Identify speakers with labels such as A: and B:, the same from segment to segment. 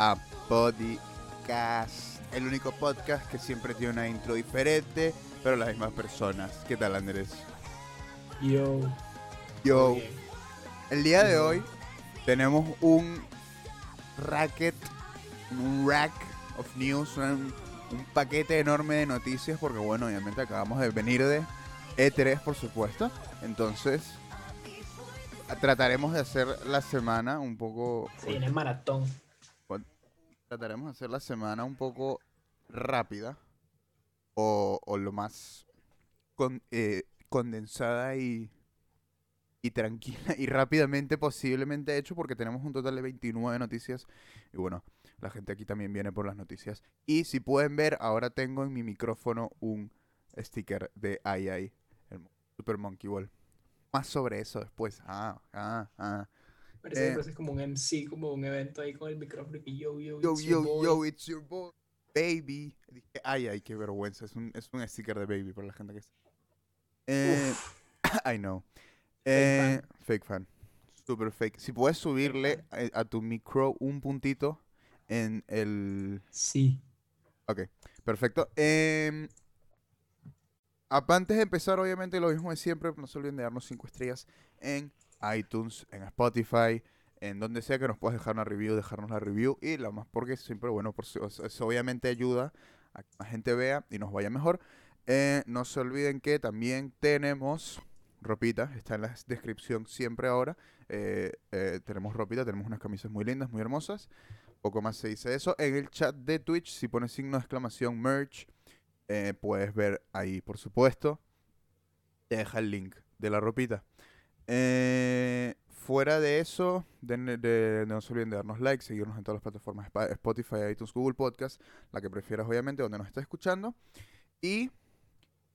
A: a Podcast, el único podcast que siempre tiene una intro diferente, pero las mismas personas. ¿Qué tal, Andrés?
B: Yo.
A: Yo, el día de hoy tenemos un racket, un rack of news, un, un paquete enorme de noticias, porque bueno, obviamente acabamos de venir de E3, por supuesto. Entonces, trataremos de hacer la semana un poco...
B: Se viene el maratón.
A: Trataremos de hacer la semana un poco rápida o, o lo más con- eh, condensada y, y tranquila y rápidamente posiblemente hecho porque tenemos un total de 29 noticias y bueno, la gente aquí también viene por las noticias y si pueden ver, ahora tengo en mi micrófono un sticker de AI, el Super Monkey Ball. Más sobre eso después. Ah, ah, ah.
B: Parece que
A: Eh.
B: como un MC, como un evento ahí con el micrófono y yo, yo,
A: Yo,
B: it's your
A: yo,
B: boy.
A: yo, it's your boy, baby. Dije, ay, ay, qué vergüenza. Es un, es un sticker de baby para la gente que está. Eh, I know. Eh, fake fan. Super fake. Si puedes subirle a, a tu micro un puntito en el.
B: Sí.
A: Ok, perfecto. Apa- antes de empezar, obviamente, lo mismo de siempre. No se olviden de darnos 5 estrellas en iTunes, en Spotify, en donde sea que nos puedas dejar una review, dejarnos la review. Y lo más porque siempre, bueno, por, eso obviamente ayuda a que más gente vea y nos vaya mejor. Eh, no se olviden que también tenemos ropita, está en la descripción siempre ahora. Eh, eh, tenemos ropita, tenemos unas camisas muy lindas, muy hermosas. Poco más se dice eso. En el chat de Twitch, si pones signo de exclamación merch, puedes ver ahí, por supuesto. Te deja el link de la ropita. Eh, fuera de eso, de- no se olviden de darnos like, seguirnos en todas las plataformas Spotify, iTunes, Google Podcast, la que prefieras obviamente, donde nos estés escuchando. Y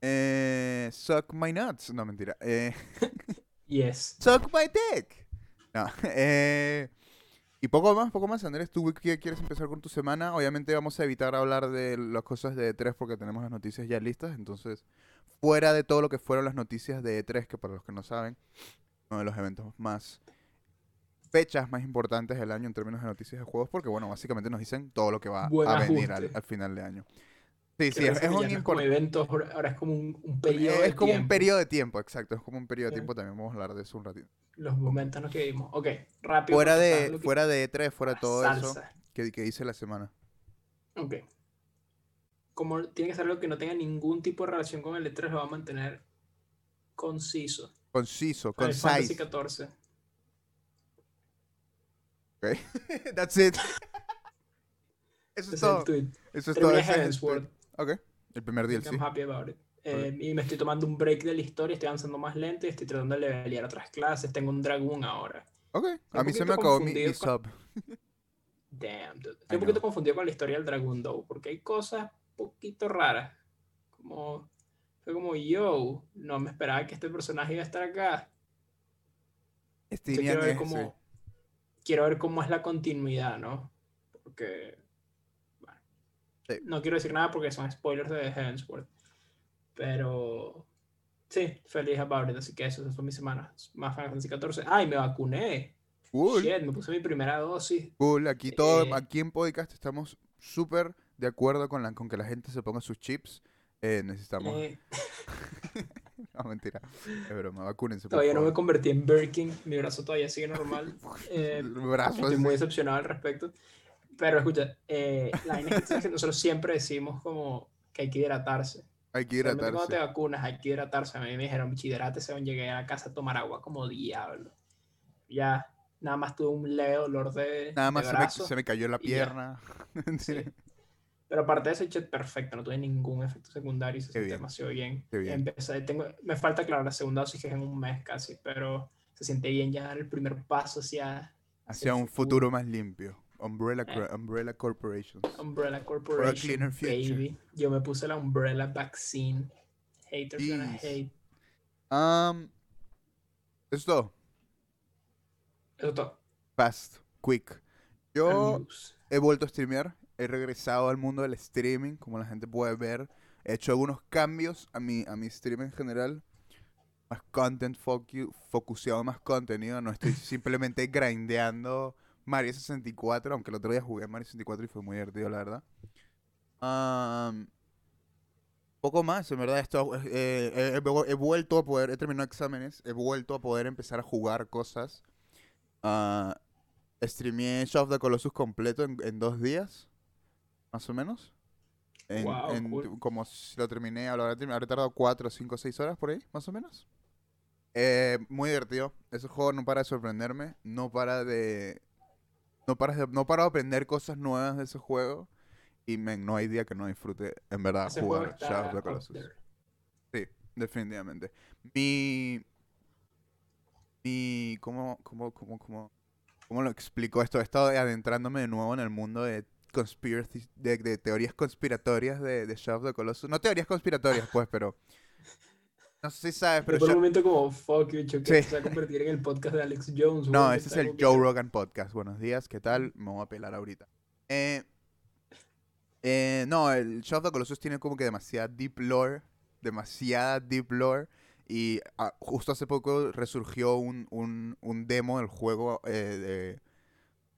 A: eh, suck my nuts. No, mentira. Eh,
B: Yes.
A: Suck my dick. No, eh, y poco más, poco más. Andrés, ¿tú qué quieres empezar con tu semana? Obviamente vamos a evitar hablar de las cosas de E3 porque tenemos las noticias ya listas. Entonces, fuera de todo lo que fueron las noticias de E3, que para los que no saben, uno de los eventos más fechas más importantes del año en términos de noticias de juegos, porque bueno, básicamente nos dicen todo lo que va
B: Buen
A: a venir al, final de año. Sí, sí, es, un
B: no como ahora es como un, un periodo de
A: es como un
B: tiempo.
A: periodo de tiempo, exacto, es como un periodo de tiempo, también vamos a hablar de eso un ratito.
B: Los momentos en los que vimos. Ok, rápido.
A: Fuera de,
B: lo que-
A: fuera de E3, fuera de todo eso,
B: salsa.
A: que, que hice la semana.
B: Ok. Como tiene que ser algo que no tenga ningún tipo de relación con el E3, lo va a mantener conciso.
A: Conciso, concise.
B: XIV.
A: ok. That's it. Eso es todo. Eso es todo.
B: Heavensward.
A: Ok. El primer DLC.
B: I'm happy about it. Eh, y me estoy tomando un break de la historia, estoy avanzando más lento y estoy tratando de levelear otras clases. Tengo un dragón ahora.
A: Ok. A mí se me acabó mi,
B: con-
A: sub.
B: Damn, dude.
A: I
B: Estoy un poquito
A: know.
B: confundido con la historia del Dragon Dough, porque hay cosas un poquito raras. Como, fue como, yo, no me esperaba que este personaje iba a estar acá.
A: Stinian
B: quiero ver cómo, quiero ver cómo es la continuidad, ¿no? Porque, bueno,
A: Sí.
B: no quiero decir nada porque son spoilers de Heavensward. Pero, sí, feliz about it, así que eso, esa fue mi semana. Más Final Fantasy XIV. ¡Ay, me vacuné!
A: Cool.
B: Shit, me puse mi primera dosis.
A: Cool. Aquí todo,
B: Eh,
A: aquí en podcast estamos súper de acuerdo con, la, con que la gente se ponga sus chips. Eh, necesitamos.
B: Eh,
A: No, mentira. Es broma. Vacúnense. por
B: Todavía no me
A: favor.
B: convertí en Birkin, mi brazo todavía sigue normal. Eh,
A: brazo
B: estoy
A: así.
B: muy decepcionado al respecto. Pero escucha, eh, la es que nosotros siempre decimos como que hay que hidratarse.
A: Hay que
B: Realmente cuando te
A: hidratarse.
B: vacunas hay que hidratarse. A mí me dijeron, bicho, hidrátese, llegué a la casa a tomar agua como diablo. Ya, nada más tuve un leve dolor de,
A: Nada
B: de
A: más se me,
B: brazo.
A: se me cayó la
B: y ya.
A: pierna.
B: Sí. Pero aparte de eso, hecho perfecto, no tuve ningún efecto secundario y se siente demasiado bien.
A: bien.
B: Empecé, tengo, me falta, claro, la segunda dosis que es en un mes casi, pero se siente bien ya dar el primer paso hacia
A: Hacia un futuro más limpio. Umbrella, cor- Umbrella Corporations.
B: Umbrella Corporation.
A: cleaner future.
B: Baby. Yo me puse la Umbrella Vaccine. Haters gonna hate.
A: Um, eso es todo.
B: Eso es todo.
A: Fast, quick. Yo he vuelto a streamear. He regresado al mundo del streaming, como la gente puede ver. He hecho algunos cambios a mi, a mi stream en general. Más content focu focuseado, más contenido. No estoy simplemente grindeando Mario 64, aunque el otro día jugué Mario 64 y fue muy divertido, la verdad. Am, poco más, en verdad. Esto, eh, eh, he, he vuelto a poder, he terminado exámenes, he vuelto a poder empezar a jugar cosas. Ah, streameé Shadow of the Colossus completo en, en dos días, más o menos. En,
B: Guau,
A: en-
B: cool.
A: como si lo terminé, habré tardado 4, 5, 6 horas por ahí, más o menos. Eh, muy divertido. Ese juego no para de sorprenderme, no para de... No para de, no para de aprender cosas nuevas de ese juego. Y men, no hay día que no disfrute, en verdad,
B: Ese
A: jugar Shadow of the Colossus. Sí, definitivamente. Mi. Mi. ¿Cómo, cómo, cómo, cómo, cómo lo explico esto? He estado adentrándome de nuevo en el mundo de conspiracy, de, de teorías conspiratorias de, de Shadow of the Colossus. No teorías conspiratorias, pues, pero. No sé si sabes, pero.
B: Por un momento como, fuck you, que
A: Sí.
B: se va a convertir en el podcast de Alex Jones.
A: No, este es el Joe Rogan Podcast. Buenos días, ¿qué tal? Me voy a pelar ahorita. Eh, eh, no, el Shadow of the Colossus tiene como que demasiada deep lore. Demasiada deep lore. Y ah, justo hace poco resurgió un, un, un demo del juego eh, de,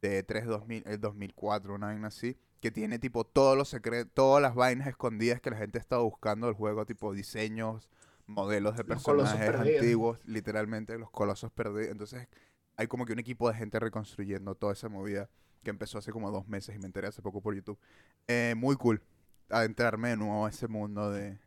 A: de 3 2000, eh, 2004, una vaina así. Que tiene tipo todos los secretos, todas las vainas escondidas que la gente estaba buscando del juego, tipo diseños, modelos de personajes antiguos, literalmente los colosos perdidos. Entonces hay como que un equipo de gente reconstruyendo toda esa movida que empezó hace como dos meses y me enteré hace poco por YouTube. Eh, muy cool adentrarme de nuevo a ese mundo de,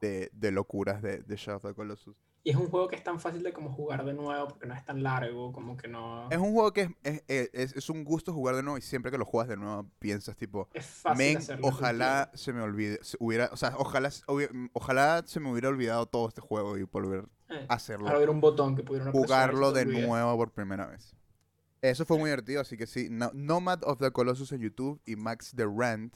A: de, de locuras de, de Shadow of the Colossus.
B: Y es un juego que es tan fácil de como jugar de nuevo porque no es tan largo, como que no...
A: Es un juego que es, es, es- es un gusto jugar de nuevo y siempre que lo juegas de nuevo piensas tipo,
B: Es fácil
A: men,
B: hacerlo.
A: ojalá se me olvide, se hubiera, o sea, ojalá, hubi- ojalá se me hubiera olvidado todo este juego y volver
B: Eh,
A: a hacerlo.
B: Ahora hubiera un botón que pudiera
A: jugarlo de nuevo por primera vez. Eso fue muy divertido, así que sí. No- Nomad of the Colossus en YouTube y Max the Rant,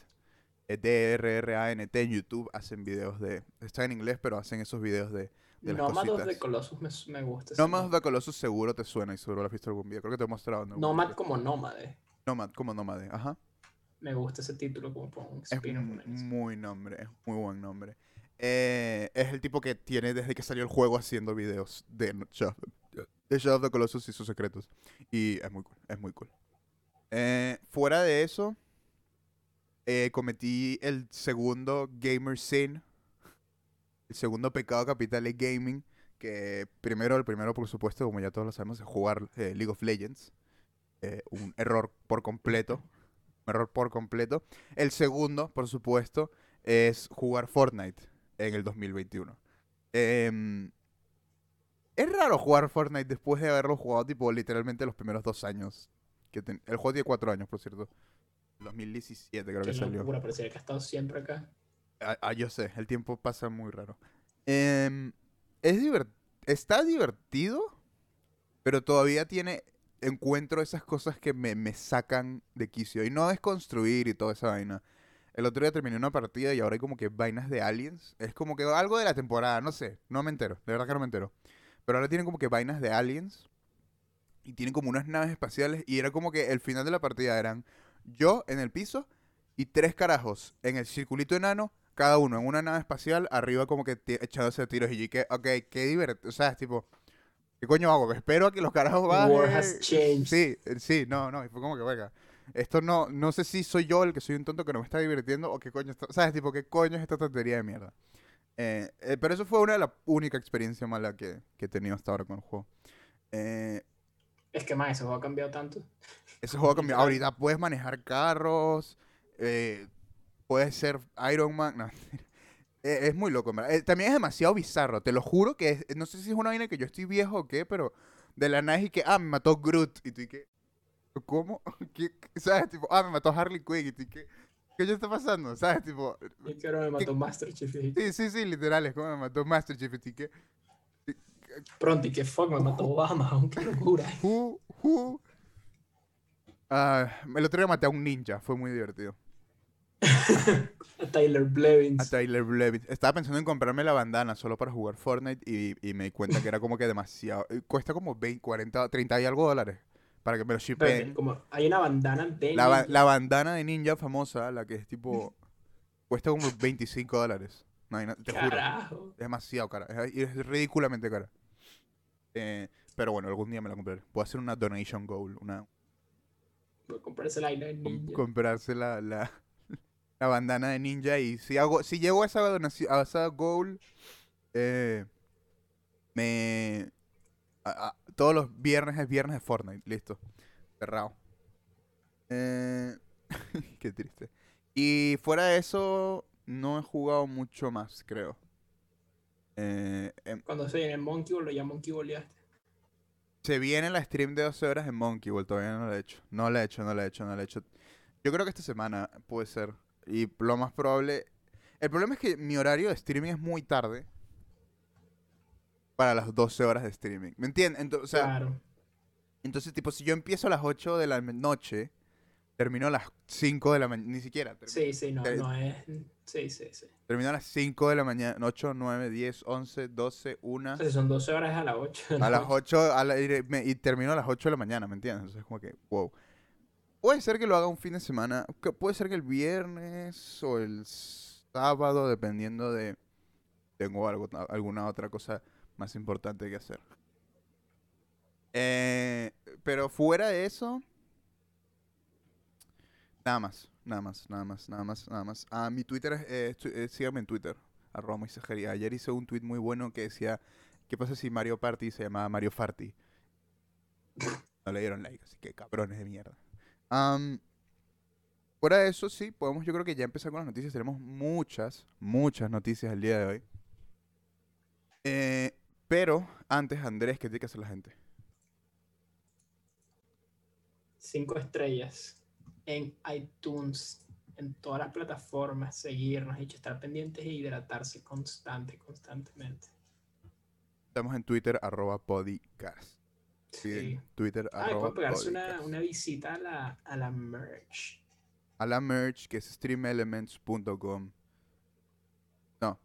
A: eh, D-R-R-A-N-T en YouTube, hacen videos de... Está en inglés, pero hacen esos videos de, de las
B: the
A: cositas.
B: Colossus me, me gusta. nombre.
A: the Colossus seguro te suena y seguro lo has visto algún video. Creo que te he mostrado. algún
B: Nomad como nómade.
A: Nomad, como nómade, ajá.
B: Me gusta ese título como un
A: Es muy nombre, es muy buen nombre. Eh, es el tipo que tiene desde que salió el juego haciendo videos de no- Shadow, de Shadow of the Colossus y sus secretos. Y es muy cool, es muy cool. Eh, fuera de eso, eh, cometí el segundo gamer sin. El segundo pecado capital de gaming. Que primero, el primero, por supuesto, como ya todos lo sabemos, es jugar eh, League of Legends. Eh, un error por completo. Un error por completo. El segundo, por supuesto, es jugar Fortnite en el 2021. Em, es raro jugar Fortnite después de haberlo jugado, tipo, literalmente los primeros dos años. Que ten- El juego tiene cuatro años, por cierto. 2017 creo que salió.
B: que ha estado siempre acá.
A: Ah, ah, yo sé, el tiempo pasa muy raro. Em, es divert- está divertido, pero todavía tiene, encuentro esas cosas que me, me sacan de quicio. Y no es construir y toda esa vaina. El otro día terminé una partida y ahora hay como que vainas de aliens. Es como que algo de la temporada, no sé, no me entero, de verdad que no me entero. Pero ahora tienen como que vainas de aliens y tienen como unas naves espaciales y era como que el final de la partida eran yo en el piso y tres carajos en el circulito enano, cada uno en una nave espacial, arriba como que echándose tiros y yo que, ok, qué divertido, o sea, es tipo, ¿qué coño hago? Espero a que los carajos bajen.
B: War has changed.
A: Sí, eh, sí, no, no, y fue como que, venga, esto no, no sé si soy yo el que soy un tonto que no me está divirtiendo o qué coño está, ¿sabes? Tipo, ¿qué coño es esta tontería de mierda? Eh, eh, pero eso fue una de las única experiencia mala que, que he tenido hasta ahora con el juego. Eh,
B: Es que más, ese juego ha cambiado tanto.
A: ese juego cambió.
B: Literal.
A: Ahorita puedes manejar carros, eh, puedes ser Iron Man. No, Eh, es muy loco, verdad. Eh, también es demasiado bizarro, te lo juro que es- no sé si es una vaina que yo estoy viejo o qué, pero de la nada y que, ah, me mató Groot. Y tú y que, ¿cómo? ¿Qué, qué- ¿Sabes? Tipo, ah, me mató Harley Quinn. Y tú y que, ¿qué coño está pasando? ¿Sabes? Tipo,
B: Y que ahora me mató Master Chief.
A: sí, sí, sí, literal, es como me mató Master Chief. Y tú y que,
B: Pronto, y que fuck, me mató Obama. Aunque locura.
A: who, who? Ah, el otro día maté a un ninja, fue muy divertido.
B: A Tyler Blevins.
A: A Tyler Blevins. Estaba pensando en comprarme la bandana solo para jugar Fortnite y, y me di cuenta que era como que demasiado. eh, Cuesta como 20, 40, 30 y algo dólares para que me lo shippeen.
B: como hay una bandana de
A: La, ba- la bandana de ninja famosa, la que es tipo. Cuesta como 25 dólares. No, hay te juro.
B: Carajo.
A: Es demasiado cara. Es, es ridículamente cara. Eh, pero bueno, algún día me la compraré. Puedo hacer una donation goal. Una,
B: comprarse la
A: com-
B: ninja.
A: comprarse la, la, la bandana de ninja y si hago si llego a esa donación a esa goal eh, me a- a- todos los viernes es viernes de Fortnite listo cerrado Eh, qué triste y fuera de eso no he jugado mucho más creo Eh, em-
B: Cuando se viene el Monkey Ball, lo ya Monkey Balleaste.
A: Se viene la stream de 12 horas en Monkey Ball, todavía no la he hecho. No la he hecho, no la he hecho, no la he hecho. Yo creo que esta semana puede ser. Y lo más probable... El problema es que mi horario de streaming es muy tarde. Para las 12 horas de streaming. ¿Me entiendes? Ento- o sea,
B: claro.
A: entonces, tipo, si yo empiezo a las 8 de la noche, termino a las 5 de la mañana. Ni siquiera. termino-
B: Sí, sí, no,
A: Eh,
B: no es. Sí, sí, sí.
A: Termino a las 5 de la mañana. 8, 9, 10, 11, 12, 1.
B: O sea, si son 12 horas a las 8.
A: A las 8 a la- y, me- y termino a las 8 de la mañana, ¿me entiendes? Entonces es como que, wow. Puede ser que lo haga un fin de semana, que- puede ser que el viernes o el sábado, dependiendo de... Tengo algo, alguna otra cosa más importante que hacer. Eh, pero fuera de eso... Nada más, nada más, nada más, nada más, nada más. Ah, mi Twitter eh, eh, síganme en Twitter, arroba Moisejería. Ayer hice un tweet muy bueno que decía... ¿Qué pasa si Mario Party se llamaba Mario Farty? No le dieron like, así que cabrones de mierda. Am, fuera de eso, sí, podemos yo creo que ya empezar con las noticias. Tenemos muchas, muchas noticias el día de hoy. Eh, pero antes, Andrés, ¿qué tiene que hacer la gente?
B: 5 estrellas en iTunes, en todas las plataformas, seguirnos y estar pendientes e hidratarse constante, constantemente.
A: Estamos en Twitter, arroba podcast. Sí, Twitter,
B: Ah,
A: arroba
B: pegarse una, una visita a la, a la merch.
A: A la merch, que es streamelements.com. No,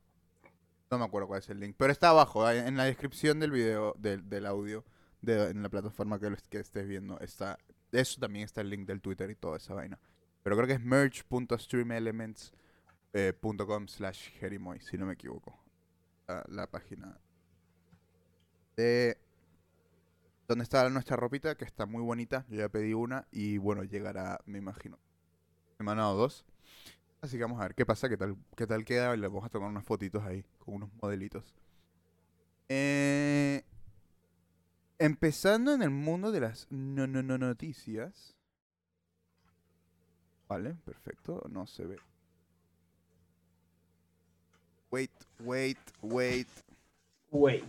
A: no me acuerdo cuál es el link. Pero está abajo, en la descripción del video, del, del audio, de, en la plataforma que, lo que estés viendo. Está, eso también está el link del Twitter y toda esa vaina. Pero creo que es merch.streamelements.com slash jerimoy, si no me equivoco. La, la página de donde está nuestra ropita, que está muy bonita. Yo ya pedí una y bueno, llegará, me imagino, semana o dos. Así que vamos a ver qué pasa, qué tal, qué tal queda. Y le vamos a tomar unas fotitos ahí con unos modelitos. Eh, empezando en el mundo de las no, no, no noticias. Vale, perfecto. No se ve. Wait, wait, wait.
B: Wait,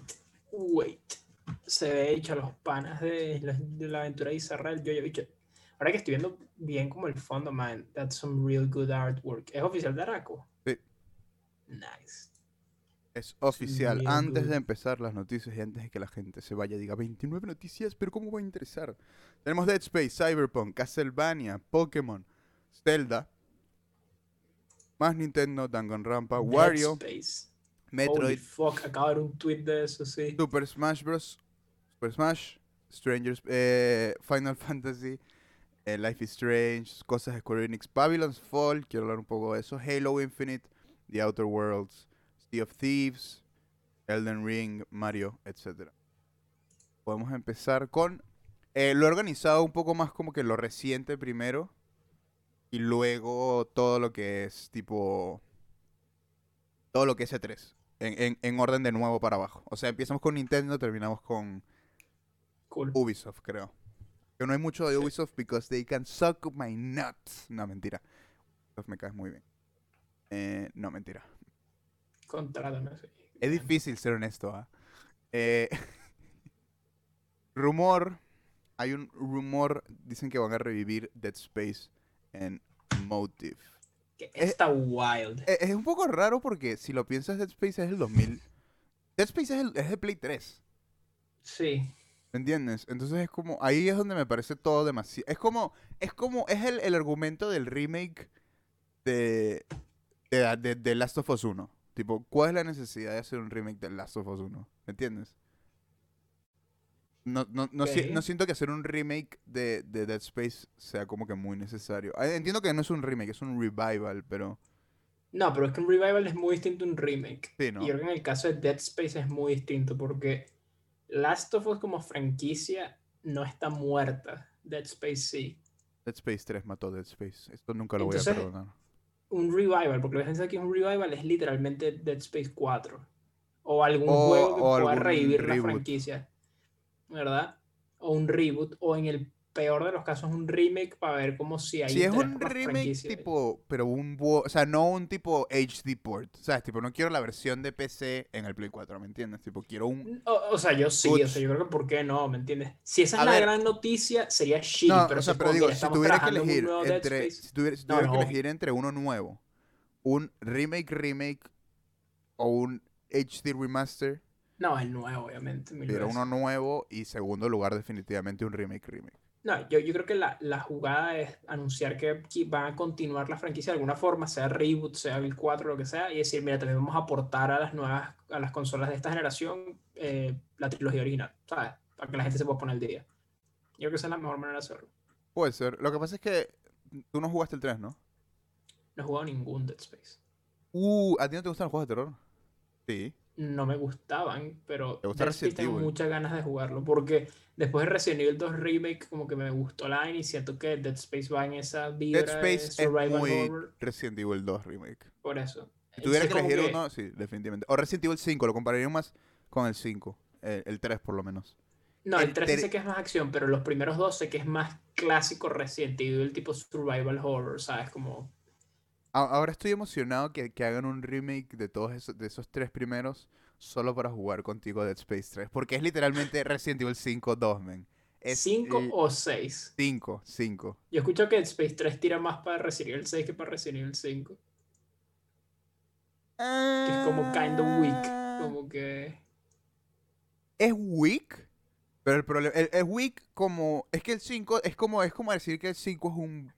B: wait. Se ve hecho a los panas de la, de la aventura de Israel. Yo, yo, bicho. Ahora que estoy viendo bien como el fondo, man, that's some real good artwork. ¿Es oficial de Araco?
A: Sí.
B: Nice.
A: Es oficial. Antes
B: good.
A: de empezar las noticias y antes de que la gente se vaya, diga 29 noticias, pero ¿cómo va a interesar? Tenemos Dead Space, Cyberpunk, Castlevania, Pokémon, Zelda, más Nintendo, Danganronpa, Wario,
B: Space. Holy
A: Metroid,
B: fuck, acabo de ver un tweet de eso, sí.
A: Super Smash Bros. Super Smash, Strangers, eh, Final Fantasy, eh, Life is Strange, cosas de Square Enix, Babylon's Fall, quiero hablar un poco de eso, Halo Infinite, The Outer Worlds, Sea of Thieves, Elden Ring, Mario, etc. Podemos empezar con... eh, lo he organizado un poco más como que lo reciente primero y luego todo lo que es tipo... Todo lo que es E3. En, en- en orden de nuevo para abajo. O sea, empezamos con Nintendo, terminamos con
B: Cool.
A: Ubisoft, creo. Que no hay mucho de. Ubisoft because they can suck my nuts. No, mentira. Ubisoft me cae muy bien. Eh, no, mentira.
B: Contrátame, sí.
A: Es difícil ser honesto, ¿ah? Eh, rumor. Hay un rumor. Dicen que van a revivir Dead Space en Motive.
B: Que está wild.
A: Eh, Es un poco raro porque si lo piensas, Dead Space es el 2000. Dead Space es, el, es de Play 3.
B: Sí.
A: ¿Me entiendes? Entonces es como, ahí es donde me parece todo demasiado. Es como, es como, es el, el argumento del remake de, de, de, de Last of Us 1. Tipo, ¿cuál es la necesidad de hacer un remake de Last of Us 1? ¿Me entiendes? No, no, no, si-
B: Ok.
A: no siento que hacer un remake de, de Dead Space sea como que muy necesario. Ah, Entiendo que no es un remake, es un revival, pero...
B: No, pero es que un revival es muy distinto a un remake.
A: Sí, ¿no?
B: Y creo que en el caso de Dead Space es muy distinto porque Last of Us como franquicia no está muerta. Dead Space sí.
A: Dead Space 3 mató Dead Space. Esto nunca lo voy a perdonar.
B: Un revival, porque la gente dice que un revival es literalmente Dead Space 4. O algún
A: O-
B: juego que
A: o
B: pueda revivir la franquicia. ¿Verdad? O un reboot. O en el peor de los casos, un remake para ver como si hay
A: Si es un remake tipo, pero un o sea, no un tipo HD port, ¿sabes? Tipo, no quiero la versión de PC en el Play 4, ¿me entiendes? Tipo, quiero un
B: O, o sea, yo sí, o sea, yo creo que ¿por qué no? ¿Me entiendes? Si esa es la gran noticia, sería shitty,
A: No,
B: pero,
A: o sea,
B: si
A: pero digo, si tuviera que elegir entre si tuviera, si
B: No,
A: tuviera que
B: no.
A: elegir entre uno nuevo, un remake remake o un HD remaster,
B: No, el nuevo, obviamente. mil
A: pero
B: veces.
A: uno nuevo y segundo lugar definitivamente un remake remake.
B: No, yo, yo creo que la, la jugada es anunciar que van a continuar la franquicia de alguna forma, sea reboot, sea el 4, lo que sea, y decir, mira, también vamos a aportar a las nuevas, a las consolas de esta generación eh, la trilogía original, ¿sabes? Para que la gente se pueda poner al día. Yo creo que esa es la mejor manera de hacerlo.
A: Puede ser. Lo que pasa es que tú no jugaste el 3, ¿no?
B: No he jugado ningún Dead Space.
A: Uh, ¿a ti no te gustan los juegos de terror? Sí.
B: No me gustaban, pero
A: ¿Te gusta
B: tengo muchas ganas de jugarlo, porque después de Resident Evil 2 Remake, como que me gustó la y siento que Dead Space va en esa vibra
A: Dead Space
B: de
A: es
B: survival
A: muy
B: horror,
A: Resident Evil 2 remake.
B: por eso.
A: Si tuviera que elegir uno, sí, definitivamente. O Resident Evil 5, lo compararía más con el 5. El, el 3 por lo menos.
B: No, el
A: El
B: 3
A: ter-
B: sé que es más acción, pero los primeros dos sé que es más clásico Resident Evil, tipo survival horror, ¿sabes? Como...
A: Ahora estoy emocionado que, que hagan un remake de todos esos, de esos tres primeros solo para jugar contigo Dead Space 3. Porque es literalmente Resident Evil 5 2, man. Es
B: 5 o 6.
A: 5, 5.
B: Yo escucho que Dead Space 3 tira más para Resident Evil 6 que para Resident Evil 5. Que es como kind of
A: Ah.
B: weak. Como que...
A: Es weak, pero el problema... el- Es weak como... Es que el 5 es como, es como decir que el 5 es un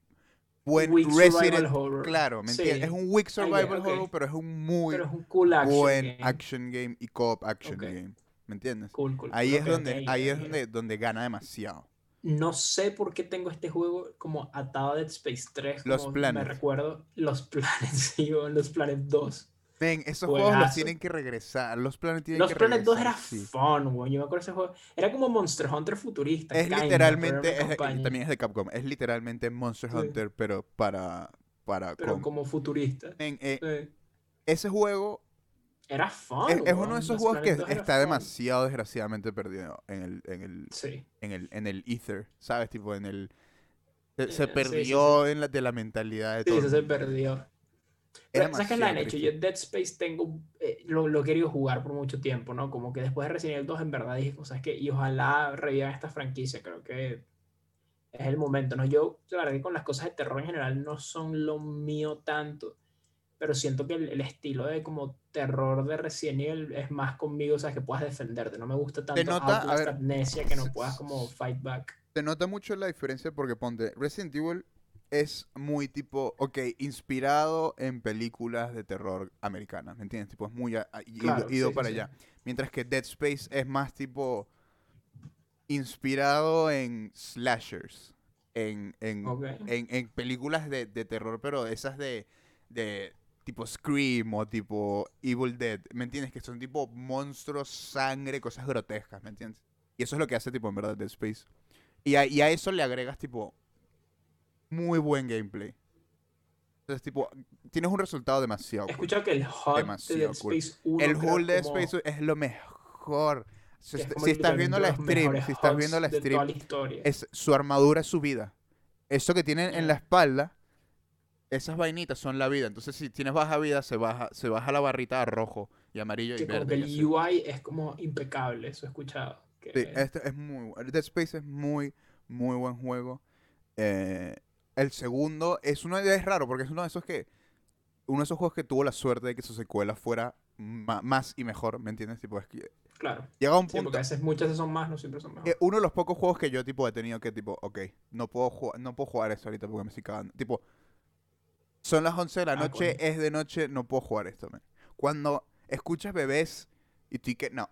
A: buen
B: weak survival
A: Resident...
B: horror.
A: Claro, ¿me
B: Sí.
A: entiendes? Es un weak survival
B: ok.
A: horror, pero es un muy
B: Pero es un cool action
A: buen
B: game.
A: action game y co-op action game. ¿Me entiendes?
B: Cool, cool.
A: Ahí es donde, ahí es donde, donde gana demasiado.
B: No sé por qué tengo este juego como atado a Dead Space 3.
A: Los planes.
B: Me recuerdo los planes, sí, los planes 2.
A: Ven, esos juegos los tienen que regresar. Los planes tienen
B: Los
A: que
B: Planet 2
A: regresar.
B: era
A: sí.
B: fun, güey. Yo me acuerdo ese juego. Era como Monster Hunter futurista.
A: Es literalmente, es también es de Capcom, es literalmente Monster
B: Sí.
A: Hunter, pero para, para
B: Pero
A: com.
B: como futurista.
A: Ven, eh,
B: Sí.
A: ese juego
B: Era fun.
A: es, es uno de esos
B: los
A: juegos que
B: Planet 2 era
A: está demasiado desgraciadamente perdido en el, en el,
B: Sí.
A: en el, en el ether, ¿sabes? Tipo, en el... Se,
B: Eh,
A: se
B: sí, sí,
A: perdió en la, de la mentalidad de
B: Sí,
A: todo. el
B: se perdió.
A: Es
B: Pero, ¿Sabes qué le han hecho? Yo. Dead Space tengo, eh, lo, lo he querido jugar por mucho tiempo, ¿no? Como que después de Resident Evil 2 en verdad dije cosas que, y ojalá revivan esta franquicia, creo que es el momento, ¿no? Yo, la verdad que con las cosas de terror en general no son lo mío tanto, pero siento que el, el estilo de como terror de Resident Evil es más conmigo, o sea, que puedas defenderte, no me gusta tanto
A: nota, a ver,
B: Amnesia que no puedas como fight back.
A: Se nota mucho la diferencia porque ponte, Resident Evil es muy tipo, ok, inspirado en películas de terror americanas, ¿me entiendes? Tipo, es muy a- a- ido,
B: Claro,
A: ido
B: sí, sí,
A: para
B: sí.
A: allá. Mientras que Dead Space es más tipo inspirado en slashers, en, en, en, en películas de, de terror, pero esas de, de tipo Scream o tipo Evil Dead, ¿me entiendes? Que son tipo monstruos, sangre, cosas grotescas, ¿me entiendes? Y eso es lo que hace tipo en verdad Dead Space. Y a, y a eso le agregas tipo muy buen gameplay. Entonces tipo, tienes un resultado demasiado
B: He
A: cool.
B: escuchado que el HUD de Dead
A: cool.
B: Space 1
A: El hull de
B: como-
A: Space es lo mejor. Si,
B: es
A: si estás viendo la stream, si estás viendo la stream,
B: la
A: es su armadura es su vida. Eso que tienen en la
B: Ya.
A: espalda, esas vainitas son la vida. Entonces, si tienes baja vida, se baja, se baja la barrita a rojo y amarillo y
B: que como
A: verde.
B: que
A: y
B: el UI es como impecable, eso he escuchado. que-
A: Sí, este es muy Dead Space es muy, muy buen juego. Eh, el segundo es uno es raro porque es uno de esos que uno de esos juegos que tuvo la suerte de que su secuela fuera más y mejor, ¿me entiendes? Tipo, es que
B: Claro.
A: llega a un
B: Sí,
A: punto
B: porque a veces muchas son más, no siempre son mejores.
A: eh, uno de los pocos juegos que yo tipo he tenido que tipo, ok, no puedo jugar, no puedo jugar esto ahorita porque me estoy cagando. Tipo, son las 11 de la
B: Ah,
A: noche,
B: coño.
A: es de noche, no puedo jugar esto, man. Cuando escuchas bebés y que no.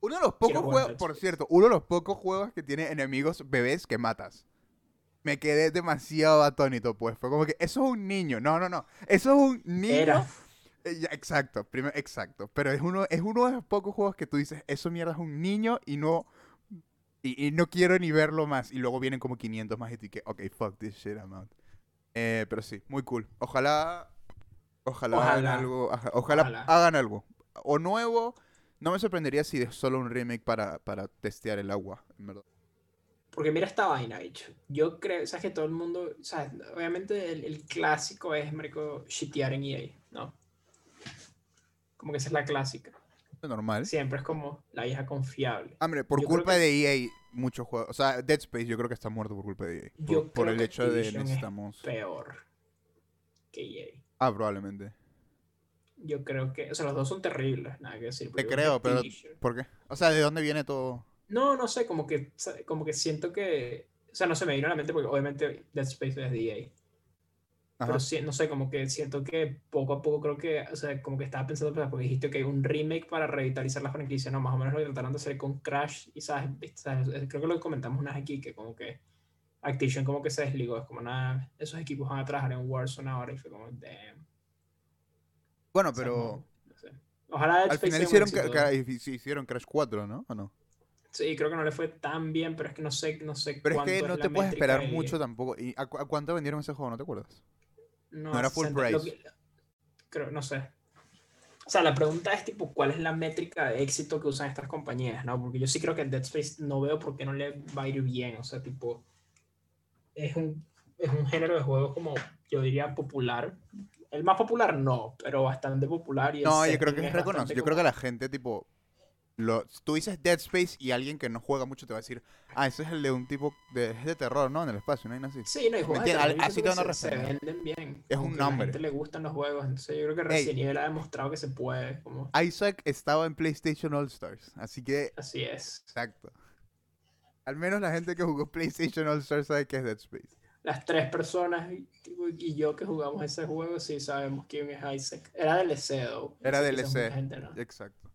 A: Uno de los pocos juegos, por cierto, uno de los pocos juegos que tiene enemigos bebés que matas. Me quedé demasiado atónito, pues. Fue como que, eso es un niño. No, no, no. Eso es un niño.
B: Era.
A: Eh, exacto, primero, exacto. Pero es uno, es uno de los pocos juegos que tú dices, eso mierda es un niño y no. Y, y no quiero ni verlo más. Y luego vienen como 500 más y tú que, ok, fuck this shit, I'm out. Eh, pero sí, muy cool. Ojalá, ojalá, hagan algo, Ojalá. hagan algo. O nuevo, no me sorprendería si es solo un remake para, para testear el agua, en verdad.
B: Porque mira esta vaina, bicho. Yo creo, sabes que todo el mundo, sabes, obviamente el, el clásico es, marico, shitear en EA, ¿no? Como que esa es la clásica.
A: Es normal.
B: Siempre es como la vieja confiable.
A: Hombre, por
B: Yo
A: culpa
B: que-
A: de EA, muchos juegos. O sea, Dead Space yo creo que está muerto por culpa de EA. Por,
B: Yo
A: por
B: creo
A: el
B: que
A: hecho de
B: Activision es
A: necesitamos.
B: Peor que EA.
A: Ah, probablemente.
B: Yo creo que, o sea, los dos son terribles, nada que decir.
A: Te creo, pero. ¿Por qué? O sea, ¿de dónde viene todo?
B: No, no sé, como que, como que siento que, o sea, no se me vino a la mente porque obviamente Dead Space es de EA.
A: Ajá.
B: Pero sí, no sé, como que siento que poco a poco creo que, o sea, como que estaba pensando, pues, porque dijiste que un remake para revitalizar la franquicia, no, más o menos lo que trataron de hacer con Crash, y sabes, ¿sabes? Creo que lo comentamos una vez aquí, que como que Activision como que se desligó, es como nada, esos equipos van a trabajar en Warzone ahora, y fue como, damn.
A: Bueno,
B: o sea,
A: pero.
B: como, no sé. Ojalá
A: Al final hicieron, ca- ca- hicieron Crash 4, ¿no? ¿O no?
B: Sí, creo que no le fue tan bien, pero es que no sé, no sé
A: Pero es que no te puedes esperar mucho tampoco. ¿Y a, cu- a cuánto vendieron ese juego? ¿No te acuerdas?
B: No,
A: No era full
B: 60, lo
A: price.
B: que- creo, no sé. O sea, la pregunta es tipo, ¿cuál es la métrica de éxito que usan estas compañías? ¿no? Porque yo sí creo que Dead Space no veo por qué no le va a ir bien. O sea, tipo, es un, es un género de juego como, yo diría, popular. El más popular no, pero bastante popular. Y
A: No, yo creo que es reconocido. Yo creo que la gente, tipo. Lo, tú dices Dead Space y alguien que no juega mucho te va a decir, ah, ese es el de un tipo de, es de terror, ¿no? En el espacio, no hay nada así.
B: Sí, no, y juegos
A: Así te van a
B: que se, venden bien.
A: Es un
B: que A la
A: nombre.
B: gente le gustan los juegos. Entonces yo creo que
A: Ey.
B: Resident Evil ha demostrado que se puede. Como,
A: Isaac estaba en PlayStation All Stars, así que,
B: así es.
A: exacto. Al menos la gente que jugó PlayStation All Stars sabe que es Dead Space.
B: las tres personas y, yo que jugamos ese juego, sí sabemos quién es Isaac. Era DLC, though.
A: Era DLC.
B: mucha gente no.
A: Exacto.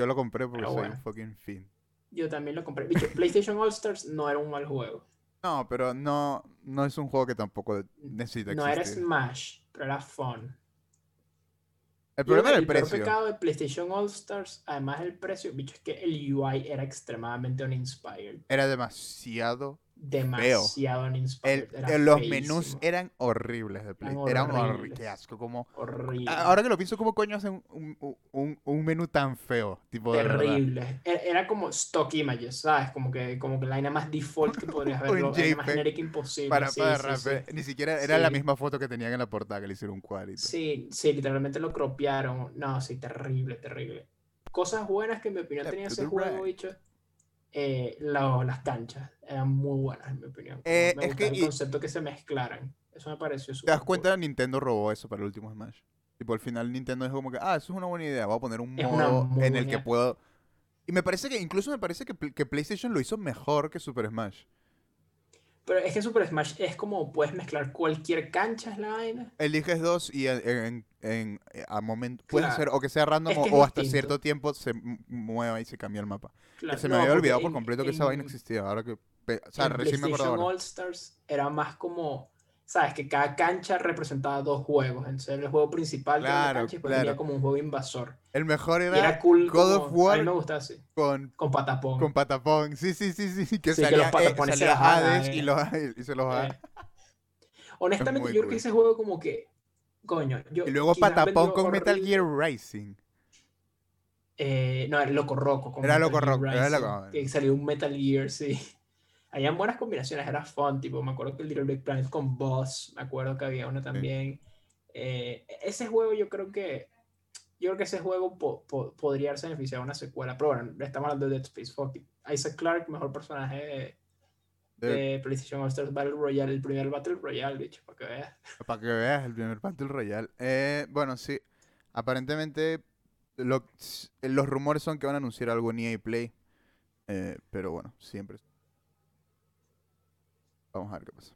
A: Yo lo compré porque
B: Pero
A: soy
B: bueno.
A: un fucking fin.
B: Yo también lo compré. Bicho, PlayStation All Stars no era un mal juego.
A: No, pero no, no es un juego que tampoco necesita
B: No era. Smash, pero era fun.
A: El problema era el
B: el
A: precio.
B: pecado de PlayStation All Stars, además del precio, bicho, es que el UI era extremadamente uninspired.
A: Era demasiado.
B: Demasiado
A: El,
B: uninspired. era
A: el- los
B: feísimo,
A: menús eran horribles de Play.
B: Eran
A: horribles. Qué asco. Como...
B: Horrible.
A: Ahora que lo pienso, ¿cómo coño hacen un, un, un- un menú tan feo? Tipo.
B: Terrible. Era, era como stock images, ¿sabes? Como que, como que la vaina más default que podrías ver, la vaina más genérica imposible.
A: Para,
B: sí,
A: para
B: sí, sí.
A: Ni siquiera era la misma foto que tenían en la portada que le hicieron un cuadrito.
B: Sí, sí, literalmente lo cropearon. No, sí, terrible, terrible. Cosas buenas que en mi opinión tenía ese juego,
A: right.
B: Eh, las canchas eran muy buenas, en mi opinión.
A: Eh,
B: me
A: es que
B: el
A: y-
B: concepto que se mezclaran. Eso me pareció
A: ¿Te
B: súper
A: das
B: cool.
A: cuenta? Nintendo robó eso para el último Smash. Tipo, al final Nintendo dijo como que, ah, eso es una buena idea, voy a poner un
B: Es
A: modo en el que puedo... Y me parece que, incluso me parece que, que PlayStation lo hizo mejor que Super Smash.
B: Pero es que Super Smash es como puedes mezclar cualquier cancha, es la vaina.
A: Eliges dos y en, en- en- eh, a momento puedes
B: Claro.
A: hacer o que sea random
B: Es
A: o,
B: que es
A: o hasta cierto tiempo se mueva y se cambia el mapa. Que se me
B: no,
A: había olvidado por
B: en-
A: completo que esa vaina existía. Ahora que... O sea, recién me ahora.
B: All Stars era más como, sabes, que cada cancha representaba dos juegos. Entonces el juego principal era
A: Claro,
B: la cancha y venía como un juego invasor.
A: El mejor
B: Y
A: era,
B: era cool.
A: God of
B: A mí me
A: War
B: gustaba así.
A: con,
B: Con patapón.
A: con patapón. Sí, sí, sí, sí. Que
B: Sí, que los
A: eh,
B: patapones se hagan,
A: Hades y,
B: eh.
A: los, y se los
B: Eh, Honestamente, yo creo que ese juego como que, coño, yo
A: Y luego patapón con Metal. Gear Rising.
B: Eh, no, era Loco Roco. con
A: Era
B: Metal
A: Loco Roco, era
B: Rising,
A: Loco-
B: Que salió un Metal Gear, sí. Habían buenas combinaciones, era fun, tipo, me acuerdo que el Little Big Planet con Boss, me acuerdo que había uno también. Eh, ese juego yo creo que, yo creo que ese juego po- po- podría haberse beneficiado de una secuela, pero bueno, estamos hablando de Dead Space, fuck. Isaac Clarke, mejor personaje de, PlayStation All Battle Royale, el primer Battle Royale, bicho, para que veas.
A: Para que veas el primer Battle Royale. Eh, bueno, sí. Aparentemente lo- los rumores son que van a anunciar algo en EA Play. eh, pero bueno, siempre. Vamos a ver qué pasa.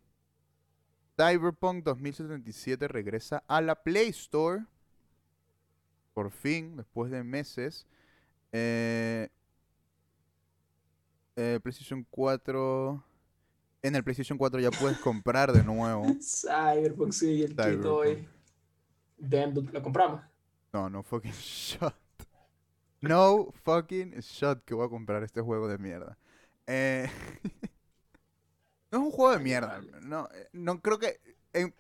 A: Cyberpunk 2077 regresa a la Play Store. Por fin, después de meses. Eh, eh, PlayStation 4. En el PlayStation 4 ya puedes comprar de nuevo.
B: Cyberpunk, sí, el
A: Cyberpunk.
B: Hoy. Damn, lo compramos.
A: No, no fucking shot. No fucking shot que voy a comprar este juego de mierda. Eh, no es un juego de mierda. No, eh, no creo que.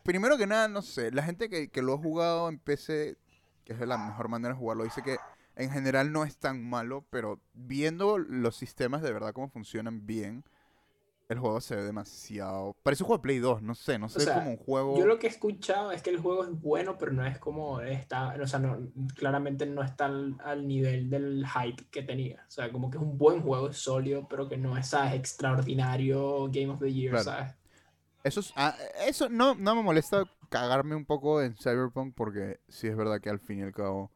A: primero que nada, no sé. La gente que, que lo ha jugado en PC, que es la mejor manera de jugarlo, dice que en general no es tan malo, pero viendo los sistemas de verdad cómo funcionan bien, el juego se ve demasiado. Parece un juego de Play 2, no sé, no sé,
B: sea,
A: como un juego.
B: Yo lo que he escuchado es que el juego es bueno, pero no es como está, o sea, no, claramente no está al, al nivel del hype que tenía. O sea, como que es un buen juego, es sólido, pero que no es, ¿sabes? extraordinario Game of the Year,
A: Claro.
B: ¿sabes?
A: Eso, es- ah, eso no, no me molesta cagarme un poco en Cyberpunk porque sí es verdad que al fin y al cabo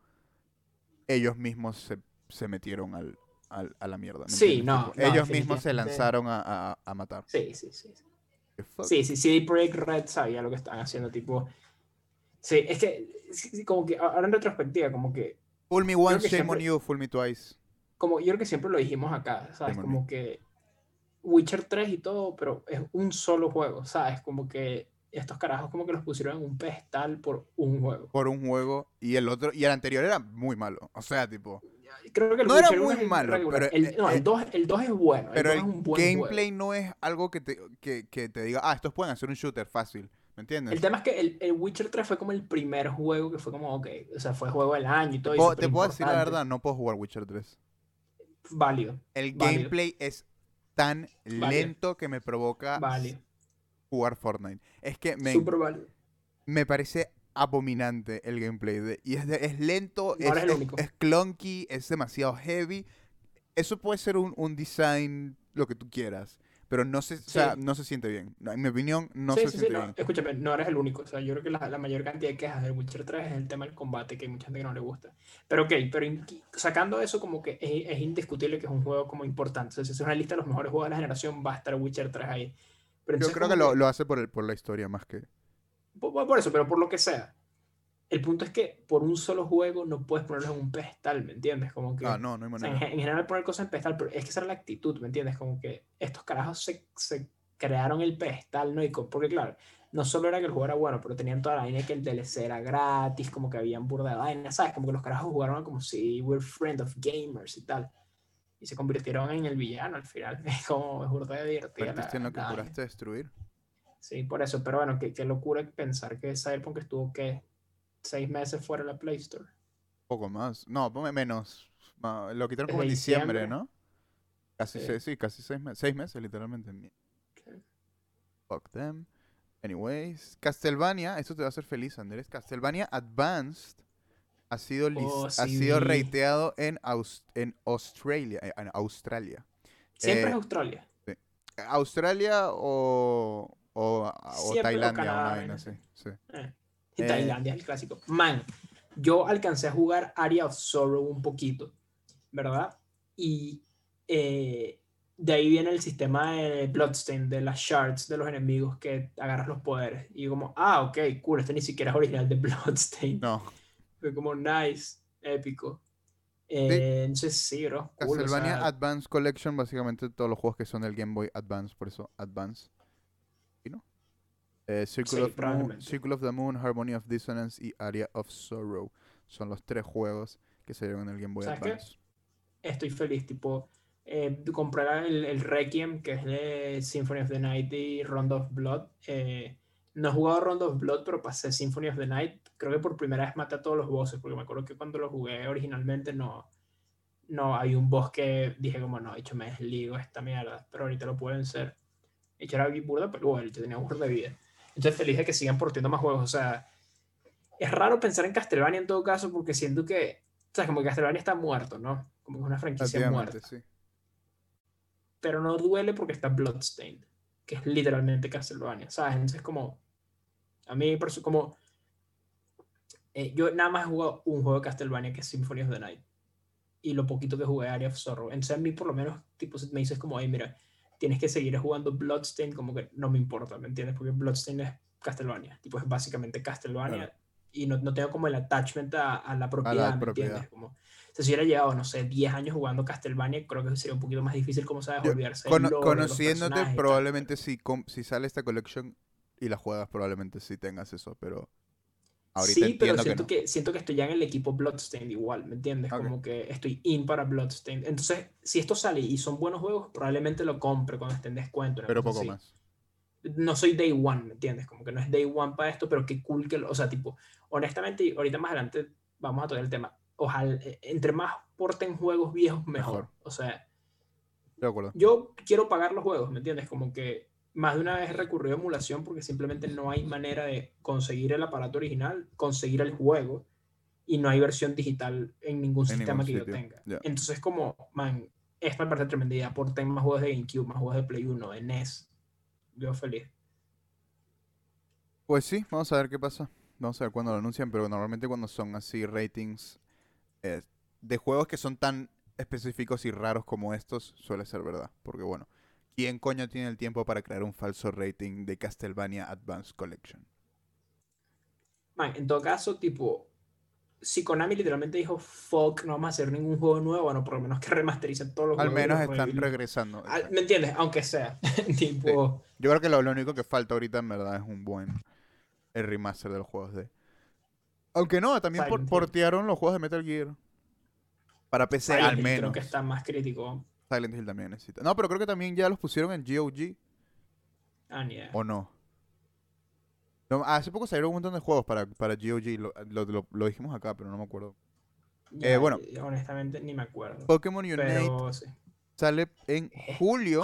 A: ellos mismos se, se metieron al, al- a la mierda. ¿me
B: Sí, no, no,
A: ellos mismos se lanzaron a, a- a matar.
B: Sí, sí, sí. sí. Sí, sí, sí, Projekt Red sabía lo que estaban haciendo, tipo... Sí, es que, sí, como que, ahora en retrospectiva, como que,
A: Fool me once, shame on
B: siempre-
A: you, fool me twice.
B: como yo creo que siempre lo dijimos acá, ¿sabes?
A: Shame on
B: Como que Witcher 3 y todo, pero es un solo juego, ¿sabes? Como que estos carajos como que los pusieron en un pedestal por un juego.
A: Por un juego y el otro, y el anterior era muy malo. O sea, tipo,
B: Creo que el
A: No era muy
B: es
A: malo,
B: regular.
A: pero,
B: el, no, el 2, el 2 es bueno.
A: pero
B: el
A: el
B: 2 es un buen
A: gameplay
B: juego.
A: no es algo que te, que, te diga, ah, estos pueden hacer un shooter fácil. ¿Me entiendes?
B: El tema es que el, el Witcher 3 fue como el primer juego que fue como, ok, o sea, fue juego del año y todo.
A: te puedo decir la verdad, no puedo jugar Witcher 3.
B: Válido,
A: El
B: Válido.
A: gameplay es tan
B: Válido.
A: lento que me provoca
B: válido.
A: jugar Fortnite. Es que me, me parece abominante el gameplay. de- y es, de- es lento, es, es- es clunky, es demasiado heavy. Eso puede ser un, un design, lo que tú quieras. Pero no se, o sea,
B: Sí.
A: no se siente bien. En mi opinión, no
B: sí,
A: se
B: sí, sí,
A: siente
B: no,
A: bien.
B: escúchame, no eres el único. O sea, yo creo que la, la mayor cantidad de quejas del Witcher 3 es el tema del combate, que hay mucha gente que no le gusta. Pero ok, pero in- sacando eso, como que es, es indiscutible que es un juego como importante. O sea, si es una lista de los mejores juegos de la generación, va a estar Witcher 3 ahí. Pero
A: Yo creo
B: como
A: que lo, lo hace por, el, por la historia más que...
B: Por, por- eso, pero por lo que sea. El punto es que por un solo juego no puedes ponerlo en un pedestal, ¿me entiendes? Como que,
A: Ah, no, no hay
B: o sea, en,
A: manera.
B: ge- en general poner cosas en pedestal, pero es que esa era la actitud, ¿me entiendes? Como que estos carajos se, se crearon el pedestal, ¿no? Y co- porque claro, no solo era que el juego era bueno, pero tenían toda la vaina que el DLC era gratis, como que habían burda de vaina, ¿sabes? Como que los carajos jugaron como si we're friend of gamers y tal. Y se convirtieron en el villano al final. Es como es burda de
A: Perdiste en lo que juraste destruir.
B: Sí, por eso, pero bueno, qué, qué locura pensar que Cyberpunk estuvo, ¿qué? Seis meses fuera de la Play Store.
A: poco más. No, menos. Lo quitaron como en diciembre,
B: diciembre.
A: ¿no? Casi,
B: Sí.
A: se- sí, casi seis meses. Seis meses, literalmente. Fuck them. Anyways, Castlevania, esto te va a hacer feliz, Andrés. Castlevania Advanced ha sido,
B: Oh,
A: ha sido rateado en, Aus- en Australia. eh, En Australia.
B: Siempre
A: Eh,
B: es Australia.
A: Australia o, o, o Tailandia,
B: Canadá,
A: una vaina. Sí.
B: Eh, y
A: eh,
B: Tailandia es el clásico. Man, yo alcancé a jugar Area of Sorrow un poquito, ¿verdad? Y eh, de ahí viene el sistema de Bloodstain, de las shards de los enemigos que agarras los poderes. Y como, ah, ok, cool, este ni siquiera es original de Bloodstain.
A: No,
B: Fue como, nice, épico. Eh, entonces, sí, bro. cool, o
A: Castlevania
B: sea,
A: Advance Collection, básicamente todos los juegos que son del Game Boy Advance, por eso Advance. Eh, Circle,
B: Sí,
A: of Moon,
B: probablemente.
A: Circle of the Moon, Harmony of Dissonance y Area of Sorrow. Son los tres juegos que salieron en el Game Boy
B: ¿Sabes qué?
A: Advance.
B: estoy feliz, tipo, eh, compré el, el Requiem, que es de Symphony of the Night y Round of Blood. eh, no he jugado Round of Blood, pero pasé Symphony of the Night. Creo que por primera vez maté a todos los bosses, porque me acuerdo que cuando lo jugué originalmente no, no hay un boss que dije como, no, hecho me desligo esta mierda, pero ahorita lo pueden ser. De hecho era burda, pero bueno, yo tenía burda de vida. Entonces feliz de que sigan portiendo más juegos, o sea, es raro pensar en Castlevania en todo caso, porque siento que, o sea, como que Castlevania está muerto, ¿no? Como que es una franquicia muerta
A: sí.
B: pero no duele porque está Bloodstained, que es literalmente Castlevania, ¿sabes? Entonces como, a mí, perso- como, eh, yo nada más he jugado un juego de Castlevania que es Symphony of the Night, y lo poquito que jugué Area of Sorrow, entonces a mí por lo menos, tipo, me dices como, ay, mira, tienes que seguir jugando Bloodstained, como que no me importa, ¿me entiendes? Porque Bloodstained es Castlevania, tipo, es básicamente Castlevania,
A: Claro.
B: y no, no tengo como el attachment a, a la propiedad, ¿me
A: propiedad.
B: entiendes? Como, o sea, si hubiera llevado, no sé, 10 años jugando Castlevania, creo que sería un poquito más difícil como sabes
A: Yo-
B: olvidarse.
A: Cono-
B: lore,
A: conociéndote, probablemente si, si sale esta collection y la juegas, probablemente sí tengas eso, pero Ahorita
B: sí, pero
A: que
B: siento
A: no.
B: que, siento que estoy ya en el equipo Bloodstained igual, ¿me entiendes? Como que estoy in para Bloodstained. Entonces, si esto sale y son buenos juegos, probablemente lo compre cuando esté en descuento.
A: Pero poco más.
B: no soy day one, ¿me entiendes? Como que no es day one para esto, pero qué cool que lo, o sea, tipo, honestamente, ahorita más adelante vamos a tocar el tema. Ojalá, eh, entre más porten juegos viejos, mejor.
A: Mejor.
B: O sea, yo quiero pagar los juegos, ¿me entiendes? Como que más de una vez he recurrido a emulación porque simplemente no hay manera de conseguir el aparato original, conseguir el juego, y no hay versión digital en ningún
A: En
B: sistema
A: ningún
B: que yo tenga. Entonces, como, man, esta me parece tremenda idea. Porten más juegos de GameCube, más juegos de Play 1, de NES. Yo feliz.
A: Pues sí, vamos a ver qué pasa. Vamos a ver cuándo lo anuncian, pero normalmente cuando son así ratings eh, de juegos que son tan específicos y raros como estos, suele ser verdad. Porque bueno, ¿quién coño tiene el tiempo para crear un falso rating de Castlevania Advanced Collection?
B: Man, en todo caso, tipo, si Konami literalmente dijo, fuck, no vamos a hacer ningún juego nuevo, bueno, por lo menos que remastericen todos los
A: Al
B: juegos. y
A: menos están regresando.
B: Al-. ¿Me entiendes? Aunque sea. tipo,
A: Yo creo que lo, lo único que falta ahorita en verdad es un buen el remaster de los juegos de... Aunque no, también por- portearon los juegos de Metal Gear. Para PC
B: Silent
A: al menos.
B: creo que está más crítico.
A: Silent Hill también necesita. No, pero creo que también ya los pusieron en GOG.
B: Ah, ni idea.
A: ¿O no? No, hace poco salieron un montón de juegos para, para GOG. Lo, lo- lo- lo dijimos acá, pero no me acuerdo. Eh, bueno.
B: eh, Honestamente, ni me acuerdo.
A: Pokémon Unite
B: Pero sí.
A: sale en julio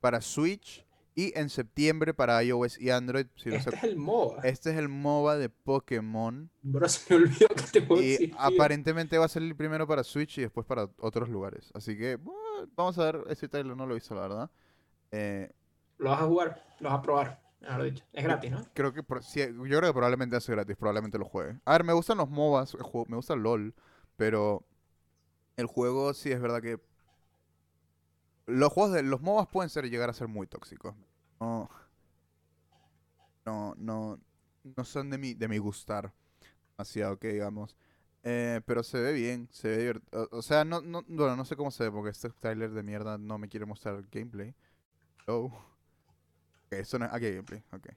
A: para Switch y en septiembre para iOS y Android. Si
B: Este es el MOBA.
A: Este es el MOBA de Pokémon.
B: Bro, se me olvidó que te juego
A: Y
B: existía.
A: aparentemente va a salir primero para Switch y después para otros lugares. Así que bueno, vamos a ver. Ese trailer no lo he visto, la verdad. Eh,
B: Lo vas a jugar, lo vas a probar. Mejor dicho. Es gratis, ¿no?
A: creo que por- sí, yo creo que probablemente hace gratis, probablemente lo juegue. A ver, me gustan los MOBAs, el juego- me gusta LOL, pero el juego sí es verdad que los juegos de los MOBAs pueden ser llegar a ser muy tóxicos. No, no, no, no son de mi, de mi gustar demasiado, que digamos. Eh, pero se ve bien, se ve divert- o, o sea, no, no, bueno, no sé cómo se ve porque este trailer de mierda no me quiere mostrar gameplay. Oh. Ok, eso no es. Ah, gameplay, ok.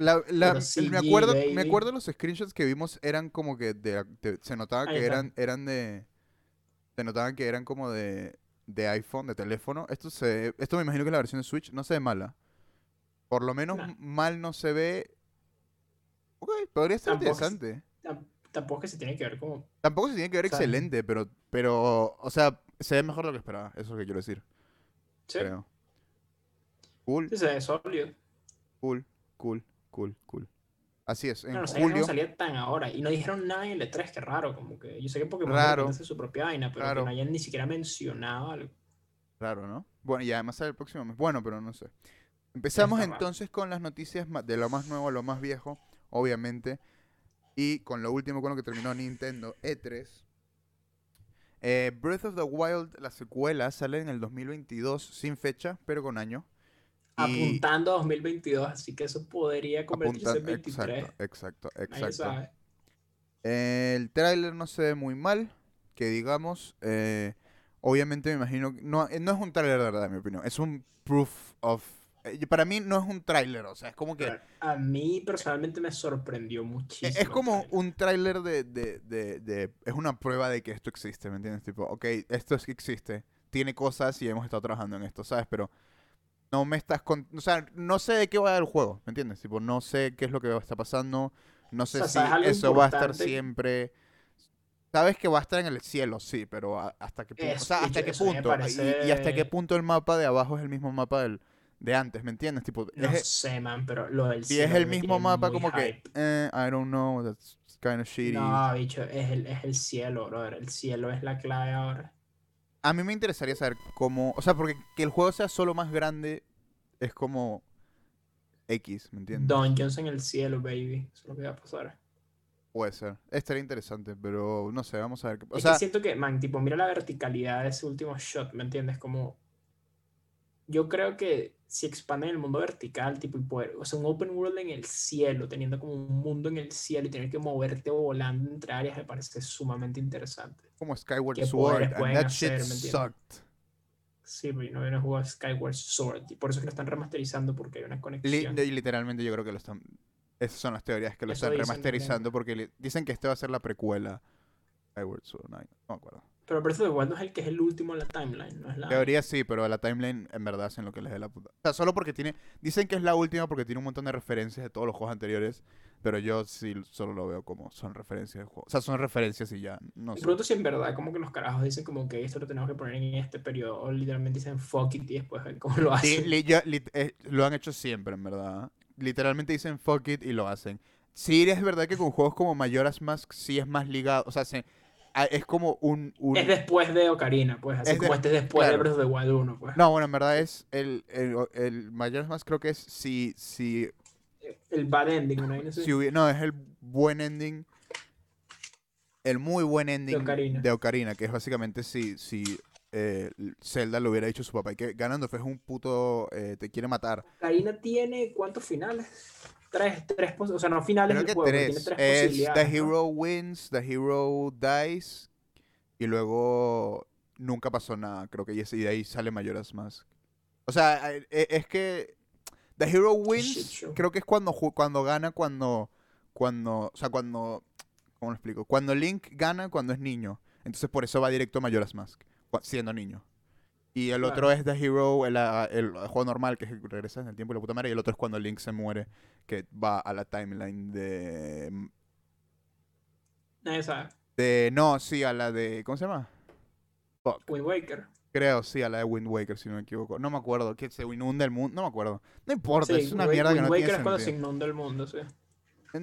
A: La, la- me acuerdo, me acuerdo los screenshots que vimos eran como que de, de- se notaba que eran, eran de, se notaban que eran como de, de iPhone, de teléfono. Esto se, esto me imagino que la versión de Switch, no se ve mala. Por lo menos
B: Nah.
A: mal no se ve. Ok, podría ser
B: Tampoco
A: interesante.
B: Tam- Tampoco que se tiene que ver como.
A: Tampoco se tiene que ver
B: o sea,
A: excelente, pero, pero, o sea, se ve mejor de lo que esperaba. Eso es lo que quiero decir,
B: Sí,
A: creo. Cool,
B: sí se ve sólido.
A: cool, cool, cool, cool. Así es, en
B: sabía que no
A: julio.
B: salía tan ahora. Y no dijeron nada en el E3, que raro. Como que yo sé que Pokémon
A: Raro.
B: hace su propia vaina, pero
A: Raro.
B: que no hayan ni siquiera mencionado algo.
A: Raro, ¿no? Bueno, y además sale el próximo mes. Bueno, pero no sé. Empezamos
B: Está raro.
A: entonces con las noticias de lo más nuevo a lo más viejo, obviamente. Y con lo último con lo que terminó Nintendo E3. Eh, Breath of the Wild, la secuela, sale en el 2022 sin fecha, pero con año.
B: Apuntando a 2022, así que eso podría convertirse en
A: apuntan-
B: 23.
A: Exacto, exacto,
B: Nadie
A: exacto.
B: sabe.
A: El tráiler no se ve muy mal, que digamos. eh, obviamente me imagino... que- No, eh, no es un tráiler de verdad, en mi opinión. Es un proof of... eh, para mí no es un tráiler, o sea, es como que...
B: Pero A mí personalmente me sorprendió muchísimo.
A: Es como un tráiler de, de, de, de- Es una prueba de que esto existe, ¿me entiendes? Tipo, ok, esto es que existe. Tiene cosas y hemos estado trabajando en esto, ¿sabes? Pero no me estás... Con... O sea, no sé de qué va el juego, ¿me entiendes? Tipo, no sé qué es lo que está pasando. No sé
B: sea,
A: si
B: ¿sabes algo
A: eso va a estar
B: importante?
A: siempre... Sabes que va a estar en el cielo, sí, pero ¿hasta qué punto? O
B: Eso,
A: sea, ¿hasta
B: yo-
A: qué punto? Y-
B: parece-
A: Y, hasta qué punto el mapa de abajo es el mismo mapa del, de antes, ¿me entiendes? Tipo,
B: No
A: es,
B: sé, man, pero lo del
A: si es
B: cielo
A: el mismo mapa, como que,
B: hype.
A: eh, I don't know, that's kind of shitty.
B: No, bicho, es el, es el cielo, brother. El cielo es la clave ahora.
A: A mí me interesaría saber cómo, o sea, porque que el juego sea solo más grande es como X, ¿me entiendes?
B: Dungeons en el cielo, baby. Eso es lo que va a pasar.
A: Puede ser. Estaría interesante, pero no sé, vamos a ver. qué- O
B: es
A: sea,
B: que siento que, man, tipo, mira la verticalidad de ese último shot, ¿me entiendes? Como. Yo creo que si expanden el mundo vertical, tipo, y poder. O sea, un open world en el cielo, teniendo como un mundo en el cielo y tener que moverte volando entre áreas, me parece sumamente interesante.
A: como Skyward Sword, and that
B: hacer,
A: shit sucked.
B: Sí, pero yo no había jugado Skyward Sword. Y por eso es que lo están remasterizando, porque hay una
A: Li-
B: conexión.
A: y literalmente yo creo que lo están... Esas son las teorías que lo
B: Eso
A: están remasterizando porque li- dicen que este va a ser la precuela. Skyward Sword, no, no me acuerdo.
B: Pero of the Wild no es el que es el último en la timeline, no es la...
A: Teoría sí, pero la timeline en verdad hacen lo que les dé la puta. O sea, solo porque tiene. Dicen que es la última porque tiene un montón de referencias de todos los juegos anteriores. Pero yo sí solo lo veo como son referencias de juegos. O sea, son referencias y ya. No
B: Me
A: sé.
B: pregunto si en verdad, como que los carajos dicen como que esto lo tenemos que poner en este periodo, o literalmente dicen fuck it y después ven cómo lo
A: Li-
B: hacen.
A: li- ya- lit- eh, lo han hecho siempre, en verdad. Literalmente dicen fuck it y lo hacen. Sí, es verdad que con juegos como Majora's Mask sí es más ligado. O sea, se- es como un. un-
B: Es después de Ocarina, pues, así
A: Es de-
B: como este es después
A: claro.
B: de Breath of the Wild 1, pues.
A: No, bueno, en verdad es. El, el, el Majora's Mask creo que es si. si
B: El bad ending, ¿no? No sé.
A: Si hubi- no, es el buen ending. El muy buen ending
B: Ocarina.
A: de Ocarina, que es básicamente si, si eh, Zelda lo hubiera dicho a su papá. Y que Ganondorf es un puto. eh, te quiere matar.
B: Ocarina tiene ¿cuántos finales? Tres, tres, o sea, no finales
A: Creo
B: del juego,
A: tres.
B: tiene tres
A: Es The
B: posibilidades. ¿no?
A: Hero Wins, The Hero Dies. Y luego nunca pasó nada. Creo que y de ahí sale Mayoras Mask. O sea, eh, eh, es que. The Hero Wins, creo que es cuando, cuando gana, cuando. Cuando. O sea, cuando. ¿Cómo lo explico? Cuando Link gana cuando es niño. Entonces por eso va directo a Majora's Mask. Siendo niño. Y el otro es The Hero, el, ah, el juego normal, que es el que regresa en el tiempo y la puta madre. Y el otro es cuando Link se muere, que va a la timeline de.
B: Nadie sabe.
A: de no, sí, a la de. ¿Cómo se llama? Fuck.
B: Wind Waker.
A: Creo, sí, a la de Wind Waker, si no me equivoco. No me acuerdo. Que se inunda el mundo. No me acuerdo. No importa,
B: Sí,
A: es una
B: Wind-
A: mierda que
B: Wind
A: no
B: Waker
A: tiene
B: es cuando se inunda el mundo, sí.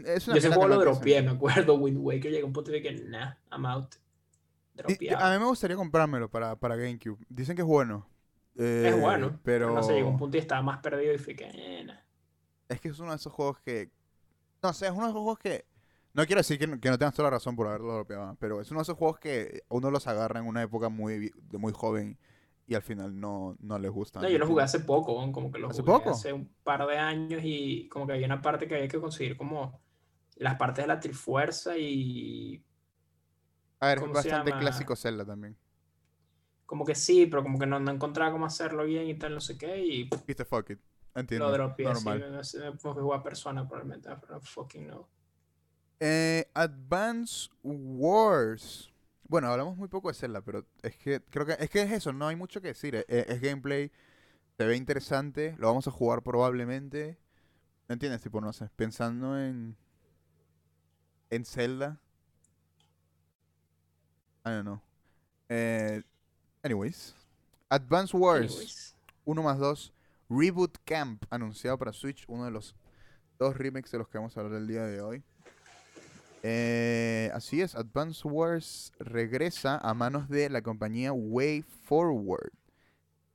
A: Es una
B: Yo ese juego
A: que
B: lo dropeé, me acuerdo. Wind Waker llegó a un punto de que, nah, I'm out. Dropeado.
A: A mí me gustaría comprármelo para, para GameCube. Dicen que es bueno.
B: Es
A: Eh,
B: bueno,
A: Pero.
B: No sé, llegó un punto y estaba más perdido y fui que, eh, nah.
A: Es que es uno de esos juegos que. No sé, es uno de esos juegos que. No quiero decir que no, que no tengas toda la razón por haberlo dropeado, pero es uno de esos juegos que uno los agarra en una época muy, muy joven y al final no, no les gusta.
B: No, yo lo jugué hace poco, como que lo
A: ¿Hace
B: jugué
A: poco?
B: hace un par de años y como que había una parte que había que conseguir como las partes de la Trifuerza y
A: A ver, es
B: ¿cómo se
A: bastante clásico Zelda también.
B: como que sí, pero como que no, no encontraba cómo hacerlo bien y tal, no sé qué, y
A: Viste, fuck it. Entiendo.
B: lo dropeé así,
A: normal.
B: me, me, me a jugar persona probablemente, pero fucking no.
A: Eh, Advance Wars. Bueno, hablamos muy poco de Zelda, pero es que creo que es que es eso, no hay mucho que decir. eh, es gameplay, se ve interesante, lo vamos a jugar probablemente. ¿No entiendes? Tipo, no sé, pensando en en Zelda. I don't know. Eh, anyways, Advance Wars
B: Anyways,
A: 1 más 2 Reboot Camp anunciado para Switch, uno de los dos remakes de los que vamos a hablar el día de hoy. Eh, así es, Advance Wars regresa a manos de la compañía Way Forward.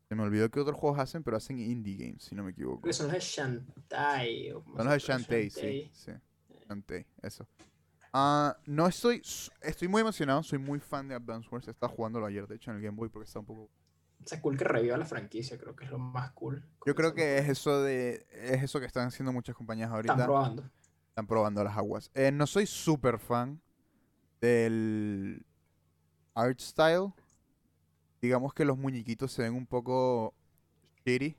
A: Se me olvidó que otros juegos hacen, pero hacen indie games, si no me equivoco.
B: son los de Shantae.
A: Son los de Shantae, sí. sí. Shantae, eso. Ah, no estoy, estoy muy emocionado, soy muy fan de Advance Wars. Estaba jugándolo ayer, de hecho, en el Game Boy porque está un poco
B: O sea, cool que reviva la franquicia, creo que es lo más cool.
A: Yo creo que es eso de es eso que están haciendo muchas compañías ahorita.
B: Están probando.
A: Están probando las aguas. Eh, no soy súper fan del art style. Digamos que los muñequitos se ven un poco shitty.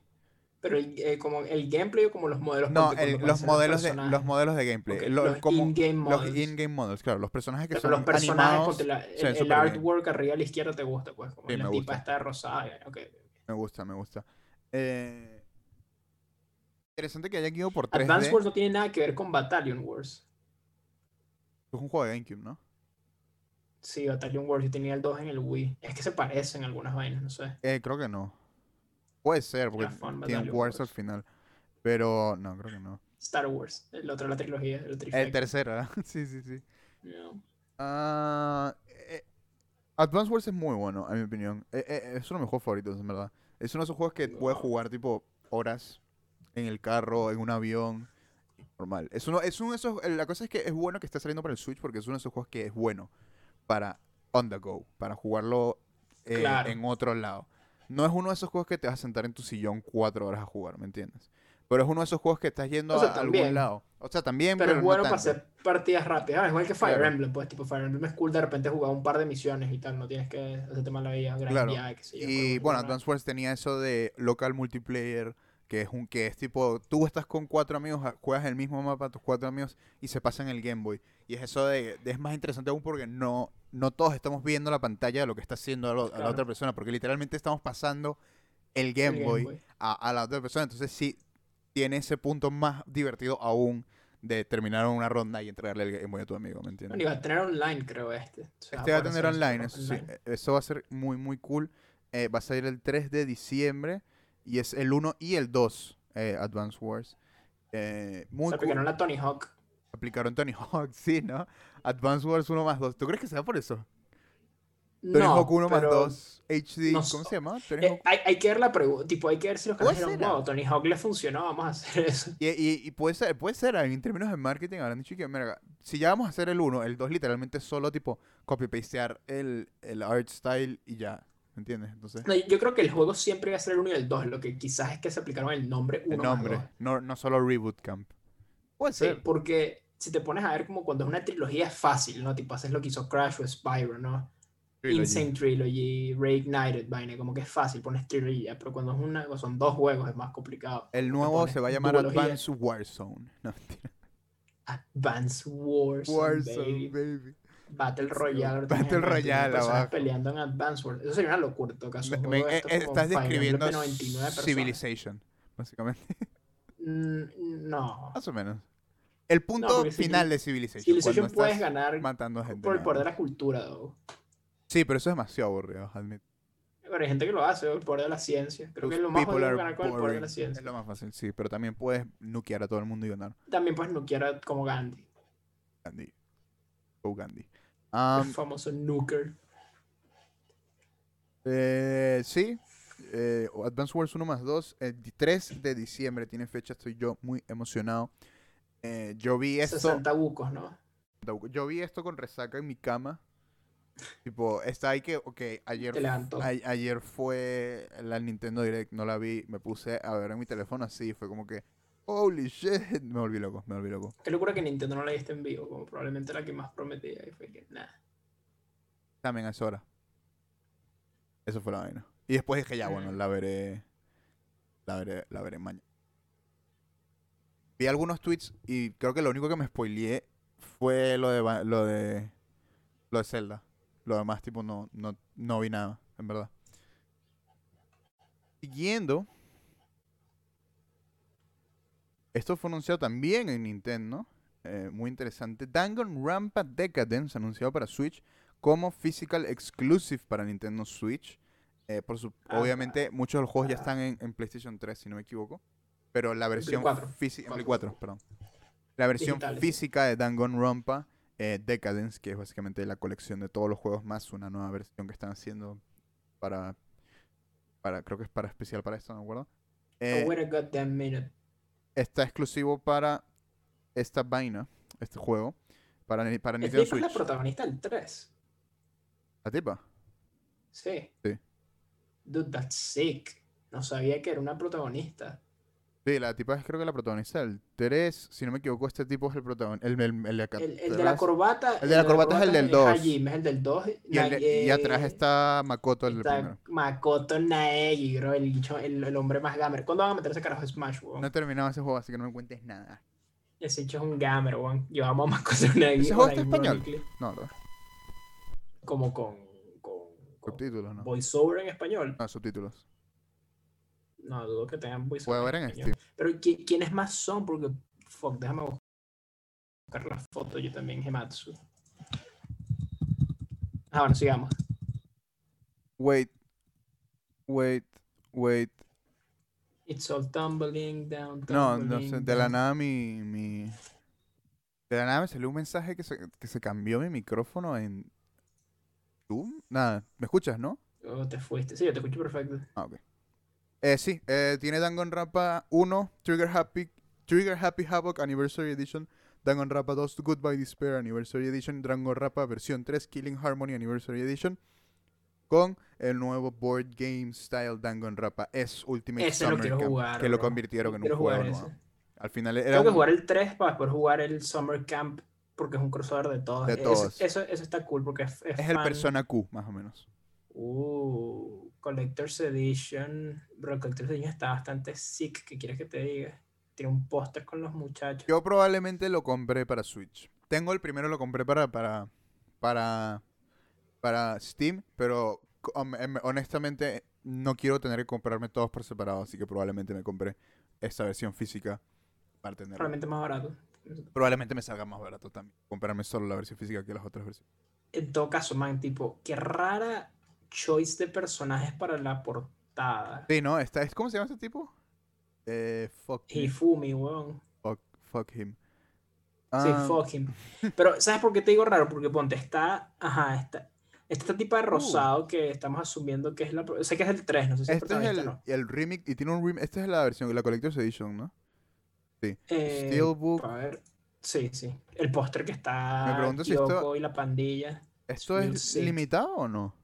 B: Pero el, eh, como el gameplay o como los modelos.
A: No, el- los modelos de los modelos de gameplay.
B: Los in-game
A: los
B: models.
A: in-game models, claro, los personajes que
B: Pero
A: son
B: los personajes,
A: animados.
B: la- el, el
A: bien.
B: artwork arriba a la izquierda te gusta, pues. Como
A: Sí,
B: la
A: me
B: tipa
A: gusta.
B: está rosada. ok.
A: Me gusta, me gusta. Eh, interesante que hayan ido por 3D.
B: Advance Wars no tiene nada que ver con Battalion Wars.
A: Es un juego de GameCube, ¿no?
B: Sí, Battalion Wars, yo tenía el 2 en el Wii. Es que se parecen algunas vainas, no sé.
A: Eh, creo que no. Puede ser, porque tiene
B: Battalion
A: Wars al final. Pero no, creo que no.
B: Star Wars, el otro de la trilogía, el
A: El tercero, ¿verdad? sí, sí, sí.
B: No.
A: Ah, eh, Advance Wars es muy bueno, en mi opinión. Eh, eh, es uno de mis juegos favoritos, en verdad. Es uno de esos juegos que puedes
B: Wow.
A: jugar tipo horas en el carro, en un avión. Normal. Es uno, es uno de esos. La cosa es que es bueno que esté saliendo para el Switch porque es uno de esos juegos que es bueno para on the go, para jugarlo eh,
B: Claro.
A: en otro lado. No es uno de esos juegos que te vas a sentar en tu sillón cuatro horas a jugar, ¿me entiendes? Pero es uno de esos juegos que estás yendo
B: O sea,
A: a algún
B: también.
A: lado. O sea, también,
B: Pero
A: pero,
B: es
A: no
B: bueno para
A: tanto.
B: hacer partidas rápidas. Ah, igual que Fire
A: Claro.
B: Emblem, pues tipo Fire Emblem es cool de repente jugar un par de misiones y tal, no tienes que hacerte mal la vida,
A: Claro.
B: grandear, qué sé yo,
A: Y bueno, Advance Wars tenía eso de local multiplayer, que es un que es tipo, tú estás con cuatro amigos, a- juegas el mismo mapa, tus cuatro amigos, y se pasan el Game Boy. Y es eso de, de- es más interesante aún porque no, no todos estamos viendo la pantalla de lo que está haciendo a, lo- a la otra persona, porque literalmente estamos pasando el Game,
B: el
A: Boy, A, a la otra persona. Entonces sí tiene ese punto más divertido aún de terminar una ronda y entregarle el Game Boy a tu amigo, ¿me entiendes?
B: Bueno, y va a tener online, creo, este. O sea,
A: Este va a tener
B: eso
A: online, eso sí. eh, Eso va a ser muy, muy cool. Eh, va a salir el 3 de diciembre y es el 1 y el 2, eh, Advance Wars. Eh,
B: O
A: muy
B: sea,
A: cool.
B: aplicaron la Tony Hawk.
A: Aplicaron Tony Hawk, sí, ¿no? Advance Wars 1 más 2. ¿Tú crees que sea por eso? Tony
B: No,
A: Hawk 1 más
B: pero,
A: 2 HD,
B: no
A: ¿cómo se llama? Tony
B: eh, hay, hay que ver la pregunta, tipo, hay que ver si los caras dijeron, wow, Tony Hawk le funcionó, vamos a hacer eso.
A: Y, y- y puede ser, puede ser, en términos de marketing, habrán dicho que, mira, si ya vamos a hacer el 1, el 2 literalmente es solo tipo copy-pastear el, el art style y ya, ¿me entiendes? Entonces,
B: No, yo creo que el juego siempre iba a ser el 1 y el 2, lo que quizás es que se aplicaron el nombre 1
A: el nombre, no, no solo Reboot Camp. Puede
B: Sí,
A: ser.
B: porque si te pones a ver como cuando es una trilogía es fácil, ¿no? Tipo, haces lo que hizo Crash o Spyro, ¿no?
A: Trilogy.
B: Insane Trilogy, Reignited, vaina, como que es fácil, pones trilogy, ya, pero cuando es una, son dos juegos es más complicado.
A: El nuevo se va a llamar. Advance Warzone. No.
B: Advance Warzone,
A: Warzone,
B: baby.
A: baby.
B: Battle Royale.
A: Battle
B: tienes más de 10.000
A: Royale abajo.
B: peleando en Advance Wars. Eso sería una locura todo caso.
A: Me- me-
B: como
A: estás describiendo
B: 99 personas.
A: Civilization, básicamente.
B: Mm, No.
A: Más o menos. El punto final de Civilization.
B: Civilization puedes ganar
A: matando gente.
B: por el poder de la cultura, though.
A: Sí, pero eso es demasiado aburrido, admit.
B: Pero hay gente que lo hace, el poder de la ciencia. Creo que
A: Those
B: lo más es
A: are
B: ganar con el poder de
A: boring.
B: la ciencia.
A: Es lo más fácil, sí, pero también puedes nukear a todo el mundo y ganar.
B: También pues no quiera como Gandhi,
A: Gandhi. Go Gandhi.
B: el famoso nuker.
A: eh, sí, eh, Advance Wars 1 más 2, el 3 de diciembre tiene fecha, estoy yo muy emocionado. Eh, yo vi esto,
B: 60 bucos, ¿no?
A: yo vi esto con resaca en mi cama. Tipo, está ahí que, ok, ayer, a- ayer fue la Nintendo Direct, no la vi, me puse a ver en mi teléfono así, fue como que, holy shit, me volví loco, me volví loco.
B: Qué locura que Nintendo no la diste en vivo, como probablemente la que más prometía. Y fue que, nada.
A: También a esa hora. Eso fue la vaina. Y después dije, ya, bueno,
B: Mm.
A: la veré. La veré, la veré mañana. Vi algunos tweets y creo que lo único que me spoileé fue lo de lo de lo de Zelda. Lo demás, tipo, no, no, no vi nada, en verdad. Siguiendo. Esto fue anunciado también en Nintendo. eh, muy interesante. Danganronpa Decadence, anunciado para Switch como Physical Exclusive para Nintendo Switch. Eh, por su-
B: Ah,
A: obviamente, muchos de los juegos ya están en, en PlayStation 3, si no me equivoco. Pero la versión
B: 4,
A: física. En Play
B: cuatro.
A: 4, perdón. La versión
B: Digitales.
A: física de Danganronpa eh, Decadence, que es básicamente la colección de todos los juegos más una nueva versión que están haciendo para. para creo que es para especial para esto, no me acuerdo. Eh,
B: Oh, minute.
A: está exclusivo para esta vaina, este juego, para, para Nintendo
B: tipo es la
A: Switch.
B: protagonista del 3.
A: ¿La tipa?
B: Sí.
A: Sí.
B: Dude, that's sick. No sabía que era una protagonista.
A: Sí, la tipa es creo que la protagonista del 3. Si no me equivoco, este tipo es el protagonista. El, el, el de acá
B: El, el de la corbata.
A: El de la corbata es el del dos.
B: Hajime, es el del 2.
A: Y, atrás está Makoto, el del
B: Está
A: primero.
B: Makoto Naegi, bro, el, hombre más gamer. ¿Cuándo van a meter ese carajo de Smash, weón?
A: No he terminado ese juego, así que no me cuentes nada.
B: Ese bicho es un gamer, weón. Yo amo a Makoto Naegi.
A: ¿Ese juego está español? No, ¿verdad?
B: Como con, con, con
A: Subtítulos, ¿no?
B: voiceover en español.
A: No, subtítulos.
B: No, dudo que tengan voiceover.
A: Puede haber en
B: español.
A: Steam.
B: Pero ¿qui- ¿quiénes más son? Porque, fuck, déjame buscar la foto yo también, Gematsu. Ah, bueno, sigamos.
A: Wait. Wait. Wait.
B: It's all tumbling down,
A: No, no
B: tumbling
A: sé. De la nada mi, mi. De la nada me salió un mensaje que se, que se cambió mi micrófono en. Zoom. Nada. ¿Me escuchas, no?
B: Oh, te fuiste. Sí, yo te escucho perfecto.
A: Ah, ok. Eh, sí, eh, tiene Danganronpa 1, Trigger Happy, Trigger Happy Havoc Anniversary Edition, Danganronpa 2, Goodbye Despair Anniversary Edition, Danganronpa versión 3, Killing Harmony Anniversary Edition, con el nuevo board game style Danganronpa. Es Ultimate
B: Ese lo
A: Summer
B: quiero
A: Camp,
B: jugar.
A: que lo convirtieron en un juego nuevo. Al final era
B: Tengo que jugar el 3 para después jugar el Summer Camp porque es un crossover de todos.
A: De
B: Eso-
A: todos.
B: Eso, eso, está cool porque es, es
A: es el Persona Q, más o menos.
B: Uh, Collector's Edition. Bro, el Collector's Edition está bastante sick. ¿Qué quieres que te diga? Tiene un póster con los muchachos.
A: Yo probablemente lo compré para Switch. Tengo el primero, lo compré para para para, para Steam, pero hom- em, honestamente no quiero tener que comprarme todos por separado, así que probablemente me compré esta versión física para tenerla.
B: Probablemente más barato.
A: Probablemente me salga más barato también comprarme solo la versión física que las otras versiones.
B: En todo caso, man, tipo, qué rara choice de personajes para la portada.
A: Sí, ¿no? Esta, es- ¿Cómo se llama este tipo? Eh, fuck, him.
B: Hifumi, weón.
A: fuck, fuck him.
B: Sí,
A: Ah,
B: fuck him. Pero, ¿sabes por qué te digo raro? Porque ponte, está. Ajá, está. Esta tipa
A: Uh.
B: de rosado que estamos asumiendo que es la. Sé que es el 3, no sé si es
A: Este es el,
B: o no.
A: el remix, y tiene un remix, esta es la versión, la Collector's Edition, ¿no? Sí.
B: Eh,
A: Steelbook.
B: A ver. Sí, sí. El póster que está.
A: Me pregunto si esto-
B: y la pandilla.
A: ¿Esto es
B: Sit.
A: limitado o no?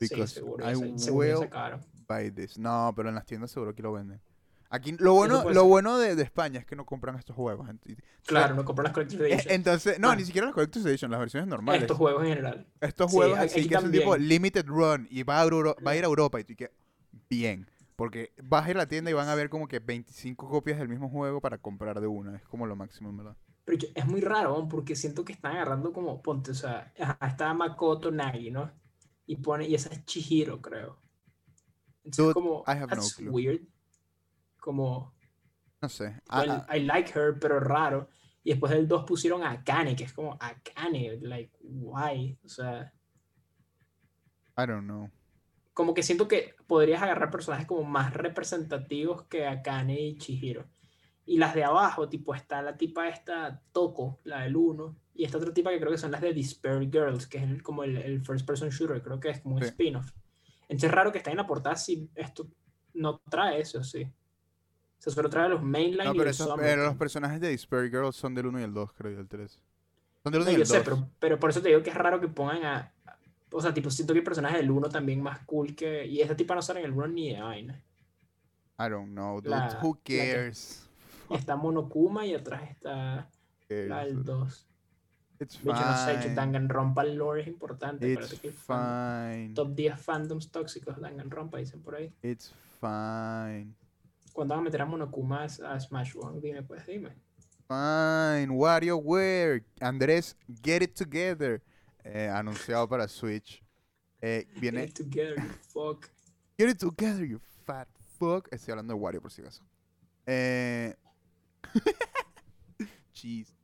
B: Sí,
A: Because
B: seguro.
A: I
B: se- seguro
A: will
B: sacaron.
A: buy this. No, pero en las tiendas seguro que lo venden. Aquí lo bueno, lo
B: ser.
A: bueno de, de España es que no compran estos juegos.
B: Claro, no compran las Collector's
A: Eh,
B: Edition.
A: Entonces, no, ni siquiera las Collector's Edition, las versiones normales.
B: Estos juegos en general.
A: Estos
B: Sí,
A: juegos
B: a-
A: así que son tipo
B: también.
A: limited run y va a, Euro- va a ir a Europa y tú que bien, porque vas a ir a la tienda y van a ver como que 25 copias del mismo juego para comprar de una, es como lo máximo, verdad.
B: Pero es muy raro, porque siento que están agarrando como, ponte, o sea, está Makoto Nagi, ¿no? Y pone, y esa es Chihiro, creo. Entonces
A: Dude,
B: como,
A: I have no
B: that's
A: clue.
B: weird. Como,
A: No sé.
B: Well,
A: ah,
B: I like her, pero raro. Y después del 2 pusieron a Akane, que es como, Akane, like, why? O sea,
A: I don't know.
B: como que siento que podrías agarrar personajes como más representativos que Akane y Chihiro. Y las de abajo, tipo, está la tipa esta Toko, la del 1, y esta otra tipa que creo que son las de Despair Girls, que es el- como el, el first person shooter, creo que es como un
A: Sí.
B: spin-off. Entonces es raro que está en la portada si esto no trae eso, sí. O sea, solo trae los mainline
A: No,
B: y
A: pero,
B: el
A: esos,
B: Summer
A: pero los personajes de Despair Girls son del 1 y el 2, creo, y el 3. Son del 1
B: No,
A: y
B: yo
A: el
B: sé,
A: 2.
B: pero, pero por eso te digo que es raro que pongan a... O sea, tipo, siento que hay personajes del 1 también más cool que... Y esta tipa no sale en el 1 ni de vaina.
A: I don't know, dude.
B: La-
A: Who cares?
B: Está Monokuma y atrás está la del
A: dude?
B: 2.
A: It's
B: hecho, no sé,
A: fine.
B: Danganronpa lore es importante.
A: It's
B: que
A: fine.
B: top 10 fandoms tóxicos Danganronpa dicen por ahí.
A: It's fine.
B: ¿Cuándo van a meter a Monokuma a, Smash One? Dime, pues, dime.
A: Fine. WarioWare. Andrés, get it together. Eh, anunciado para Switch. Eh, viene.
B: Get together, you fuck.
A: Get it together, you fat fuck. Estoy hablando de Wario, por si acaso. Eh... Jeez.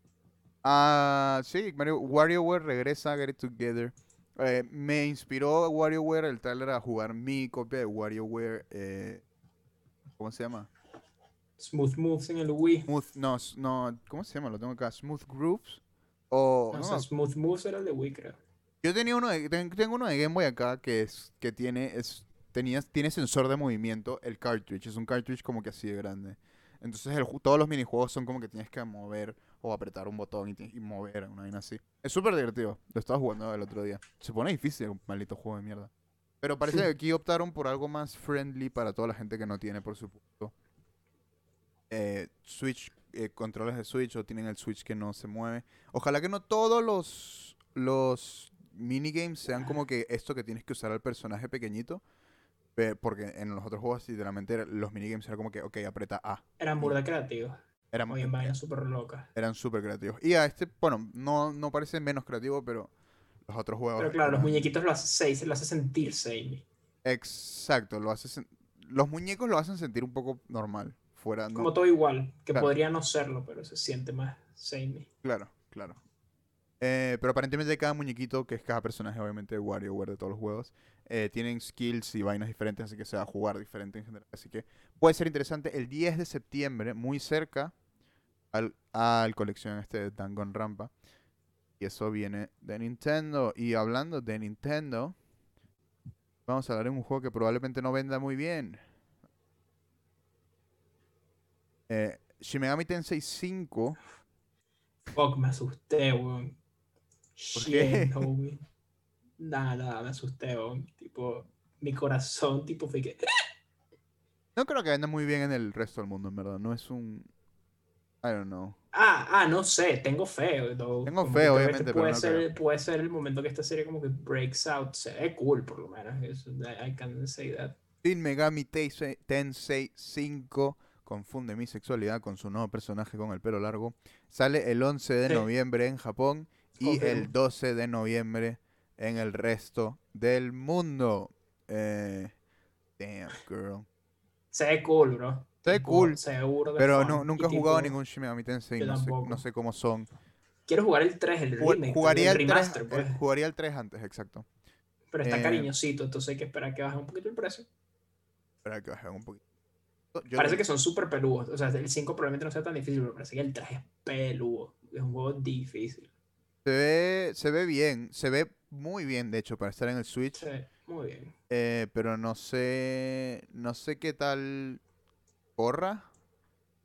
A: Ah, sí, Mario, WarioWare regresa a Get It Together. Eh, me inspiró WarioWare el trailer a jugar mi copia de WarioWare. Eh, ¿Cómo se llama?
B: Smooth Moves en el Wii.
A: Smooth, no, no, ¿cómo se llama? Lo tengo acá. Smooth Grooves. O,
B: No,
A: no,
B: o sea, Smooth Moves era el de Wii, creo.
A: Yo tenía uno de, ten- tengo uno de Game Boy acá que es que tiene es tenía, tiene sensor de movimiento el cartridge, es un cartridge como que así de grande. Entonces el todos los minijuegos son como que tienes que mover o apretar un botón y, y mover una vaina así. Es súper divertido. Lo estaba jugando el otro día. Se pone difícil, un maldito juego de mierda. Pero parece
B: Sí.
A: que aquí optaron por algo más friendly para toda la gente que no tiene, por supuesto, eh, Switch, eh, controles de Switch o tienen el Switch que no se mueve. Ojalá que no todos los, los minigames sean como que esto que tienes que usar al personaje pequeñito. pe- Porque en los otros juegos, literalmente, era- los minigames eran como que, ok, aprieta A.
B: Eran burda creativos.
A: Eran,
B: vainas súper locas.
A: eran súper creativos. Y a este, bueno, no, no parece menos creativo, pero los otros juegos.
B: Pero claro, los muñequitos lo hace seis, lo hace sentir samey.
A: Exacto, lo hace los muñecos lo hacen sentir un poco normal. Fuera, no-
B: Como todo igual, que
A: Claro.
B: podría no serlo, pero se siente más samey.
A: Claro, claro. Eh, pero aparentemente cada muñequito, que es cada personaje obviamente de WarioWare de todos los juegos, eh, tienen skills y vainas diferentes, así que se va a jugar diferente en general. Así que puede ser interesante. El 10 de septiembre, muy cerca al, al colección este de Danganronpa. Y eso viene de Nintendo. Y hablando de Nintendo, vamos a hablar de un juego que probablemente no venda muy bien. Eh, Shimegami Tensei 5
B: Fuck, me asusté, weón.
A: ¿Por qué?
B: Homie. Nada, me asusté, weón. Tipo, mi corazón, tipo, fue que.
A: No creo que venda muy bien en el resto del mundo, en verdad. No es un. I don't know.
B: Ah, ah, no sé, tengo fe. though.
A: Tengo fe, obviamente,
B: este
A: pero
B: puede
A: no
B: ser,
A: creo.
B: puede ser el momento que esta serie como que breaks out. Se ve cool, por lo menos. Eso, I can say that.
A: Shin Megami Tensei Tensei 5 confunde mi sexualidad con su nuevo personaje con el pelo largo. Sale el 11 de
B: Sí.
A: noviembre en Japón y el
B: Confirmo.
A: 12 de noviembre en el resto del mundo. Eh, damn, girl.
B: Se ve cool, bro.
A: Se ve cool,
B: Se ve
A: Pero no, nunca he jugado
B: tipo,
A: ningún Shin Megami Tensei, no sé, no sé cómo son.
B: Quiero jugar el 3, el remake,
A: jugaría,
B: el
A: el 3,
B: remaster, pues.
A: jugaría el 3 antes, exacto.
B: Pero está
A: eh,
B: cariñosito, entonces hay que esperar que baje un poquito el precio.
A: Espera que baje un poquito. Yo
B: parece
A: de-
B: que son súper peludos. O sea, el 5 probablemente no sea tan difícil, pero parece que el 3 es peludo. Es un juego difícil.
A: se ve, se ve bien, se ve muy bien, de hecho, para estar en el Switch.
B: Sí, muy bien.
A: Eh, pero no sé. No sé qué tal corra.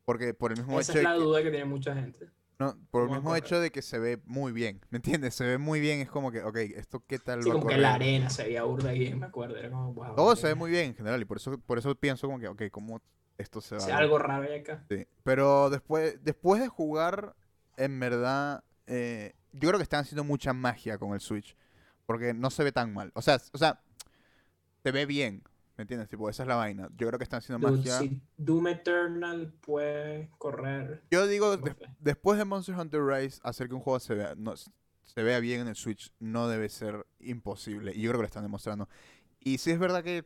A: Porque por el mismo
B: Esa
A: hecho
B: es la duda que tiene mucha gente.
A: no, por el mismo hecho de que se ve muy bien. ¿Me entiendes? Se ve muy bien. Es como que, ok, ¿esto qué tal
B: Sí,
A: va a
B: como que la arena se veía burda bien, me acuerdo. Era como, wow.
A: Todo se ve muy bien en general. Y por eso, por eso pienso como que, ok, ¿cómo esto se va
B: sí,
A: a ver?
B: algo raro acá.
A: Sí. Pero después, después de jugar, en verdad, eh, yo creo que están haciendo mucha magia con el Switch. Porque no se ve tan mal. O sea, o sea, se ve bien. ¿Me entiendes? Tipo, esa es la vaina. Yo creo que están haciendo
B: Dude,
A: magia.
B: si Doom Eternal puede correr.
A: Yo digo, después de Monster Hunter Rise, hacer que un juego se vea, no, se vea bien en el Switch no debe ser imposible. Y yo creo que lo están demostrando. Y sí es verdad que.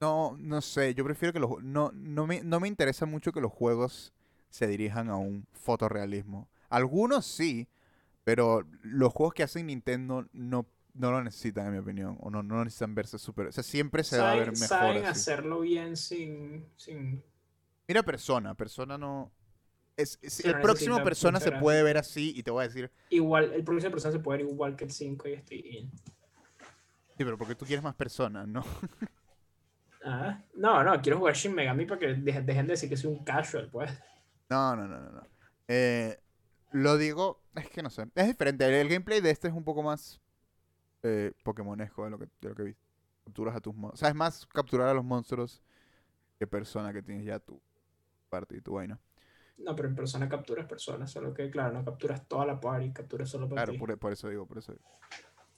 A: No, no sé. Yo prefiero que los. No, no, me, no me interesa mucho que los juegos se dirijan a un fotorrealismo. Algunos sí, pero los juegos que hacen Nintendo no, no lo necesitan, en mi opinión. O no, no necesitan verse súper. O sea, siempre se va a ver mejor.
B: saben
A: así.
B: hacerlo bien sin, sin
A: Mira Persona, Persona no... Es, el próximo Persona se puede ver así y te voy a decir,
B: igual. El próximo persona se puede ver igual que el 5 y estoy in.
A: sí, pero porque tú quieres más Persona, ¿no?
B: Ah, no, no, quiero jugar Shin Megami para que dejen, dejen de decir que soy un casual, pues.
A: No, no, no, no. no. Eh, lo digo, es que no sé, es diferente. El, el gameplay de este es un poco más eh, Pokémonesco de lo que, de lo que visto. Capturas a tus monstruos. O sea, es más capturar a los monstruos que Persona que tienes ya tu parte y tu vaina.
B: No, pero en persona capturas personas, solo que, claro, no capturas toda la party, capturas solo para
A: Claro,
B: ti.
A: por, por eso digo, por eso digo.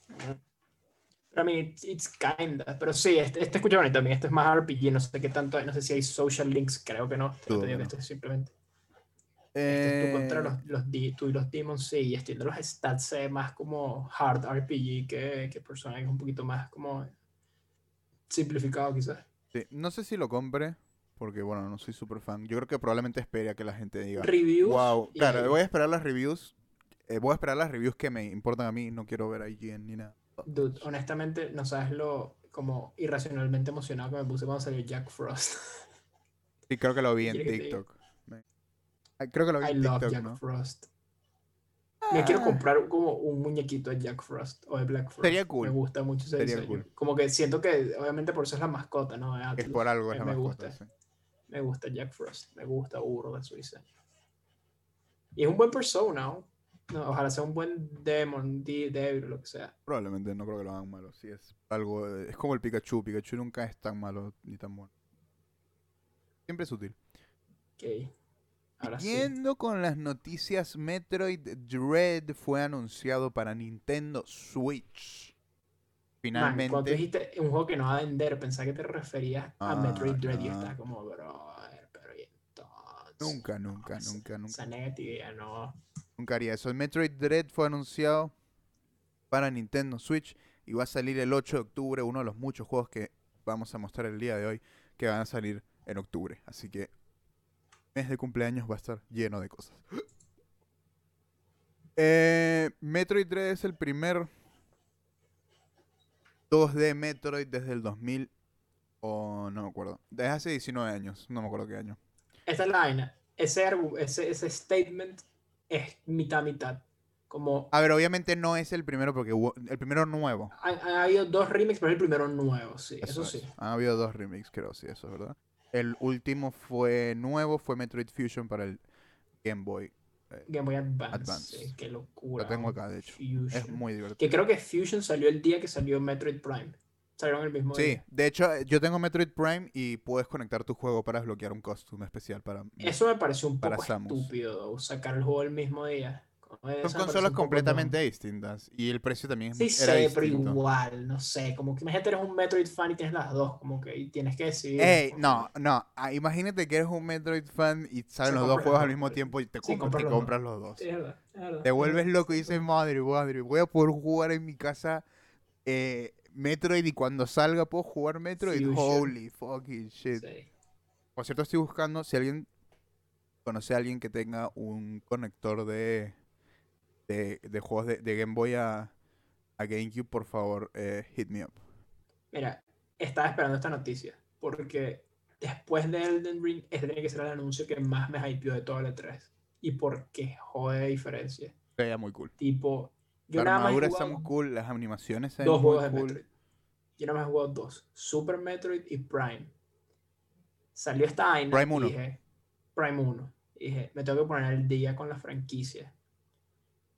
B: Pero, I mean, it's, it's kinda. Pero sí, este, este escucha bonito también. Este es más RPG, no sé qué tanto hay. No sé si hay social links, creo que no.
A: Que no.
B: esto es simplemente. Este es tú contra
A: Eh,
B: los, los, di- tú y los demons, sí. Los stats se ve más como hard RPG que, que persona, que es un poquito más como simplificado, quizás.
A: sí, No sé si lo compre, porque bueno, no soy súper fan. Yo creo que probablemente espere a que la gente diga,
B: Reviews.
A: Wow,
B: y
A: claro, voy a esperar las reviews. eh, voy a esperar las reviews que me importan a mí. No quiero ver a IGN ni nada.
B: Dude, honestamente, no sabes lo como irracionalmente emocionado que me puse cuando salió Jack Frost.
A: Sí, creo que lo vi en. TikTok. Ah, Creo que lo vi
B: I
A: en
B: love
A: TikTok,
B: Jack
A: ¿no?
B: Frost. Me quiero
A: Ah,
B: comprar como un muñequito de Jack Frost o de Black Frost.
A: Sería cool.
B: Me gusta mucho ese
A: Sería
B: diseño.
A: cool.
B: Como que siento que, obviamente, por eso es la mascota, ¿no? De
A: Es por algo, es
B: Me-
A: la
B: me
A: mascota.
B: gusta.
A: sí.
B: Me gusta Jack Frost. Me gusta burro de su diseño. Y es un buen persona, ¿no? No, ojalá sea un buen demon, de devil o lo que sea.
A: Probablemente no creo que lo hagan malo. Sí, es algo. Es como el Pikachu. Pikachu nunca es tan malo ni tan bueno. Siempre es útil.
B: Ok. Ahora sí.
A: Con las noticias, Metroid Dread fue anunciado para Nintendo Switch.
B: Man, cuando tú
A: Finalmente.
B: dijiste un juego que no va a vender, pensaba que te referías a
A: Ah,
B: Metroid Dread y
A: no.
B: estaba como, brother, pero y entonces.
A: Nunca, nunca, nunca, nunca.
B: Esa negativa, no.
A: Nunca haría eso. El Metroid Dread fue anunciado para Nintendo Switch y va a salir el 8 de octubre, uno de los muchos juegos que vamos a mostrar el día de hoy que van a salir en octubre. Así que mes de cumpleaños va a estar lleno de cosas. Eh, Metroid Dread es el primer 2D Metroid desde el 2000 o no me acuerdo. Desde hace 19 años, no me acuerdo qué año.
B: Esta es la vaina. Ese, ese, ese statement es mitad mitad. Como
A: A ver, obviamente no es el primero porque hubo el primero nuevo.
B: ha, ha habido dos remakes, pero es el primero nuevo, sí. Eso,
A: es.
B: sí.
A: Han habido dos remakes, creo, sí, eso es verdad. El último fue nuevo, fue Metroid Fusion para el Game Boy eh,
B: Game Boy Advance.
A: Advance.
B: eh, qué locura.
A: lo tengo acá, de hecho.
B: Fusion.
A: Es muy divertido.
B: Que creo que Fusion salió el día que salió Metroid Prime. Salieron el mismo
A: Sí,
B: día.
A: de hecho, yo tengo Metroid Prime y puedes conectar tu juego para desbloquear un costume especial para...
B: Eso me pareció un poco estúpido, sacar el juego el mismo día.
A: Son consolas completamente distintas y el precio también es
B: Sí
A: mu-
B: sé,
A: era
B: pero igual, no sé, como que imagínate eres un Metroid fan y tienes las dos, como que y tienes que decidir.
A: Ey, no, no. ah, imagínate que eres un Metroid fan y salen los dos juegos al mismo tiempo y te,
B: Sí,
A: compras, te
B: los dos.
A: compras los dos.
B: Sí, es verdad, es verdad.
A: Te vuelves loco y dices, madre, madre, voy a poder jugar en mi casa eh, Metroid y cuando salga puedo jugar Metroid.
B: Fusion.
A: Holy fucking shit.
B: Sí.
A: Por cierto, estoy buscando si alguien conoce a alguien que tenga un conector de, de, de juegos de, de Game Boy a, a GameCube, por favor, eh, hit me up.
B: Mira, estaba esperando esta noticia, porque después de Elden Ring, este tiene que ser el anuncio que más me hypeó de todo el E3. ¿Y por qué? Jode de diferencia.
A: Se veía muy cool.
B: Tipo, yo
A: La armadura está muy cool, las animaciones
B: dos
A: muy
B: juegos de
A: cool.
B: Metroid. Yo nada más he jugado dos, Super Metroid y Prime. Salió esta vaina
A: Prime
B: y
A: 1.
B: dije, Prime 1. Y dije, me tengo que poner al día con la franquicia.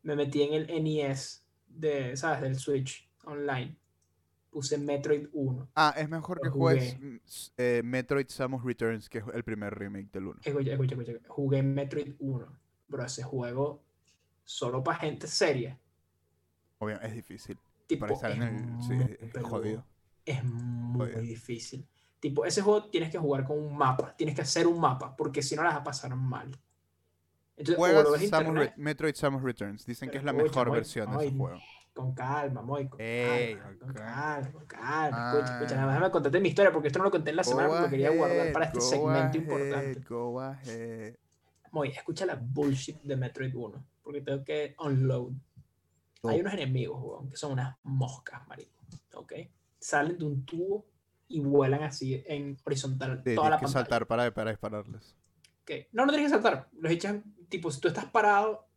B: Me metí en el NES de, ¿sabes? Del Switch online. Puse Metroid 1.
A: Ah, es mejor que juegues
B: jugué.
A: mm, eh, Metroid Samus Returns, que es el primer remake del 1.
B: Escucha, escucha, escucha. Jugué Metroid 1. Bro, ese juego solo para gente seria.
A: Obvio, es difícil.
B: Tipo,
A: Para estar en
B: es
A: el... Sí, es- jodido.
B: es muy
A: Jodido.
B: difícil. Tipo, ese juego tienes que jugar con un mapa, tienes que hacer un mapa, porque si no las vas a pasar mal. Entonces,
A: Juegas
B: lo ves en
A: Samus
B: internet,
A: Metroid Samus Returns. Dicen que es la
B: escucha,
A: mejor
B: Moy,
A: versión de ese
B: Moy,
A: juego.
B: con calma, muy con
A: Ey,
B: calma, con calma, con calma. Escucha, escucha,
A: Ah.
B: nada más contarte mi historia, porque esto no lo conté en la semana, porque quería guardar para este segmento
A: ahead,
B: importante.
A: Go ahead.
B: Moy, escucha la bullshit de Metroid 1, porque tengo que unload. Hay
A: Oh.
B: unos enemigos, weón, que son unas moscas, marico, ¿ok? Salen de un tubo y vuelan así en horizontal
A: Sí,
B: toda la
A: que
B: pantalla.
A: saltar para, para dispararles.
B: Ok. No, no tienes que saltar. Los echan, tipo, si tú estás parado,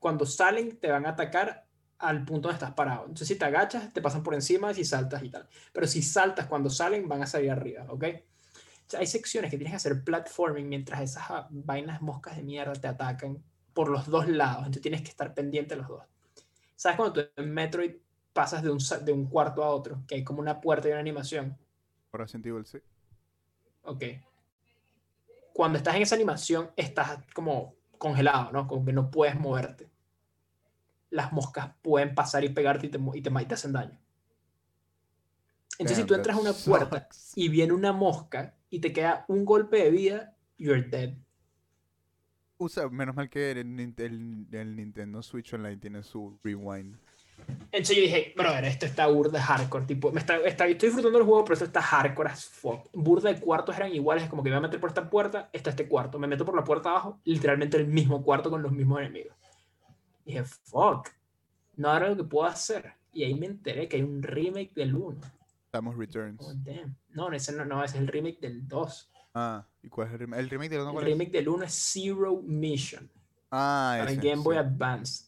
B: cuando salen te van a atacar al punto donde estás parado. Entonces, si te agachas, te pasan por encima si saltas y tal. Pero si saltas cuando salen, van a salir arriba, ¿ok? O sea, hay secciones que tienes que hacer platforming mientras esas ah, vainas moscas de mierda te atacan por los dos lados. Entonces, tienes que estar pendiente de los dos. ¿Sabes cuando tú en Metroid pasas de un, de un cuarto a otro? Que hay como una puerta y una animación.
A: Por Resident Evil, sí.
B: Ok. Cuando estás en esa animación, estás como congelado, ¿no? Como que no puedes moverte. Las moscas pueden pasar y pegarte y te, y te, y te hacen daño. Entonces, si tú entras a una puerta
A: sucks.
B: y viene una mosca y te queda un golpe de vida, you're dead.
A: Usa, menos mal que el, el- el Nintendo Switch Online tiene su rewind.
B: Entonces yo dije, brother, esto está burda hardcore. Tipo, me está, está- estoy disfrutando del juego, pero esto está hardcore as fuck. Burda de cuartos eran iguales, es como que me voy a meter por esta puerta, está este cuarto. Me meto por la puerta abajo, literalmente el mismo cuarto con los mismos enemigos. dije, fuck, no era lo que puedo hacer. Y ahí me enteré que hay un remake del 1.
A: Samus Returns.
B: Oh, damn. No, ese no, no, ese es el remake del 2.
A: Ah, ¿y cuál es el remake? ¿El remake de los
B: El remake del 1 es Zero Mission.
A: Ah,
B: para el
A: ese,
B: Game Boy
A: sí.
B: Advance.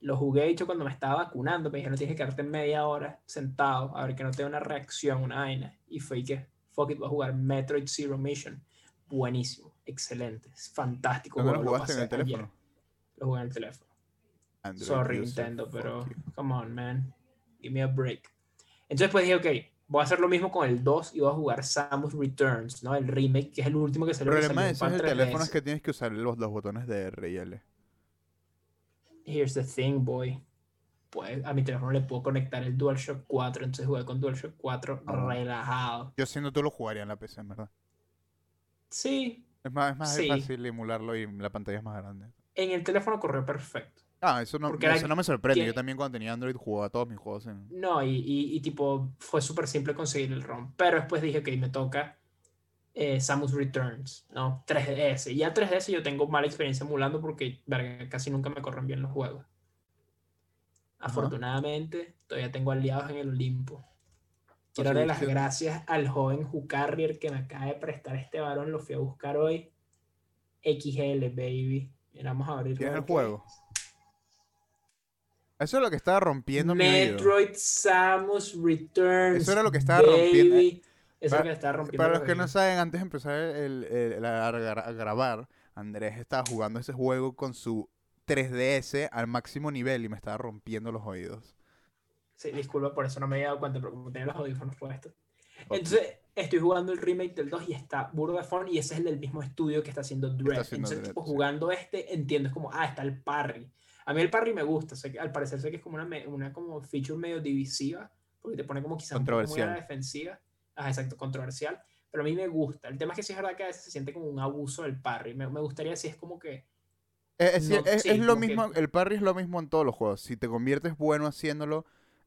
B: Lo jugué hecho cuando me estaba vacunando. Me dijeron, tienes que quedarte media hora sentado a ver que no te dé una reacción, una vaina. Y fue que, fuck it, voy a jugar Metroid Zero Mission. Buenísimo, excelente, es fantástico.
A: ¿Dónde lo jugaste en el
B: ayer.
A: teléfono?
B: Lo jugué en el teléfono.
A: Android
B: Sorry, Nintendo, pero come on, man. Give me a break. Entonces, pues dije, ok, voy a hacer lo mismo con el 2 y voy a jugar Samus Returns, ¿no? El remake, que es el último que
A: El
B: salió. que
A: problema de
B: salió
A: ese es
B: para
A: el teléfono
B: 3DS.
A: es que tienes que usar los dos botones de R y L.
B: Here's the thing, boy. Pues a mi teléfono le puedo conectar el DualShock 4, entonces jugué con DualShock 4
A: Ah.
B: relajado.
A: Yo siendo tú lo jugaría en la PC, en verdad.
B: Sí,
A: Es más, es más
B: Sí.
A: fácil emularlo y la pantalla es más grande.
B: en el teléfono corrió perfecto.
A: Ah, eso no,
B: Porque
A: eso
B: era-
A: no me sorprende.
B: que-
A: Yo también cuando tenía Android jugaba todos mis juegos en...
B: No, y, y- y tipo, fue súper simple conseguir el ROM. Pero después dije, ok, me toca eh, Samus Returns, ¿no? 3DS. Y ya 3DS yo tengo mala experiencia emulando porque verga, casi nunca me corren bien los juegos. Afortunadamente, todavía tengo aliados en el Olimpo. Quiero darle las gracias al joven Hucarrier que me acaba de prestar este varón. Lo fui a buscar hoy. XL, baby. Mira, vamos a abrir.
A: ¿Tienes el
B: qué
A: juego? Eso es lo que estaba rompiendo mi oído.
B: Metroid Samus Returns.
A: Eso era lo que estaba rompiendo-
B: es
A: Para-
B: lo que estaba rompiendo.
A: Para los que no saben, antes de empezar el, el- el- a, gra- a grabar, Andrés estaba jugando ese juego con su 3DS al máximo nivel y me estaba rompiendo los oídos.
B: Sí, disculpa, por eso no me había dado cuenta, pero como tenía los audífonos puestos. Entonces, estoy jugando el remake del 2 y está burdo de fun y ese es el del mismo estudio que está haciendo Dread.
A: haciendo
B: Entonces,
A: Dread,
B: tipo,
A: sí.
B: jugando este, entiendo, es como, ah, está el parry. A mí el parry me gusta, sé que, al parecer sé que es como una, una como feature medio divisiva, porque te pone como quizás muy a la defensiva. Ah, exacto, controversial. Pero a mí me gusta. El tema es que sí es verdad que a veces se siente como un abuso del parry. Me, me gustaría si es como que...
A: Es, es-
B: No,
A: es-
B: sí,
A: es lo
B: como que-
A: mismo, el parry es lo mismo en todos los juegos. Si te conviertes bueno haciéndolo,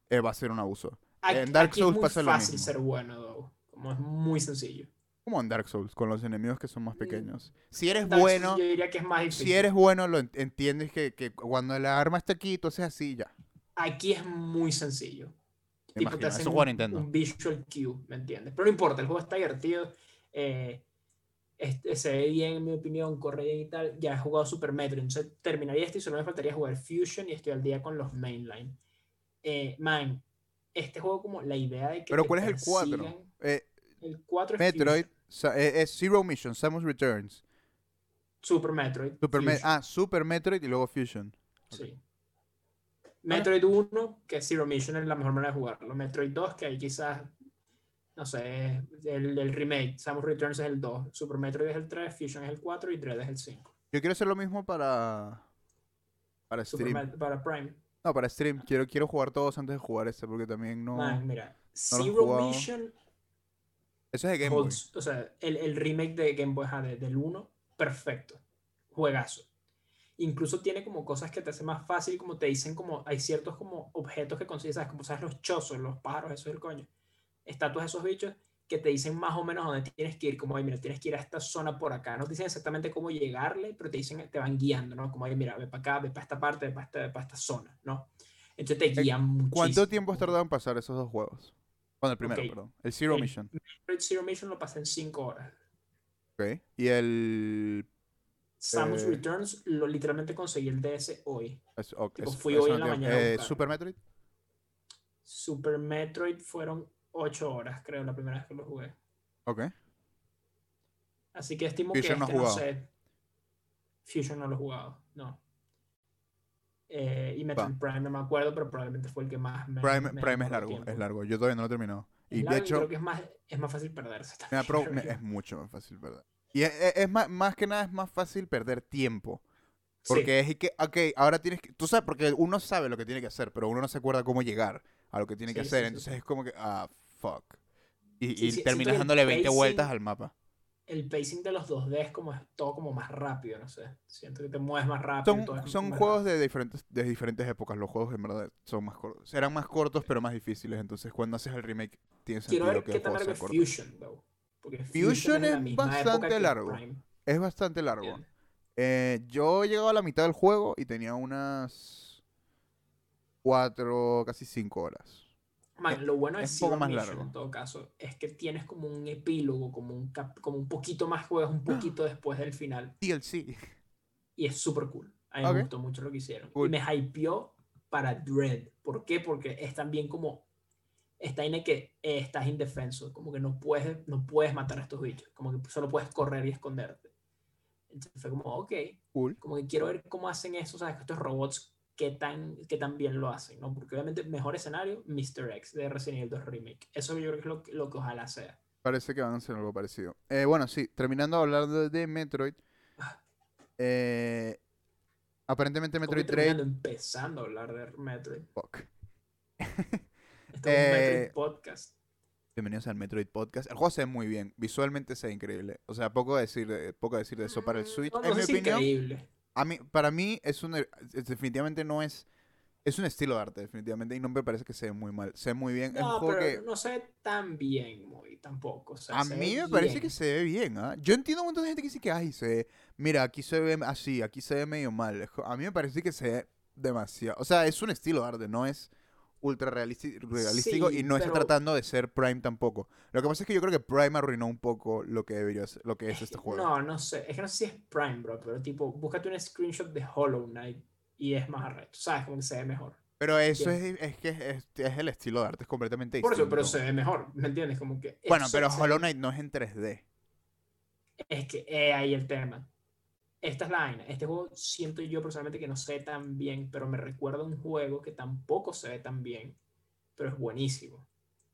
A: eh, va a ser un abuso.
B: Aquí,
A: En Dark Souls
B: es muy
A: pasa lo
B: fácil
A: mismo.
B: ser bueno, though. Como es muy sencillo.
A: Como en Dark Souls, con los enemigos que son más
B: Mm.
A: pequeños. Si eres
B: Dark Souls
A: bueno,
B: Yo diría que es más difícil.
A: si eres bueno, lo en- entiendes que, que cuando la arma está aquí, tú haces así, ya.
B: Aquí es muy sencillo. Tipo, te hacen un,
A: de Nintendo.
B: un visual cue, ¿me entiendes? Pero no importa, el juego está divertido. eh, este, se ve bien, en mi opinión, corre bien y tal. Ya he jugado Super Metroid, entonces terminaría este y solo me faltaría jugar Fusion y estoy al día con los mainline. Eh, man, este juego como la idea de que
A: Pero ¿cuál es el 4?
B: persigan-
A: Eh,
B: El 4 es
A: Metroid, eh, es Zero Mission, Samus Returns.
B: Super Metroid.
A: Super Me- ah, Super Metroid y luego Fusion.
B: sí. Metroid 1, que es Zero Mission, es la mejor manera de jugarlo. Metroid 2, que ahí quizás, no sé, el, el remake. Samus Returns es el 2. Super Metroid es el 3, Fusion es el 4 y Dread es el 5.
A: Yo quiero hacer lo mismo para para
B: Super
A: stream.
B: Met- para Prime.
A: No, para stream. Quiero, quiero jugar todos antes de jugar este porque también no.
B: Man, mira,
A: no lo he
B: Zero. Mission,
A: Eso es de Game Boy.
B: holds- o sea, el, el remake de Game Boy ajá, de- del 1, perfecto. Juegazo. Incluso tiene como cosas que te hacen más fácil, como te dicen como hay ciertos como objetos que consigues, ¿sabes? Como sabes los chozos, los pájaros, eso es el coño. Estatuas de esos bichos que te dicen más o menos dónde tienes que ir, como, ay, mira, tienes que ir a esta zona por acá. No te dicen exactamente cómo llegarle, pero te dicen, te van guiando, ¿no? Como, ay, mira, ve para acá, ve para esta parte, ve para esta, para esta zona, ¿no? Entonces te guían muchísimo.
A: Eh, ¿Cuánto tiempo has tardado en pasar esos dos juegos? Bueno, el primero, perdón. El Zero
B: El-
A: Mission.
B: Metroid Zero Mission lo pasé en 5 horas.
A: Ok. Y el.
B: Samus
A: Eh,
B: Returns lo literalmente conseguí el DS hoy.
A: es-
B: Tipo, fui hoy en la mañana
A: eh. Super Metroid.
B: Super Metroid fueron 8 horas, creo, la primera vez que lo jugué.
A: Ok.
B: Así que estimo
A: Fusion
B: que
A: no
B: este, no
A: jugado.
B: sé. Fusion no lo he jugado, no. Eh, y Metroid Prime no me acuerdo, pero probablemente fue el que más me.
A: Prime,
B: me
A: Prime es largo,
B: tiempo.
A: es largo. Yo todavía no lo he terminado. Y de hecho,
B: creo que es más, es más fácil perderse también, creo
A: me- es mucho más fácil, ¿verdad? Y es, es- es más, más que nada es más fácil perder tiempo.
B: Sí,
A: Porque es que, ok, ahora tienes que, tú sabes, porque uno sabe lo que tiene que hacer, pero uno no se acuerda cómo llegar a lo que tiene que
B: Sí, sí,
A: hacer.
B: sí.
A: Entonces es como que, ah, fuck. Y,
B: Sí,
A: y
B: sí,
A: terminas
B: que
A: dándole 20 vueltas al mapa.
B: el pacing de los 2D es como es todo como más rápido, no sé. Siento que te mueves más rápido. todo
A: Son,
B: es
A: son juegos de diferentes, de diferentes épocas. Los juegos en verdad son más cortos. Serán más cortos, pero más difíciles. Entonces cuando haces el remake, tiene
B: Quiero ver
A: que
B: qué
A: corto.
B: Fusion, though. Porque
A: Fusion
B: de la
A: es bastante largo. Es bastante largo. yo he llegado a la mitad del juego y tenía unas cuatro, casi cinco horas.
B: Man, lo bueno de
A: es poco
B: Zero
A: más
B: Mission,
A: largo.
B: en todo caso, es que tienes como un epílogo, como un, cap- como un poquito más juegas, un poquito después del final.
A: DLC.
B: Y es súper cool. A mí me gustó mucho lo que hicieron.
A: Cool.
B: Y me hypeó para Dread. ¿Por qué? Porque es también como. Está en el que eh, estás indefenso. Como que no puedes, no puedes matar a estos bichos. Como que solo puedes correr y esconderte. Entonces fue como, ok.
A: Cool.
B: Como que quiero ver cómo hacen eso. ¿Sabes? Estos robots, qué tan, qué tan bien lo hacen. ¿no? Porque obviamente, mejor escenario, Mr. X de Resident Evil 2 Remake. Eso yo creo que es lo, lo que ojalá sea.
A: Parece que van a hacer algo parecido. Eh, bueno, sí, terminando de hablar de, de Metroid. eh, aparentemente Metroid
B: que
A: 3.
B: terminando, empezando a hablar de Metroid.
A: Fuck.
B: Esto es un
A: Eh,
B: Metroid podcast.
A: Bienvenidos al Metroid Podcast. El juego se ve muy bien. Visualmente se ve increíble. O sea, poco decir de, poco decir de eso para el Switch.
B: Mm, No, no
A: en
B: sé
A: mi
B: si
A: opinión,
B: increíble.
A: a mí, para mí es un es- definitivamente no es es un estilo de arte definitivamente y no me parece que se ve muy mal. Se ve muy bien. es un
B: No,
A: juego
B: pero
A: que
B: no se ve tan bien, muy tampoco. o sea,
A: a mí me parece que se ve bien. ¿ah? Yo entiendo un montón de gente que dice que ay se ve, mira aquí se ve así, aquí se ve medio mal. Es A mí me parece que se ve demasiado. O sea, es un estilo de arte, no es ultra realísti- realístico y no está tratando de ser Prime tampoco. Lo que pasa es que yo creo que Prime arruinó un poco lo que debería ser, lo que es este juego.
B: No, no sé. Es que no sé si es Prime, bro, pero tipo, búscate un screenshot de Hollow Knight y es más arrecho. ¿Sabes? Como que se ve mejor.
A: Pero eso es, es que es, es el estilo de arte, es completamente
B: Por
A: distinto.
B: eso, pero se ve mejor. ¿Me entiendes? Como que.
A: Bueno, pero Hollow Knight no es en 3D.
B: Es que eh, ahí el tema. Esta es la vaina. Este juego siento yo personalmente que no se ve tan bien, pero me recuerda a un juego que tampoco se ve tan bien, pero es buenísimo.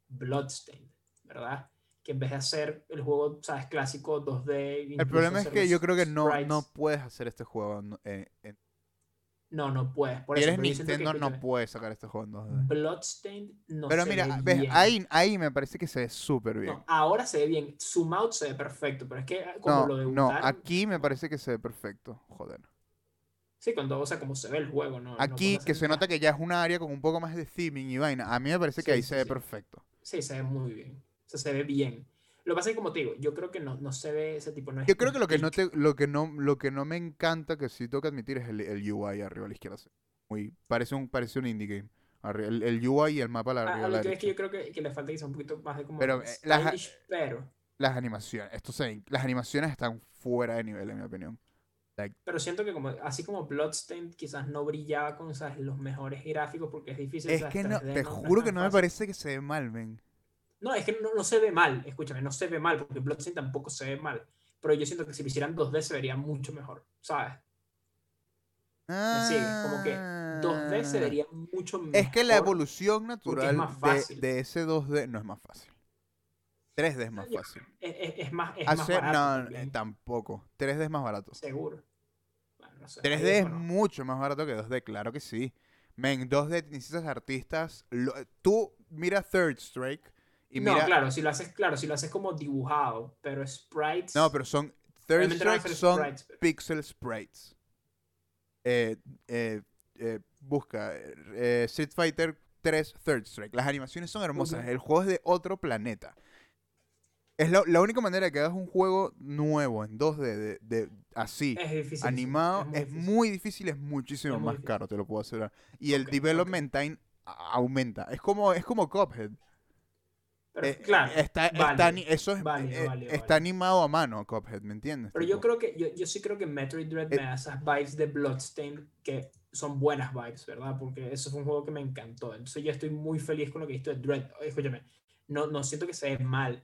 B: Bloodstained, ¿verdad? Que en vez de hacer el juego, ¿sabes? Clásico 2D.
A: El problema es que yo creo que no,
B: sprites.
A: no puedes hacer este juego. en- en-
B: No, no puedes. Por
A: si
B: eso,
A: eres
B: que,
A: Nintendo, no puedes sacar este juego en 2D.
B: Bloodstained no
A: Pero
B: se
A: mira,
B: ve
A: ves,
B: bien.
A: ahí, ahí me parece que se ve súper bien.
B: No, ahora se ve bien. Zoom out se ve perfecto, pero es que ah, como
A: No,
B: lo
A: no,
B: debutaron.
A: aquí me parece que se ve perfecto. Joder.
B: Sí, cuando, o sea, como se ve el juego, ¿no? no
A: Aquí, que
B: se ve-
A: que ya es un área con un poco más de theming y vaina. A mí me parece que
B: Sí,
A: ahí
B: sí,
A: se ve
B: sí.
A: perfecto.
B: Sí, se ve muy bien. O sea, se ve bien. Lo que pasa es que, como te digo, yo creo que no, no se ve ese tipo. No es
A: Yo creo que lo que no te, lo que no, lo que no me encanta, que sí tengo que admitir, es el, el UI arriba a la izquierda. Muy, parece un, parece un indie game. El, el UI y el mapa a la,
B: Ah,
A: arriba
B: a
A: a la
B: que es que yo creo que, que le falta quizá un poquito más de como
A: Pero, eh, las-
B: stylish, pero,
A: Las animaciones, esto se las animaciones están fuera de nivel, en mi opinión.
B: pero siento que como así como Bloodstained quizás no brillaba con ¿sabes? los mejores gráficos porque es difícil.
A: Es que no,
B: 3D
A: te
B: no- no
A: juro
B: tan
A: que no me parece que se ve mal, men.
B: No, es que no, no se ve mal, escúchame, no se ve mal, porque Bloodstained tampoco se ve mal. Pero yo siento que si lo hicieran 2D se vería mucho mejor, ¿sabes? ¿Me sigues? Como que 2D se
A: Ah.
B: vería mucho mejor.
A: Es que la evolución natural
B: más
A: de, de ese 2D no es más fácil. 3D es más fácil.
B: Es, es- es más, es más
A: Hacer,
B: barato
A: no,
B: también,
A: eh, tampoco. 3D es más barato.
B: seguro. Bueno, no sé,
A: 3D
B: ahí
A: es
B: desconozco.
A: mucho más barato que 2D, claro que sí. Men, 2D necesitas artistas. lo- tú mira Third Strike y
B: no,
A: mira.
B: claro, si lo haces, claro, si lo haces como dibujado, pero sprites.
A: No, pero son. Third Strike son
B: sprites, pero-
A: pixel sprites. Eh, eh, eh, busca Street Fighter 3 Third Strike. Las animaciones son hermosas. El juego es de otro planeta. Es la, la única manera de que hagas un juego nuevo en 2D, de, de- así,
B: es difícil.
A: animado,
B: muy
A: es muy difícil, es muchísimo
B: Es muy
A: más
B: difícil.
A: caro, te lo puedo asegurar. Y el development time aumenta. Es como, es como Cuphead.
B: Pero,
A: Eh,
B: claro,
A: está, está
B: válido,
A: ani- eso es,
B: válido,
A: eh,
B: válido,
A: está
B: válido.
A: animado a mano, Cuphead, ¿me entiendes?
B: pero yo creo que, yo, yo sí creo que Metroid Dread
A: Eh,
B: me da esas vibes de Bloodstained que son buenas vibes, ¿verdad? Porque eso fue un juego que me encantó. Entonces yo estoy muy feliz con lo que he visto de Dread. Escúchame, no, no siento que se ve mal,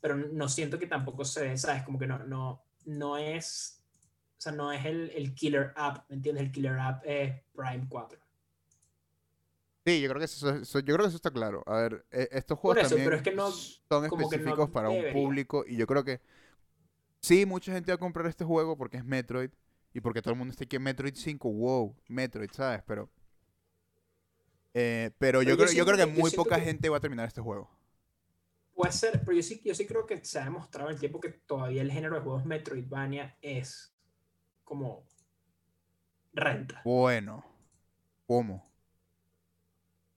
B: pero no siento que tampoco se ve, ¿sabes? Como que no, no, no es, o sea, no es el, el killer app, ¿me entiendes? El killer app es Prime 4.
A: Sí, yo creo que eso, eso- yo creo que eso está claro. A ver, eh, estos juegos
B: eso,
A: también
B: pero es que no-
A: son
B: no
A: específicos para un público y yo creo que sí, mucha gente va a comprar este juego porque es Metroid y porque todo el mundo está aquí en Metroid 5, wow, Metroid, ¿sabes? Pero eh, pero yo,
B: yo
A: creo, yo creo que
B: yo
A: muy poca
B: que-
A: gente va a terminar este juego.
B: Puede ser, pero yo sí, yo sí creo que se ha demostrado el tiempo que todavía el género de juegos Metroidvania es como renta.
A: Bueno, ¿cómo?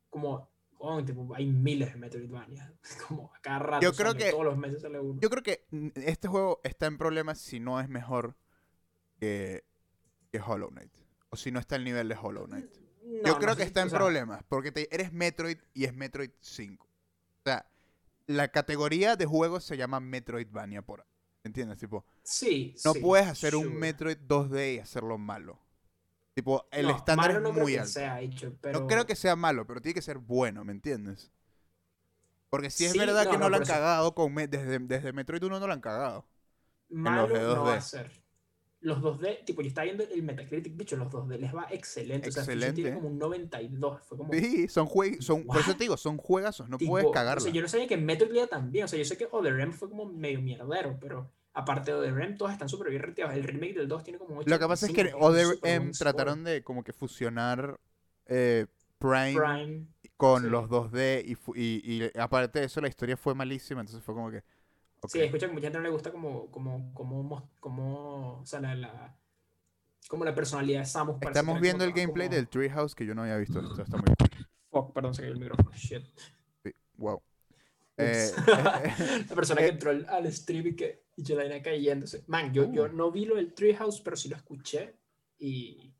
B: Como, oh, tipo, hay miles de Metroidvania. Como a cada rato.
A: Yo creo
B: sale,
A: que-
B: Todos los meses sale uno.
A: Yo creo que mm, este juego está en problemas si no es mejor que, que Hollow Knight. O si no está al nivel de Hollow Knight.
B: No,
A: Yo creo que está
B: o
A: en
B: sea,
A: problemas, porque te- eres Metroid y es Metroid 5. O sea, la categoría de juegos se llama Metroidvania por ahí, ¿Entiendes? Tipo,
B: Sí,
A: no
B: sí,
A: puedes hacer un. Metroid 2D y hacerlo malo. Tipo, el
B: No,
A: estándar es
B: no creo
A: muy
B: que
A: alto.
B: sea hecho, pero...
A: No creo que sea malo, pero tiene que ser bueno, ¿me entiendes? Porque si es verdad
B: no,
A: que no, lo han cagado con me- desde, desde Metroid 1 no lo han cagado.
B: malo
A: de
B: no va
A: 2D.
B: a ser. Los 2D, tipo, yo estaba viendo el Metacritic, bicho, los 2D les va excelente. O sea,
A: Excelente.
B: tiene como un 92. Fue como...
A: Sí, son juegos, son, por eso te digo, son juegazos, no
B: Tipo,
A: puedes
B: O
A: cagarla.
B: sea, yo no sabía que Metroid bien. O sea, yo sé que Other M fue como medio mierdero, pero aparte de Other M, todos están súper bien retirados. El remake del 2 tiene como un
A: Lo que pasa es que
B: 85,
A: Other
B: súper buen
A: M
B: score.
A: trataron de como que fusionar eh, Prime,
B: Prime.
A: con
B: sí.
A: los 2D y, fu- y, y aparte de eso la historia fue malísima, entonces fue como que...
B: Sí, escucha que mucha gente no le gusta como, como, como, como, o sea, la, la- como la personalidad de Samus.
A: Estamos viendo el
B: todas
A: gameplay
B: como-
A: del Treehouse que yo no había visto, esto está muy cool.
B: Fuck, perdón, se cayó el micrófono. Shit.
A: Sí, wow.
B: Ups.
A: Eh,
B: la persona que
A: eh,
B: entró al, al stream y que y yo cayéndose. Man, yo, yo
A: Uh.
B: no vi lo del Treehouse, pero sí lo escuché y...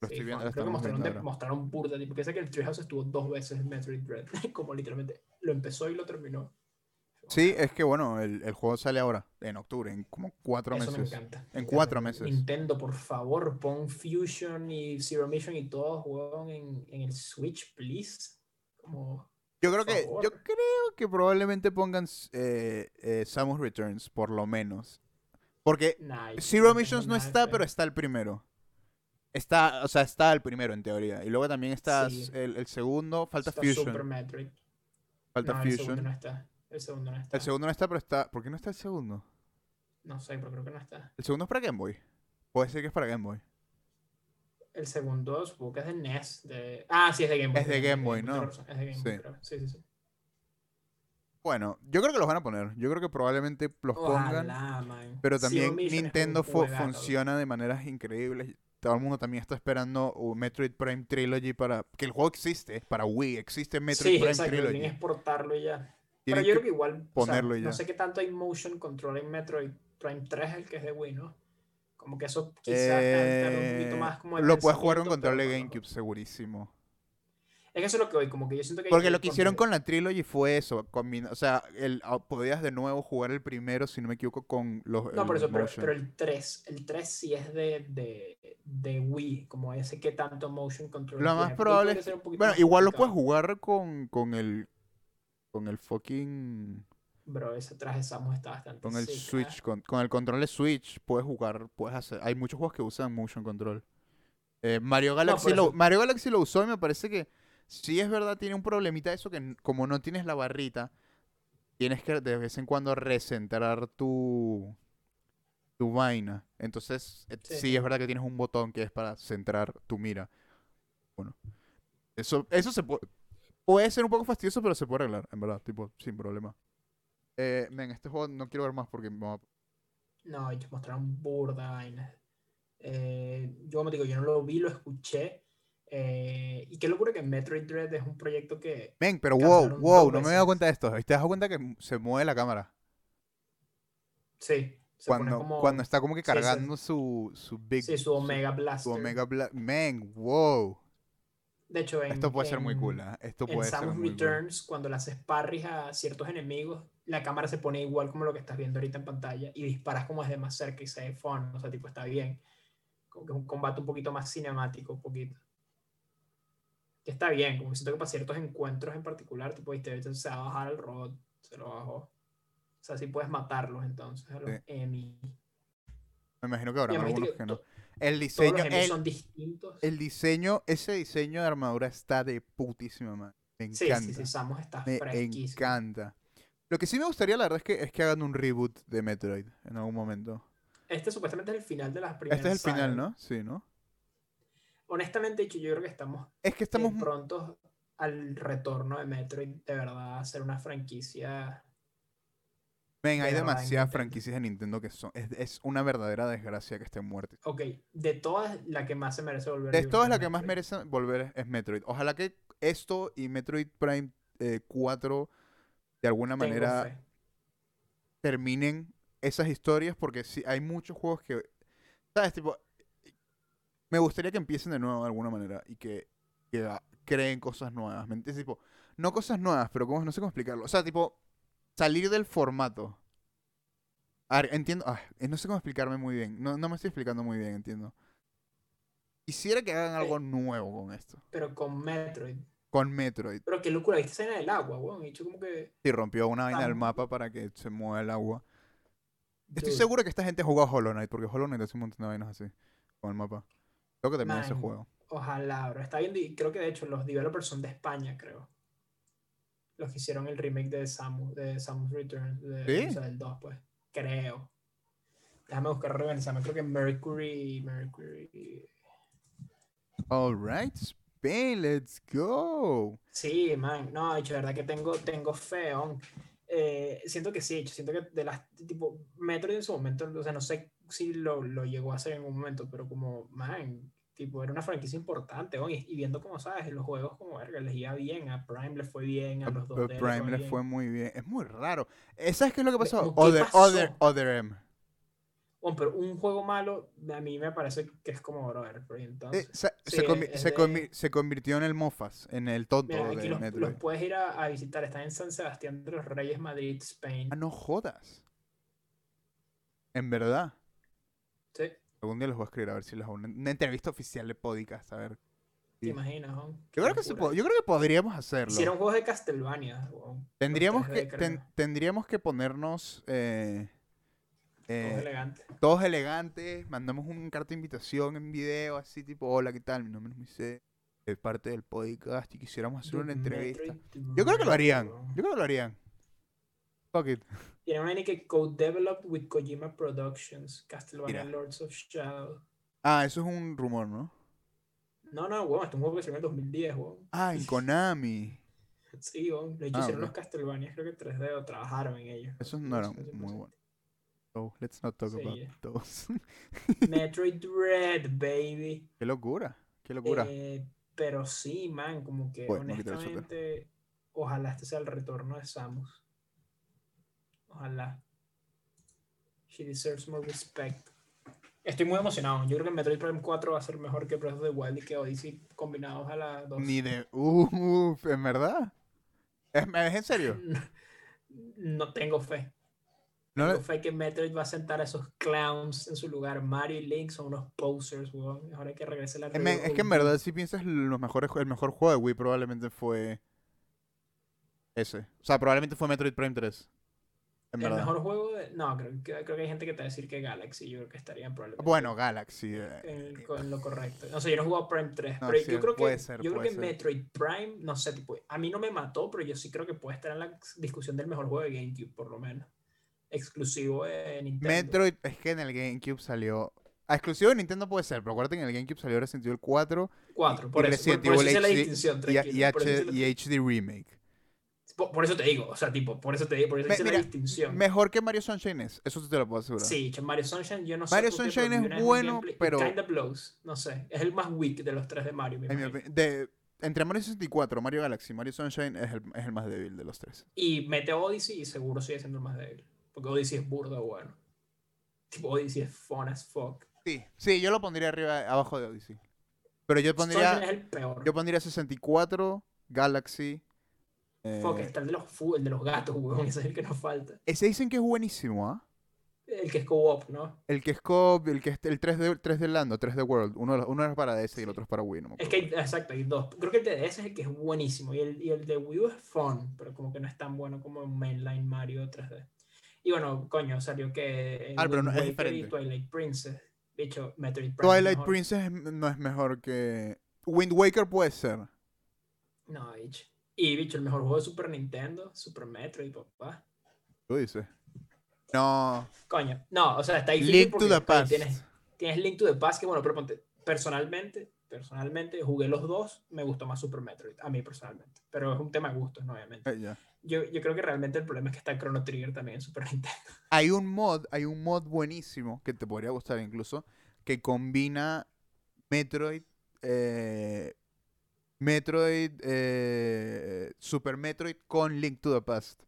A: Lo estoy viendo, lo
B: creo que mostraron,
A: viendo
B: de- mostraron burda, tipo, piensa que el Treehouse estuvo dos veces en Metroid Dread, como literalmente lo empezó y lo terminó.
A: Sí, es que bueno, el, el juego sale ahora, en octubre, en como cuatro
B: Eso me
A: meses.
B: encanta. me
A: En
B: encanta.
A: cuatro meses.
B: Nintendo, por favor, pon Fusion y Zero Mission y todo juego en, en el Switch, please. Como,
A: Yo creo que, yo creo que probablemente pongan eh, eh, Samus Returns, por lo menos. Porque Zero Missions no está, pero está el primero. Está, o sea, está el primero en teoría. Y luego también está
B: Sí.
A: el, el segundo, falta
B: Está
A: Fusion.
B: Super Metroid.
A: Falta
B: no, el segundo
A: Fusion.
B: no está. El segundo no está.
A: El segundo no está, pero está. ¿Por qué no está el segundo?
B: No sé, pero creo que no está.
A: El segundo es para Game Boy. Puede ser que es para Game Boy.
B: El segundo supongo que es de NES. De... Ah, sí, es de Game Boy.
A: Es de Game Boy, ¿no?
B: Es de Game Boy,
A: Sí.
B: Sí, sí, sí.
A: Bueno, yo creo que los van a poner. Yo creo que probablemente los pongan.
B: Ojalá.
A: Pero también Nintendo fu- funciona de maneras increíbles. Todo el mundo también está esperando un Metroid Prime Trilogy para. Que el juego existe, para Wii. Existe Metroid
B: Sí,
A: Prime
B: exacto.
A: Trilogy.
B: tienen es portarlo y ya. Pero yo creo que igual. o sea,
A: ponerlo ya.
B: No sé qué tanto hay motion control en Metroid Prime 3, el que es de Wii, ¿no? Como que eso quizás tarda un poquito
A: Eh,
B: más como de
A: lo puedes jugar con control de
B: no.
A: GameCube, segurísimo.
B: Es que eso es lo que voy, como que yo siento que
A: Porque
B: que
A: lo que hicieron con la Trilogy fue eso. o sea, el, ah, podías de nuevo jugar el primero, si no me equivoco, con los.
B: No, por eso, pero, el 3, el 3 sí es de, de, de Wii, como ese que tanto motion control.
A: Lo más probable es Bueno, igual lo puedes
B: complicado.
A: jugar con, con el. Con el fucking.
B: Bro, ese traje Samus está bastante
A: Con el
B: sick,
A: Switch,
B: ¿ah?
A: con, con el control de Switch, puedes jugar, puedes hacer. Hay muchos juegos que usan motion control. Eh, Mario Galaxy lo, Mario Galaxy lo usó y me parece que sí es verdad, tiene un problemita eso que como no tienes la barrita, tienes que de vez en cuando recentrar tu tu vaina. Entonces, eh,
B: Sí,
A: sí,
B: sí.
A: es verdad que tienes un botón que es para centrar tu mira. Bueno, eso eso se puede puede ser un poco fastidioso, pero se puede arreglar, en verdad, tipo, sin problema. Eh, men, este juego no quiero ver más porque me va a
B: No, ellos mostraron burda vainas. Eh, yo como te digo, yo no lo vi, lo escuché. eh, y qué locura que Metroid Dread es un proyecto que
A: Men, pero wow, wow, no me he dado cuenta de esto. ¿Te das cuenta que se mueve la cámara?
B: sí, se pone
A: Cuando,
B: como
A: cuando está como que
B: sí,
A: cargando su, su Big...
B: sí, su Omega
A: su
B: Blaster.
A: Omega Bla- Men, wow.
B: De hecho, en,
A: Esto puede ser muy
B: en-
A: cool, ¿ah? Esto
B: En
A: puede ser
B: Samus
A: cool.
B: Returns, cuando le haces parries a ciertos enemigos, la cámara se pone igual como lo que estás viendo ahorita en pantalla y disparas como desde más cerca y se ve fun, o sea, tipo, está bien. Como que es un combate un poquito más cinemático, un poquito. Que está bien, como que siento que para ciertos encuentros en particular, tipo, viste, se va a bajar el robot, se lo bajó. O sea, sí puedes matarlos entonces, a los
A: Sí.
B: enemy.
A: Me imagino que habrá algunos
B: que
A: que no. El
B: Todos
A: diseño,
B: los
A: el,
B: son distintos.
A: el diseño, ese diseño de armadura está de putísima madre. Me
B: sí,
A: encanta.
B: sí, sí, Samus está
A: Me
B: fresquísimo.
A: encanta. Lo que sí me gustaría, la verdad, es que, es que hagan un reboot de Metroid en algún momento.
B: Este supuestamente es el final de las primeras
A: Este es el final. ¿no? Sí, ¿no?
B: honestamente dicho, yo creo que estamos,
A: Es que estamos...
B: estamos prontos al retorno de Metroid, de verdad, a ser una franquicia.
A: Men, hay demasiadas franquicias de Nintendo que son... Es, es una verdadera desgracia que estén muertas.
B: Ok, de todas, la que más se merece volver.
A: De todas la que más merece volver es Metroid. Ojalá que esto y Metroid Prime eh, 4 de alguna
B: Tengo
A: manera
B: fe.
A: terminen esas historias porque sí, hay muchos juegos que... ¿Sabes? Tipo... Me gustaría que empiecen de nuevo de alguna manera y que, que ah, creen cosas nuevas. ¿Me entiendes? Tipo, no cosas nuevas, pero como, no sé cómo explicarlo. O sea, tipo, salir del formato. A ver, entiendo. ah, eh, no sé cómo explicarme muy bien. No, no me estoy explicando muy bien, entiendo. Quisiera que hagan algo nuevo con esto.
B: Pero con Metroid.
A: Con Metroid.
B: Pero qué locura, ¿viste escena del agua, weón? Y hecho como que.
A: Y rompió una vaina del mapa para que se mueva el agua. Estoy
B: dude,
A: seguro que esta gente jugado Hollow Knight, porque Hollow Knight hace un montón de vainas así. Con el mapa. Creo que también ese juego.
B: Ojalá, bro. Está y creo que de hecho los developers son de España, creo. Los que hicieron el remake de Samus, de Samus Return, de,
A: ¿Sí?
B: o sea, del 2, pues. Creo. Déjame buscar organizarme. Creo que Mercury. Mercury.
A: Alright, Spain, let's go.
B: Sí, man. No, de hecho, de verdad que tengo, tengo fe. on. Eh, siento que sí, siento que de las. Tipo, Metroid en su momento, o sea, no sé si lo, lo llegó a hacer en un momento, pero como, man. Tipo, era una franquicia importante, on, y, viendo como sabes, los juegos como verga, les iba bien, a Prime le fue bien, a los 2D
A: Prime le
B: bien.
A: fue muy bien. Es muy raro. ¿Sabes qué es lo que pasó?
B: ¿qué
A: Other,
B: pasó?
A: other, other M.
B: Oh, pero un juego malo, a mí me parece que es como brother.
A: Eh,
B: entonces,
A: se,
B: sí,
A: se convi-
B: es
A: se
B: de-
A: convi- se convirtió en el Mofas, en el tonto
B: mira,
A: de
B: los,
A: Metroid.
B: los puedes ir a, a visitar. Están en San Sebastián de los Reyes, Madrid, Spain.
A: Ah, no jodas. En verdad. Algún día les voy a escribir a ver si les hago una, una entrevista oficial de podcast. A ver.
B: ¿Te imaginas?
A: Yo creo, que se
B: locura.
A: po- yo creo que podríamos hacerlo.
B: Hicieron juegos de Castlevania.
A: Tendríamos
B: 3D,
A: que, ten- tendríamos que ponernos. eh, Eh,
B: Todo elegante.
A: todos elegantes, mandamos un carta de invitación en video, así tipo, hola, ¿qué tal? Mi nombre es Moisés, es parte del podcast y quisiéramos hacer una entrevista. Yo creo que lo harían, yo creo que lo harían. Fuck it.
B: Tiene una que co-developed with Kojima Productions, Castlevania
A: Mira.
B: Lords of Shadow.
A: Ah, eso es un rumor, ¿no?
B: No, no, weón, este es un juego que salió en 2010, weón.
A: Ah, en Konami.
B: Sí, weón. De hecho,
A: Ah,
B: hicieron
A: ok.
B: los Castlevania, creo que 3D o trabajaron en ellos.
A: Esos no eran muy buenos. So, let's not talk
B: Sí,
A: about those.
B: Metroid Dread, baby.
A: qué locura, qué locura.
B: Eh, pero sí, man, como que
A: Voy,
B: honestamente, ojalá este sea el retorno de Samus. Ojalá. She deserves more respect. Estoy muy emocionado. Yo creo que Metroid Prime 4 va a ser mejor que Breath of the Wild y que Odyssey combinados a las dos.
A: Ni de... Uf, ¿en verdad? ¿Es, es en serio?
B: No tengo fe.
A: No
B: Tengo
A: le-
B: fe que Metroid va a sentar a esos clowns en su lugar. Mario y Link son unos posers, weón. Ahora hay que regrese la
A: men, es que en verdad, si piensas, los mejores, el mejor juego de Wii probablemente fue ese. O sea, probablemente fue Metroid Prime 3. En
B: El
A: verdad.
B: mejor juego de... No, creo, que- creo que hay gente que te va a decir que Galaxy. Yo creo que estarían probablemente
A: Bueno, Galaxy. eh,
B: en, con lo correcto. No sé, yo no he jugado Prime 3,
A: No,
B: pero
A: sí,
B: yo creo que,
A: puede ser,
B: yo creo que
A: ser.
B: Metroid Prime, no sé, tipo, a mí no me mató, pero yo sí creo que puede estar en la discusión del mejor juego de GameCube, por lo menos. Exclusivo de Nintendo.
A: Metroid, es que en el GameCube salió. Ah, exclusivo de Nintendo puede ser, pero acuérdate que en el GameCube salió Resident Evil 4
B: 4,
A: y
B: por eso, por, por eso
A: Evil
B: hice la distinción,
A: y, y
B: por,
A: H- y HD Remake.
B: Por- por eso te digo, o sea, tipo, por eso te digo, por eso
A: Me-
B: hice
A: mira,
B: la distinción.
A: Mejor que Mario Sunshine es, eso te lo puedo asegurar.
B: Sí, Mario Sunshine, yo no sé.
A: Mario
B: por qué,
A: Sunshine es bueno, pero-
B: Kinda blows, no sé, es el más weak de los tres de Mario, me
A: En mi de, entre Mario 64, Mario Galaxy Mario Sunshine es el, es el más débil de los tres.
B: Y mete Odyssey y seguro sigue siendo el más débil. Porque Odyssey es burdo bueno. Tipo, Odyssey es fun as fuck.
A: Sí, sí, yo lo pondría arriba, abajo de Odyssey. Pero yo
B: Sunshine
A: pondría,
B: es el peor.
A: yo pondría 64, Galaxy. Eh,
B: Fuck, está el de los, el de los gatos, weón. Ese es el que nos falta.
A: ese dicen que es buenísimo, ¿ah?
B: El que es co-op, ¿no?
A: El que es Coop, el que es el 3D, 3D Lando, 3D World. Uno, uno es para DS y el otro es para Wii, no me
B: Es que hay, exacto, hay dos. Creo que el de DS es el que es buenísimo. Y el, y el de Wii U es fun, pero como que no es tan bueno como mainline Mario 3D. Y bueno, coño, salió que.
A: Ah, pero no, es diferente.
B: Twilight Princess. De hecho, Metroid Prime.
A: Twilight. Princess es- no es mejor que... Wind Waker puede ser.
B: No, bicho. Y bicho, el mejor juego de Super Nintendo, Super Metroid, papá.
A: Tú dices. No.
B: Coño, no, o sea, está difícil
A: Link to
B: porque,
A: the Past.
B: Tienes, tienes Link to the Past, que bueno, pero ponte, personalmente, personalmente, jugué los dos, me gustó más Super Metroid, a mí personalmente. Pero es un tema de gustos, ¿no? obviamente.
A: Eh.
B: Yo, yo creo que realmente el problema es que está Chrono Trigger también en Super Nintendo.
A: Hay un mod, hay un mod buenísimo que te podría gustar incluso, que combina Metroid, eh, Metroid, eh, Super Metroid con Link to the Past.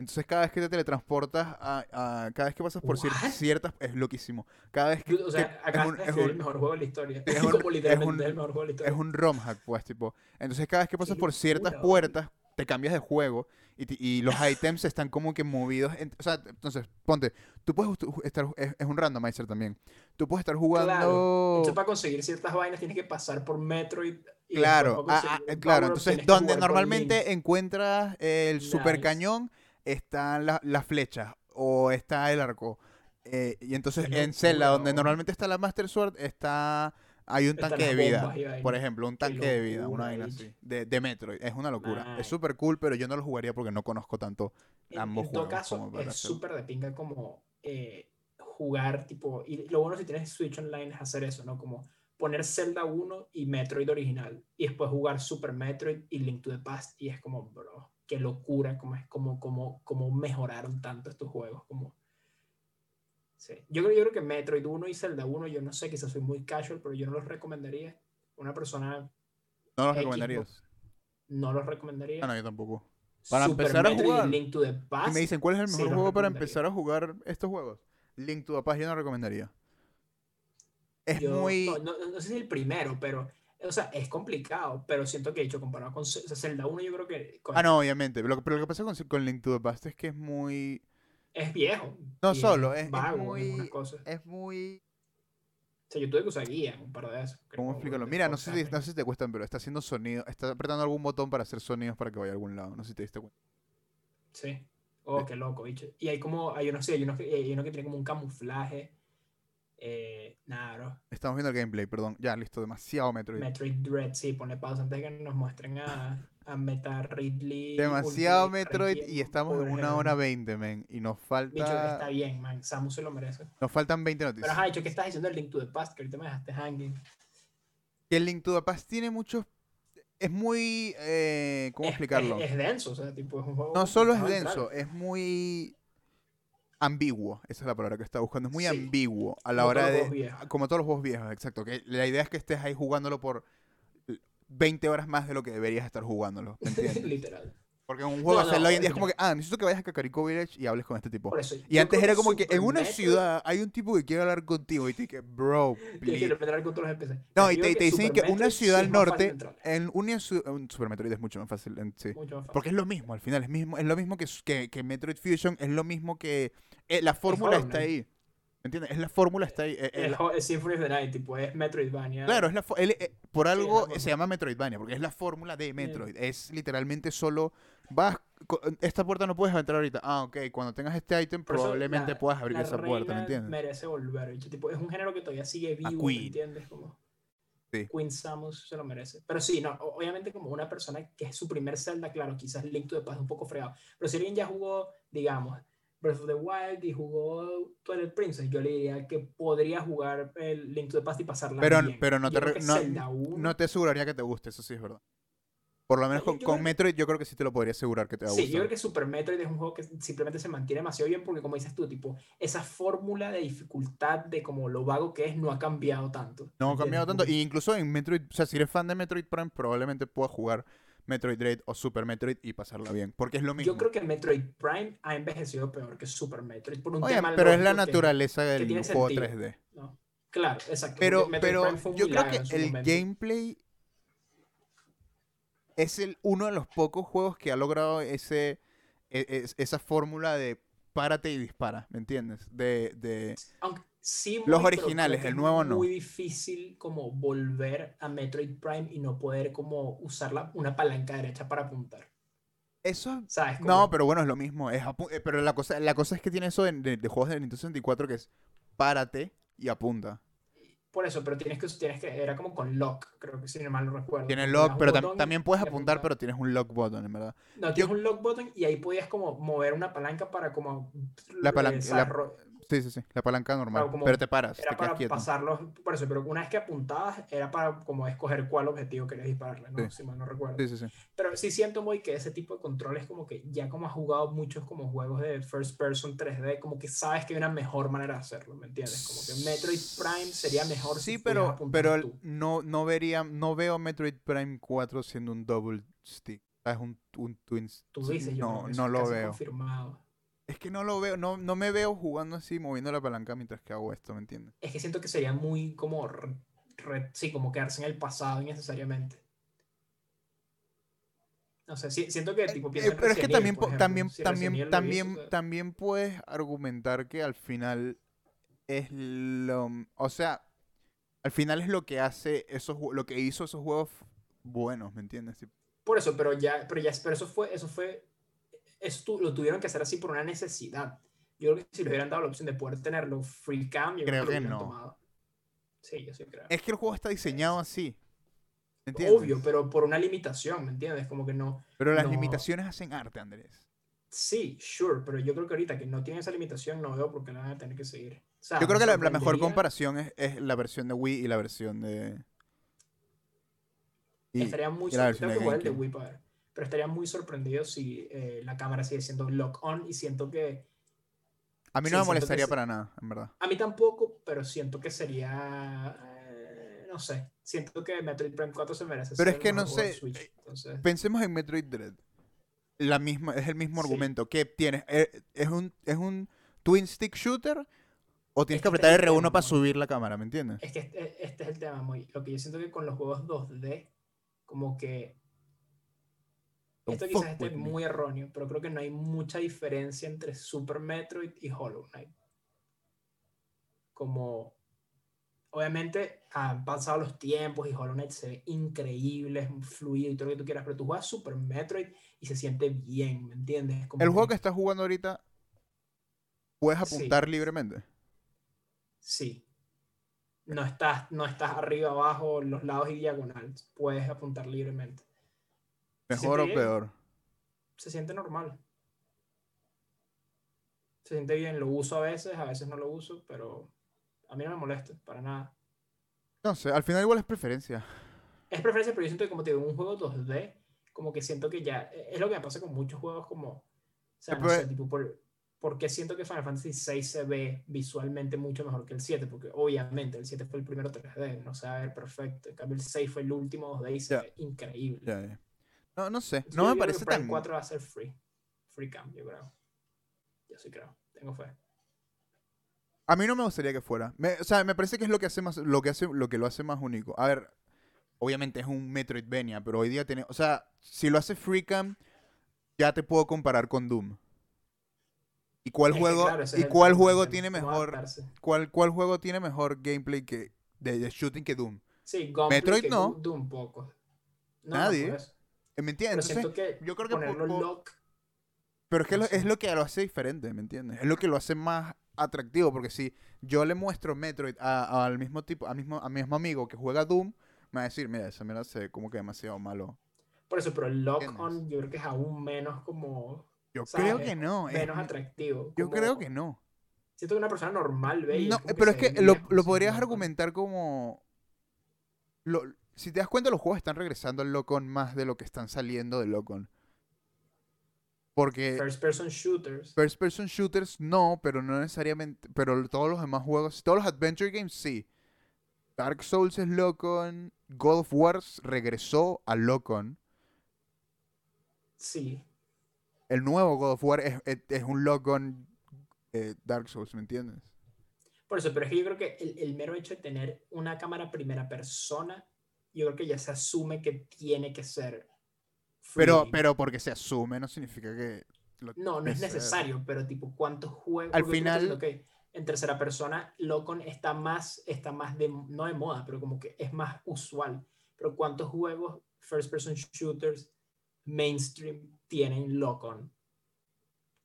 A: Entonces cada vez que te teletransportas, a, a- cada vez que pasas por cier- ciertas, es loquísimo. Cada vez que,
B: O sea, acá
A: es, un,
B: es
A: es, un,
B: el mejor juego de la historia.
A: es un-
B: como literalmente
A: es
B: es el mejor juego de la
A: es
B: historia.
A: un ROM hack, pues, tipo. Entonces cada vez que pasas por ciertas
B: locura,
A: puertas, te cambias de juego y, y los ítems están como que movidos. en- o sea, entonces, ponte, tú puedes estar, es, es un randomizer también. Tú puedes estar jugando...
B: Claro. Entonces, para conseguir ciertas vainas tienes que pasar por Metroid.
A: Claro, ah, ah, claro. Entonces, donde normalmente encuentras el super cañón, están la- las flechas o está el arco. Eh, y entonces en Zelda, donde normalmente está la Master Sword, está hay un tanque de vida. Por ejemplo, un tanque de vida, una vaina así. De, de Metroid. Es una locura. Es súper cool, pero yo no lo jugaría porque no conozco tanto
B: En,
A: ambos
B: en todo
A: juegos.
B: caso, es súper de pinga como eh, jugar, tipo, y lo bueno si tienes Switch Online es hacer eso, ¿no? Como poner Zelda 1 y Metroid original, y después jugar Super Metroid y Link to the Past, y es como, bro, qué locura, como es como, como, como mejoraron tanto estos juegos, como... Sí. Yo, creo, yo creo que Metroid 1 y Zelda 1, yo no sé, quizás soy muy casual, pero yo no los recomendaría. Una persona
A: No los recomendarías.
B: no los recomendaría.
A: Ah, no, yo tampoco. Para
B: Super
A: empezar a
B: Metroid y
A: jugar.
B: Link to the
A: Y
B: Past.
A: me dicen, ¿cuál es el mejor juego para empezar a jugar estos juegos? Link to the Past yo no recomendaría. Es
B: Yo-
A: muy...
B: No, no- no sé si el primero, pero. O sea, es complicado, pero siento que he hecho comparado con o sea, Zelda 1, yo creo que.
A: Ah, no, obviamente. Lo pero lo que pasa con, con Link to the Past es que es muy...
B: Es viejo.
A: No solo, es, es
B: vago en
A: muy...
B: algunas cosas.
A: Es muy...
B: O sea, yo tuve que usar guía en un par de veces.
A: ¿Cómo explicarlo? Mira, no sé, si, no sé si te cuestan, pero está haciendo sonido, está apretando algún botón para hacer sonidos para que vaya a algún lado. No sé si te diste cuenta.
B: Sí. Oh, qué loco, bicho. Y hay como, hay unos, sí, hay unos que, hay uno que tiene como un camuflaje. Eh, nada, bro.
A: Estamos viendo el gameplay, perdón. Ya, listo, demasiado Metroid.
B: Metroid Dread, sí, pone pausa antes de que nos muestren a, a Meta Ridley.
A: Demasiado
B: Ultimate
A: Metroid y estamos en una hora veinte, men. Y nos
B: Bicho, está
A: falta.
B: bien, man. Samus se lo merece.
A: Nos faltan 20
B: Pero
A: noticias.
B: ajá, dicho que estás diciendo el Link to the Past, que ahorita me dejaste hanging.
A: Que el Link to the Past tiene muchos. Es muy. eh, ¿Cómo
B: Es-
A: explicarlo?
B: Es, es denso, o sea, tipo, es un juego.
A: No solo es denso,
B: entrar.
A: es muy ambiguo. Esa es la palabra que estaba buscando. Es muy
B: Sí.
A: ambiguo a la
B: Como
A: hora de. Como todos los juegos viejos, exacto. Que la idea es que estés ahí jugándolo por 20 horas más de lo que deberías estar jugándolo. ¿Me entiendes?
B: Literal.
A: Porque en un juego
B: No,
A: hacerlo
B: no,
A: hoy en día es como que, ah, necesito que vayas a Kakariko Village y hables con este tipo.
B: Por eso.
A: Y antes era como que en una ciudad hay un tipo que quiere hablar contigo y te dice, bro, please.
B: interpretar con todos los NPC.
A: No, y te, te dicen que una ciudad al norte, en una ciudad, un Super Metroid es mucho más fácil, en- sí.
B: mucho más fácil.
A: Porque es lo mismo, al final, es, mismo, es lo mismo que, que, que Metroid Fusion, es lo mismo que... eh, la fórmula
B: Hollow
A: está ahí. ¿Me entiendes? Es la fórmula está ahí. eh, eh,
B: Es,
A: la-
B: es Symphony of the Night, tipo, es Metroidvania.
A: claro, es la él, eh, por
B: es la
A: algo
B: fórmula.
A: se llama Metroidvania, porque es la fórmula de Metroid. Es literalmente solo... Vas, esta puerta no puedes entrar ahorita. Ah, ok, cuando tengas este
B: Por eso
A: probablemente
B: la-
A: puedas abrir
B: la
A: esa puerta, ¿me
B: reina
A: entiendes?
B: merece volver, bicho, tipo, es un género que todavía sigue vivo, ¿me
A: Queen.
B: entiendes? Como
A: Sí.
B: Queen Samus se lo merece. Pero sí, no, obviamente como una persona que es su primer Zelda, claro, quizás Link to the Past es un poco fregado. Pero si alguien ya jugó, digamos, Breath of the Wild y jugó Twilight Princess, yo le diría que podría jugar el Link to the Past y pasarla
A: Pero-
B: bien.
A: pero no
B: Yo
A: te no-
B: Zelda 1,
A: No te aseguraría que te guste, eso sí es verdad. Por lo menos con,
B: yo
A: con
B: creo-
A: Metroid yo creo que sí te lo podría asegurar que te va a
B: Sí, yo creo que Super Metroid es un juego que simplemente se mantiene demasiado bien porque como dices tú, tipo, esa fórmula de dificultad de como lo vago que es no ha cambiado tanto.
A: No ha cambiado tanto. Y incluso en Metroid, o sea, si eres fan de Metroid Prime, probablemente puedas jugar Metroid Dread o Super Metroid y pasarla bien. Porque es lo mismo.
B: Yo creo que Metroid Prime ha envejecido peor que Super Metroid por un
A: Oye,
B: tema
A: pero es la
B: que-
A: naturaleza del juego
B: sentido.
A: 3D.
B: ¿no? Claro, exacto.
A: Pero, pero yo creo que el
B: momento.
A: gameplay es el, uno de los pocos juegos que ha logrado ese, e- es- esa fórmula de párate y dispara, ¿me entiendes? De, de
B: Aunque sí,
A: Los
B: muy, pero
A: originales, el
B: es
A: nuevo no.
B: muy difícil como volver a Metroid Prime y no poder como usar la- una palanca derecha para apuntar.
A: eso
B: ¿Sabes?
A: No,
B: Como-
A: pero bueno, es lo mismo. Es eh, pero la cosa, la cosa es que tiene eso de, de- de juegos de Nintendo 64 que es párate y apunta.
B: Por eso, pero tienes que, tienes que, era como con lock, creo que si no mal no recuerdo.
A: Tiene lock, pero tam- también puedes apuntar,
B: apuntar.
A: pero tienes un lock button, en verdad.
B: No, tienes un lock button y ahí podías como mover una palanca para como...
A: La palanca- Sí, sí, sí. La palanca normal.
B: Claro,
A: pero te paras,
B: Era
A: te
B: para
A: quieto.
B: pasarlos, por eso, pero una vez que apuntabas era para como escoger cuál objetivo querías dispararle, ¿no?
A: Sí.
B: Si mal no recuerdo.
A: Sí, sí, sí.
B: Pero sí siento muy que ese tipo de controles como que ya como has jugado muchos como juegos de first person 3D, como que sabes que hay una mejor manera de hacerlo, ¿me entiendes? Como que Metroid Prime sería mejor
A: Sí,
B: si
A: pero, pero
B: tú.
A: no, no vería, no veo Metroid Prime 4 siendo un double stick. Es un, un twin
B: Tú dices, yo
A: No, no
B: es
A: lo veo.
B: confirmado.
A: Es que no lo veo, no, no me veo jugando así, moviendo la palanca mientras que hago esto, ¿me entiendes?
B: Es que siento que sería muy como, re- re- sí, como quedarse en el pasado innecesariamente. No sé, si- siento que tipo piensa
A: Eh, pero es que también,
B: ejemplo.
A: también,
B: Si
A: también, también,
B: hizo,
A: también puedes argumentar que al final es lo, o sea, al final es lo que hace esos, lo que hizo esos juegos buenos, ¿me entiendes?
B: Por eso, pero ya, pero ya, pero eso fue, eso fue, eso tu- lo tuvieron que hacer así por una necesidad. Yo creo que si le hubieran dado la opción de poder tenerlo free cam, yo
A: Creo
B: lo
A: que
B: hubieran
A: no.
B: tomado. Sí, yo sí creo.
A: Es que el juego está diseñado así, ¿me entiendes?
B: Obvio, pero por una limitación, ¿me entiendes? Como que no.
A: Pero las
B: no-
A: limitaciones hacen arte, Andrés.
B: Sí, sure, pero yo creo que ahorita que no tiene esa limitación, no veo por qué la van a tener que seguir. O sea,
A: Yo creo que la, la mejor comparación es, es la versión de Wii y la versión de... y-
B: estaría muy
A: de
B: que jugar el de. Wii para ver. Pero estaría muy sorprendido si eh, la cámara sigue siendo lock on y siento que.
A: A mí
B: sí,
A: no me molestaría para nada, en verdad.
B: A mí tampoco, pero siento que sería. eh, no sé. Siento que Metroid Prime 4 se merece.
A: Pero es que no sé,
B: Switch, entonces,
A: Pensemos en Metroid Dread. La misma, es el mismo
B: Sí.
A: argumento. que tienes? Eh, ¿Es un, ¿Es un twin stick shooter? ¿O tienes
B: Es
A: que apretar
B: este es el
A: R1
B: tema,
A: para subir la cámara, ¿me entiendes?
B: es que este, este es el tema muy. Lo que yo siento que con los juegos 2D, como que.
A: Don't
B: Esto quizás esté
A: me.
B: muy erróneo, pero creo que no hay mucha diferencia entre Super Metroid y Hollow Knight. Como obviamente han pasado los tiempos y Hollow Knight se ve increíble, es fluido y todo lo que tú quieras, pero tú juegas Super Metroid y se siente bien, ¿me entiendes? Como
A: El juego
B: que-
A: que estás jugando ahorita, puedes
B: Sí.
A: apuntar libremente.
B: Sí. No estás, no estás arriba, abajo, los lados y diagonal. Puedes apuntar libremente.
A: Mejor o
B: bien,
A: peor.
B: Se siente normal. Se siente bien. Lo uso a veces, a veces no lo uso, pero a mí no me molesta, para nada.
A: No sé, al final igual es preferencia.
B: Es preferencia, pero yo siento que como te digo, un juego 2D, como que siento que ya, e, es lo que me pasa con muchos juegos como, o sea, no sé, tipo, por, porque siento que Final Fantasy VI se ve visualmente mucho mejor que el 7, porque obviamente el 7 fue el primero 3D, no se va a ver perfecto, en cambio el 6 fue el último 2D y se ve increíble.
A: Ya, ya. No, no sé. No
B: yo
A: me parece tan.
B: 4 va a ser free, free cam, yo creo. Yo sí creo, tengo fe.
A: A mí no me gustaría que fuera. Me- o sea, me parece que es lo que hace más, lo que hace, lo que lo hace más único. A ver, obviamente es un Metroidvania, pero hoy día tiene, o sea, si lo hace Freecam, ya te puedo comparar con Doom. ¿Y cuál
B: Es
A: juego,
B: claro,
A: y cuál juego tiene mejor, cuál, cuál juego tiene mejor gameplay que de, de shooting que Doom?
B: Sí,
A: Metroid
B: que
A: no.
B: Doom poco. No,
A: Nadie.
B: No.
A: ¿Me
B: Pero
A: entiendes?
B: siento
A: Entonces,
B: que
A: yo creo que
B: ponerlo
A: por- por-
B: lock
A: Pero es que
B: No
A: lo- es lo que lo hace diferente, ¿me entiendes? Es lo que lo hace más atractivo, porque si yo le muestro Metroid a- al mismo tipo, al mismo, a mi mismo amigo que juega Doom, me va a decir, mira, esa mierda se como que demasiado malo.
B: Por eso, pero el lock
A: ¿Entiendes?
B: on yo creo que es aún menos como
A: Yo
B: ¿Sabes?
A: creo que no. es-
B: menos atractivo.
A: yo
B: como-
A: creo que no.
B: Siento que una persona normal ve y
A: No,
B: es
A: pero es que lo, lo podrías argumentar como... lo- si te das cuenta, los juegos están regresando al Locon más de lo que están saliendo del Locon. Porque
B: First person shooters.
A: First person shooters no, pero no necesariamente. Pero todos los demás juegos, todos los adventure games sí. Dark Souls es Locon. God of War regresó al Locon.
B: Sí.
A: El nuevo God of War es, es- es un Locon eh, Dark Souls, ¿me entiendes?
B: Por eso, pero es que yo creo que el, el mero hecho de tener una cámara primera persona, yo creo que ya se asume que tiene que ser.
A: Pero,
B: free.
A: pero porque se asume no significa que. lo
B: No, no
A: que
B: es necesario, pero tipo, ¿cuántos juegos?
A: Al final-
B: que en tercera persona, Locon está más, está más de, no de moda, pero como que es más usual. Pero ¿cuántos juegos first person shooters mainstream tienen Locon?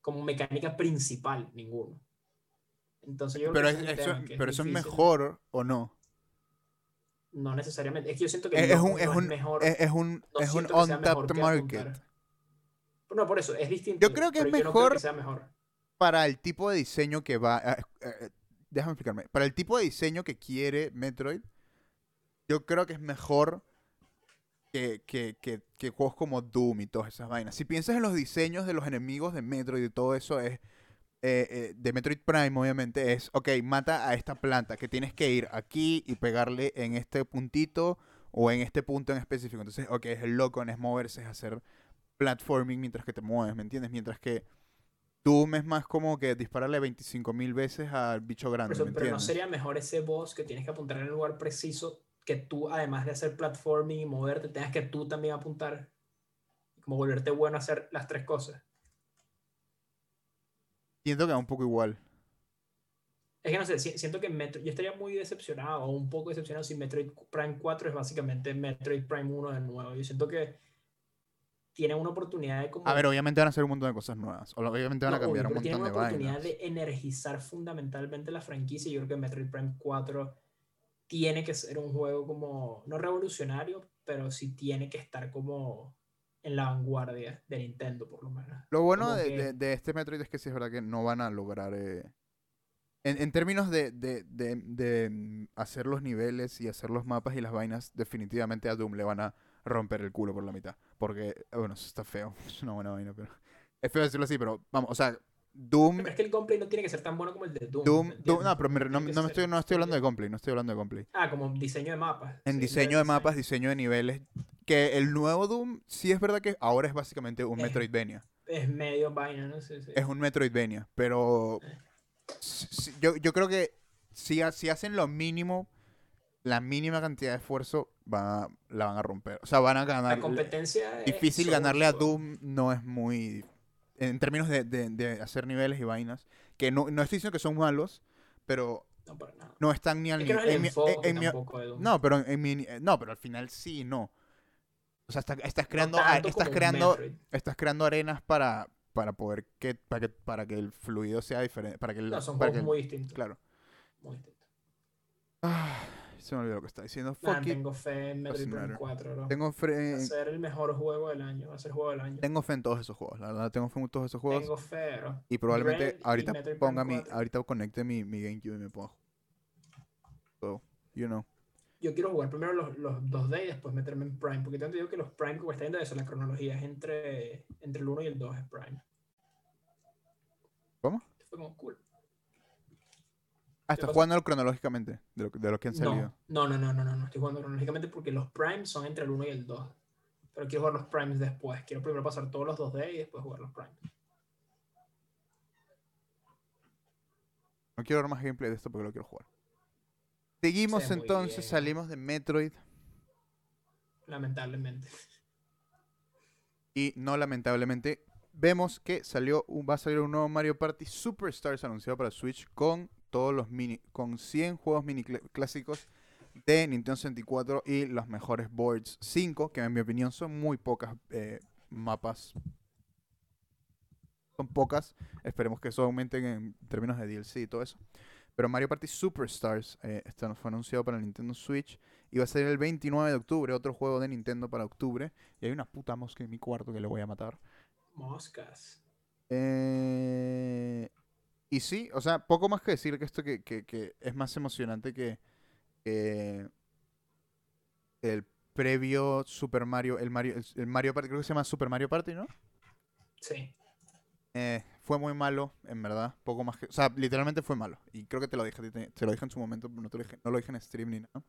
B: Como mecánica principal, ninguno. Entonces yo creo
A: Pero,
B: que
A: es-
B: ese el
A: eso,
B: que
A: pero eso es mejor o no.
B: No necesariamente. Es que yo siento que
A: Es, un, es
B: no
A: un,
B: mejor.
A: es, es un,
B: no
A: es un
B: que
A: market.
B: No, por eso, es distinto.
A: Yo creo que es
B: no
A: mejor-
B: que sea mejor.
A: para el tipo de diseño que va. eh, eh, déjame explicarme. Para el tipo de diseño que quiere Metroid, yo creo que es mejor que, que, que, que juegos como Doom y todas esas vainas. Si piensas en los diseños de los enemigos de Metroid y todo eso, es. Eh, eh, de Metroid Prime, obviamente, es. Ok, mata a esta planta que tienes que ir aquí y pegarle en este puntito o en este punto en específico. Entonces, ok, es el loco, es moverse, es hacer platforming mientras que te mueves, ¿me entiendes? Mientras que Doom es más como que dispararle 25.000 veces al bicho grande, ¿me
B: pero no sería mejor ese boss que tienes que apuntar en el lugar preciso que tú, además de hacer platforming y moverte, tengas que tú también apuntar. Como volverte bueno a hacer las tres cosas.
A: Siento que es un poco igual.
B: Es que no sé, si- siento que Metroid, yo estaría muy decepcionado o un poco decepcionado si Metroid Prime 4 es básicamente Metroid Prime 1 de nuevo. Yo siento que tienen una oportunidad de como...
A: A ver, obviamente van a hacer un montón de cosas nuevas. Obviamente van a cambiar un montón de
B: tienen una oportunidad
A: vainas.
B: de energizar fundamentalmente la franquicia. Yo creo que Metroid Prime 4 tiene que ser un juego como, no revolucionario, pero sí tiene que estar como en la vanguardia de Nintendo, por lo menos.
A: Lo bueno de,
B: que-
A: de- de este Metroid es que sí es verdad que no van a lograr... eh, En, en términos de, de- de- de, mm, hacer los niveles y hacer los mapas y las vainas, definitivamente a Doom le van a romper el culo por la mitad. Porque, eh, bueno, eso está feo. Es una buena vaina, pero... Es feo decirlo así, pero vamos, o sea, Doom...
B: Pero es que el gameplay no tiene que ser tan bueno como el de Doom.
A: Doom, no, pero me- no, no me estoy, no estoy hablando de gameplay, no estoy hablando de gameplay.
B: Ah, como diseño de mapas.
A: En
B: sí,
A: diseño de mapas, diseño de niveles. Que el nuevo Doom, sí es verdad que ahora es básicamente un
B: Es-
A: Metroidvania.
B: Es medio vaina, ¿no? Sí, sí.
A: Es un Metroidvania. Pero
B: Eh.
A: yo, yo creo que si, si hacen lo mínimo, la mínima cantidad de esfuerzo, va, la van a romper. O sea, van a ganar.
B: La competencia
A: Difícil ganarle a. Doom no es muy. En términos de, de- de hacer niveles y vainas. Que no, no estoy diciendo que son malos, pero
B: No, para nada.
A: No están ni al
B: Es no es
A: nivel.
B: el
A: en en mi-
B: de Doom.
A: No, pero en mi, no, pero al final sí, no. O sea, está- estás
B: No
A: creando, a-
B: tanto
A: estás creando, estás creando arenas para, para poder que, para que, para que el fluido sea diferente, para que el,
B: No, son
A: para
B: juegos
A: que-
B: muy distintos.
A: claro.
B: Muy distintos.
A: Ah, se me olvidó lo que estaba diciendo.
B: Nah, tengo fe en Metroid Prime
A: matter.
B: 4, bro.
A: Tengo fe,
B: Va a ser el mejor juego del año. Va a ser el juego del año.
A: tengo fe en todos esos juegos. La verdad, tengo fe en todos esos juegos.
B: Tengo fe, bro.
A: y probablemente ahorita ponga mi,
B: 4.
A: ahorita conecte mi, mi GameCube y me ponga. So, you know.
B: Yo quiero jugar primero los, los 2D y después meterme en Prime. Porque tanto digo que los Prime, como está viendo eso, la cronología es entre, entre el 1 y el 2 es Prime.
A: ¿Cómo?
B: Fue como cool.
A: Ah, estás jugándolo cronológicamente de lo, que- de lo que han salido.
B: No, no, no, no, no, no, estoy jugando cronológicamente porque los Primes son entre el 1 y el 2. Pero quiero jugar los Primes después. Quiero primero pasar todos los 2D y después jugar los Primes.
A: No quiero ver más gameplay de esto porque lo quiero jugar. Seguimos entonces,
B: bien.
A: salimos de Metroid
B: Lamentablemente.
A: y no lamentablemente vemos que salió un, va a salir un nuevo Mario Party Superstars anunciado para Switch con todos los mini con 100 juegos mini cl- clásicos de Nintendo 64 y los mejores boards 5 que en mi opinión son muy pocas eh, mapas. Son pocas. Esperemos que eso aumenten en términos de DLC y todo eso. Pero Mario Party Superstars eh, este fue anunciado para Nintendo Switch. Y va a ser el 29 de octubre otro juego de Nintendo para octubre. Y hay una puta mosca en mi cuarto que le voy a matar.
B: Moscas.
A: eh, y sí, o sea, poco más que decir que esto que, que- que es más emocionante que, que el previo Super Mario, el Mario, el, el Mario Party, creo que se llama Super Mario Party, ¿no?
B: Sí.
A: Eh, fue muy malo, en verdad, poco más que, o sea, literalmente fue malo. Y creo que te lo dije, te, te lo dije en su momento, pero no, te lo dije, no lo dije en stream ni nada.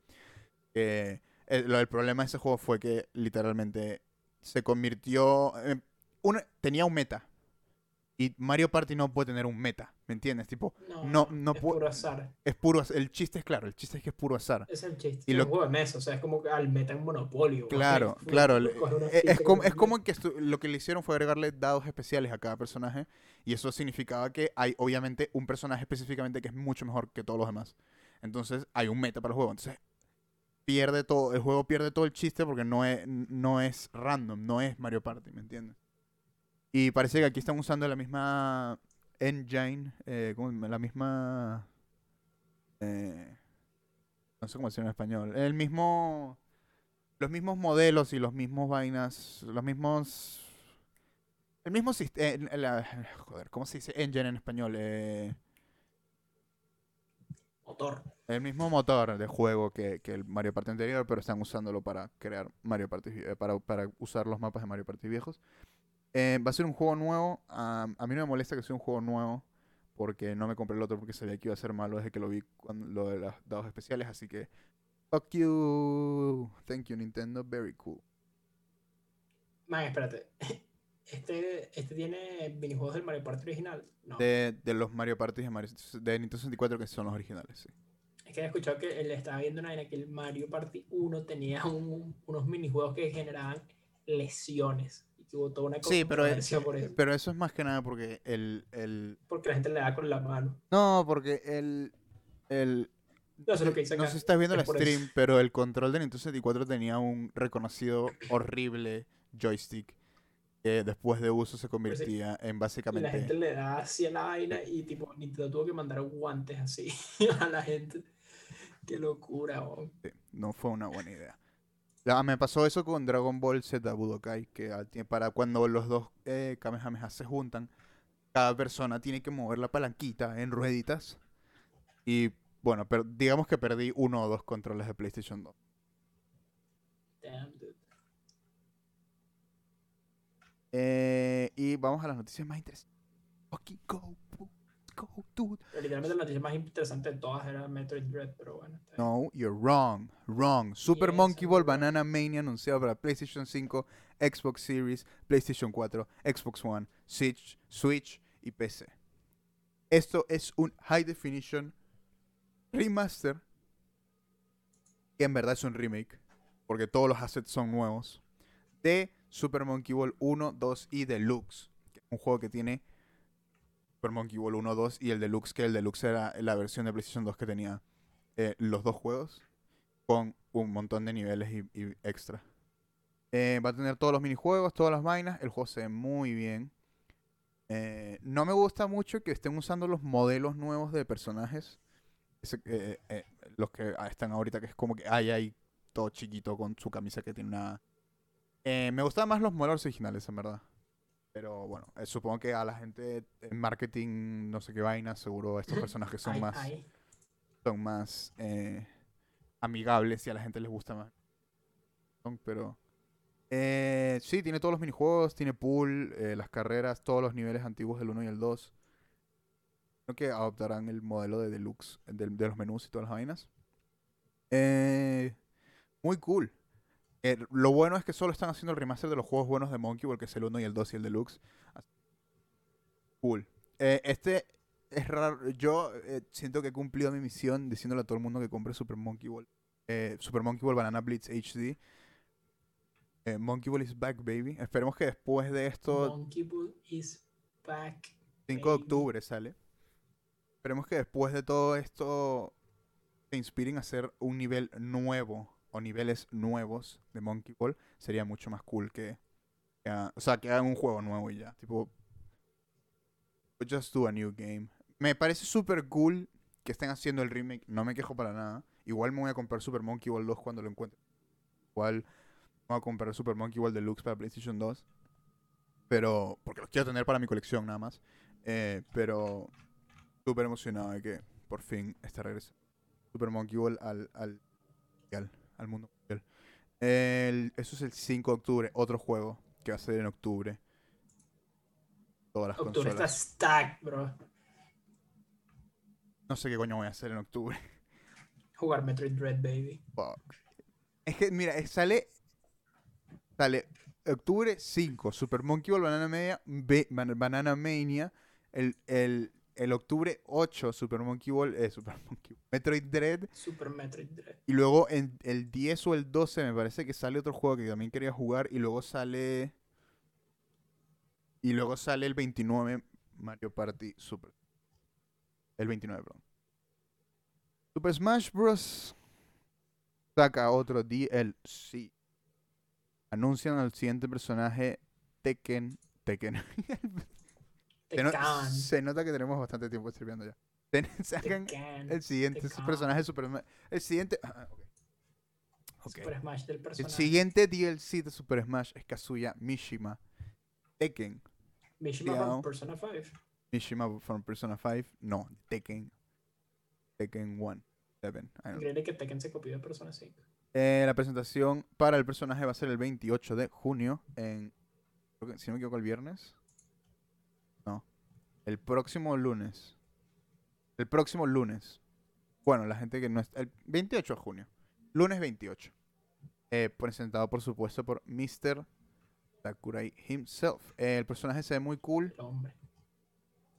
A: Que el, problema de ese juego fue que literalmente se convirtió, en una- tenía un meta. Y Mario Party no puede tener un meta, ¿me entiendes? Tipo,
B: No,
A: No, no
B: es puro azar.
A: es puro, el chiste es claro, el chiste es que es puro azar.
B: Es el chiste.
A: Y lo-
B: juego de mesa. O sea, es como que al meta en Monopolio.
A: Claro, claro.
B: puedes
A: le-
B: coger una
A: e- Es, como, es como que lo que le hicieron fue agregarle dados especiales a cada personaje. Y eso significaba que hay, obviamente, un personaje específicamente que es mucho mejor que todos los demás. Entonces, hay un meta para el juego. Entonces, pierde todo, el juego pierde todo el chiste porque no es, no es random, no es Mario Party, ¿me entiendes? Y parece que aquí están usando la misma engine, eh, la misma... eh, no sé cómo decirlo en español. El mismo... Los mismos modelos y los mismos vainas, los mismos... El mismo sistema... joder, ¿cómo se dice engine en español? Eh,
B: Motor.
A: el mismo motor de juego que, que el Mario Party anterior, pero están usándolo para crear Mario Party, eh, para, para usar los mapas de Mario Party viejos. Eh, va a ser un juego nuevo. a mí no me molesta que sea un juego nuevo, porque no me compré el otro porque sabía que iba a ser malo desde que lo vi cuando, lo de los dados especiales, así que fuck you, thank you Nintendo, very cool.
B: Man, espérate. Este, este tiene minijuegos del Mario Party original. No.
A: De, de los Mario Party de, Mario- de Nintendo 64 que son los originales, sí.
B: Es que he escuchado que él estaba viendo una vaina que el Mario Party 1 tenía un- unos minijuegos que generaban lesiones. Toda una
A: Sí, pero, es-
B: por eso.
A: pero eso es más que nada porque el, el...
B: Porque la gente le da con la mano.
A: No, porque el... el
B: No, es lo que dice
A: no sé si estás viendo el
B: es eso.
A: stream, pero el control de Nintendo 64 tenía un reconocido horrible joystick que después de uso se convertía en
B: Y la
A: básicamente...
B: gente le da así a la vaina y tipo Nintendo tuvo que mandar guantes así a la gente. Qué locura.
A: Sí, no fue una buena idea. La- me pasó eso con Dragon Ball Z Budokai, que tie- para cuando los dos eh, Kamehameha se juntan, cada persona tiene que mover la palanquita en rueditas. Y bueno, pero digamos que perdí uno o dos controles de PlayStation 2.
B: Damn, dude.
A: Eh, y vamos a las noticias más interesantes. Fucking go, go, go, dude.
B: Pero literalmente la noticia más interesante de todas era Metroid Dread, pero bueno.
A: No, you're wrong. Wrong. Super
B: Yes,
A: Monkey Ball. Banana Mania anunciado para PlayStation 5, Xbox Series, PlayStation 4, Xbox One, Switch, Switch y PC. Esto es un High Definition Remaster. Que en verdad es un remake. Porque todos los assets son nuevos. De Super Monkey Ball 1, 2 y Deluxe. Un juego que tiene Super Monkey Ball 1, 2 y el Deluxe, que el Deluxe era la versión de PlayStation 2 que tenía eh, los dos juegos con un montón de niveles y, extra. Eh, va a tener todos los minijuegos, todas las vainas. El juego se ve muy bien. Eh, no me gusta mucho que estén usando los modelos nuevos de personajes. Los que ah, están ahorita, que es como que hay ahí todo chiquito con su camisa que tiene una... Me gustaban más los modelos originales, en verdad. Pero bueno, eh, supongo que a la gente en marketing, no sé qué vaina, seguro estos personajes son
B: Ay,
A: más,
B: ay.
A: son más eh, amigables y a la gente les gusta más. Pero eh, sí, tiene todos los minijuegos, tiene pool, las carreras, todos los niveles antiguos del 1 y el 2. Creo que adoptarán el modelo de deluxe de, de los menús y todas las vainas. Eh, muy cool. Eh, lo bueno es que solo están haciendo el remaster de los juegos buenos de Monkey Ball, que es el 1 y el 2 y el deluxe. Cool. Eh, este es raro. Yo eh, siento que he cumplido mi misión diciéndole a todo el mundo que compre Super Monkey Ball. Eh, Super Monkey Ball Banana Blitz HD. Monkey Ball is back, baby. Esperemos que después de esto,
B: Monkey Ball is back.
A: 5 de octubre sale. Esperemos que después de todo esto se inspiren a hacer un nivel nuevo o niveles nuevos de Monkey Ball. Sería mucho más cool que, o sea, que hagan un juego nuevo y ya. Tipo, just do a new game. Me parece súper cool que estén haciendo el remake. No me quejo para nada. Igual me voy a comprar Super Monkey Ball 2 cuando lo encuentre. Igual me voy a comprar Super Monkey Ball Deluxe para PlayStation 2. Pero, porque los quiero tener para mi colección nada más. Eh, pero súper emocionado de que por fin está regresando Super Monkey Ball al, al, al, al mundo mundial. El- eso es el 5 de octubre, otro juego que va a salir en octubre. Todas las
B: Octubre está stack, bro.
A: No sé qué coño voy a hacer en octubre.
B: Jugar Metroid Dread, baby.
A: Fuck. Es que, mira, sale. Sale octubre 5, Super Monkey Ball Banana, Media, Banana Mania. El, el, el octubre 8, Super Monkey Ball. Eh, Super Monkey Ball, Metroid Dread.
B: Super Metroid Dread.
A: Y luego en el 10 o el 12 me parece que sale otro juego que también quería jugar. Y luego sale. Y luego sale el 29 Mario Party Super. El 29, perdón. Super Smash Bros. Saca otro DLC. Anuncian al siguiente personaje Tekken. Tekken. Se, no- se nota que tenemos bastante tiempo streameando ya. Ten- Sacan el siguiente personaje de Super Smash. El siguiente. ah, ok. Ok.
B: Super Smash del
A: El
B: personaje.
A: siguiente DLC de Super Smash es Kazuya Mishima. Tekken.
B: Mishima from Persona 5.
A: Mishima from Persona 5. No, Tekken. Tekken 1. 7. I don't know.
B: Increíble que Tekken se copió de Persona 5.
A: Eh, la presentación para el personaje va a ser el 28 de junio. En, si no me equivoco, el viernes. El próximo lunes. El próximo lunes. Bueno, la gente que no está. El 28 de junio. Lunes 28. Eh, presentado, por supuesto, por Mr. Sakurai himself. Eh, el personaje se ve muy cool.
B: El hombre.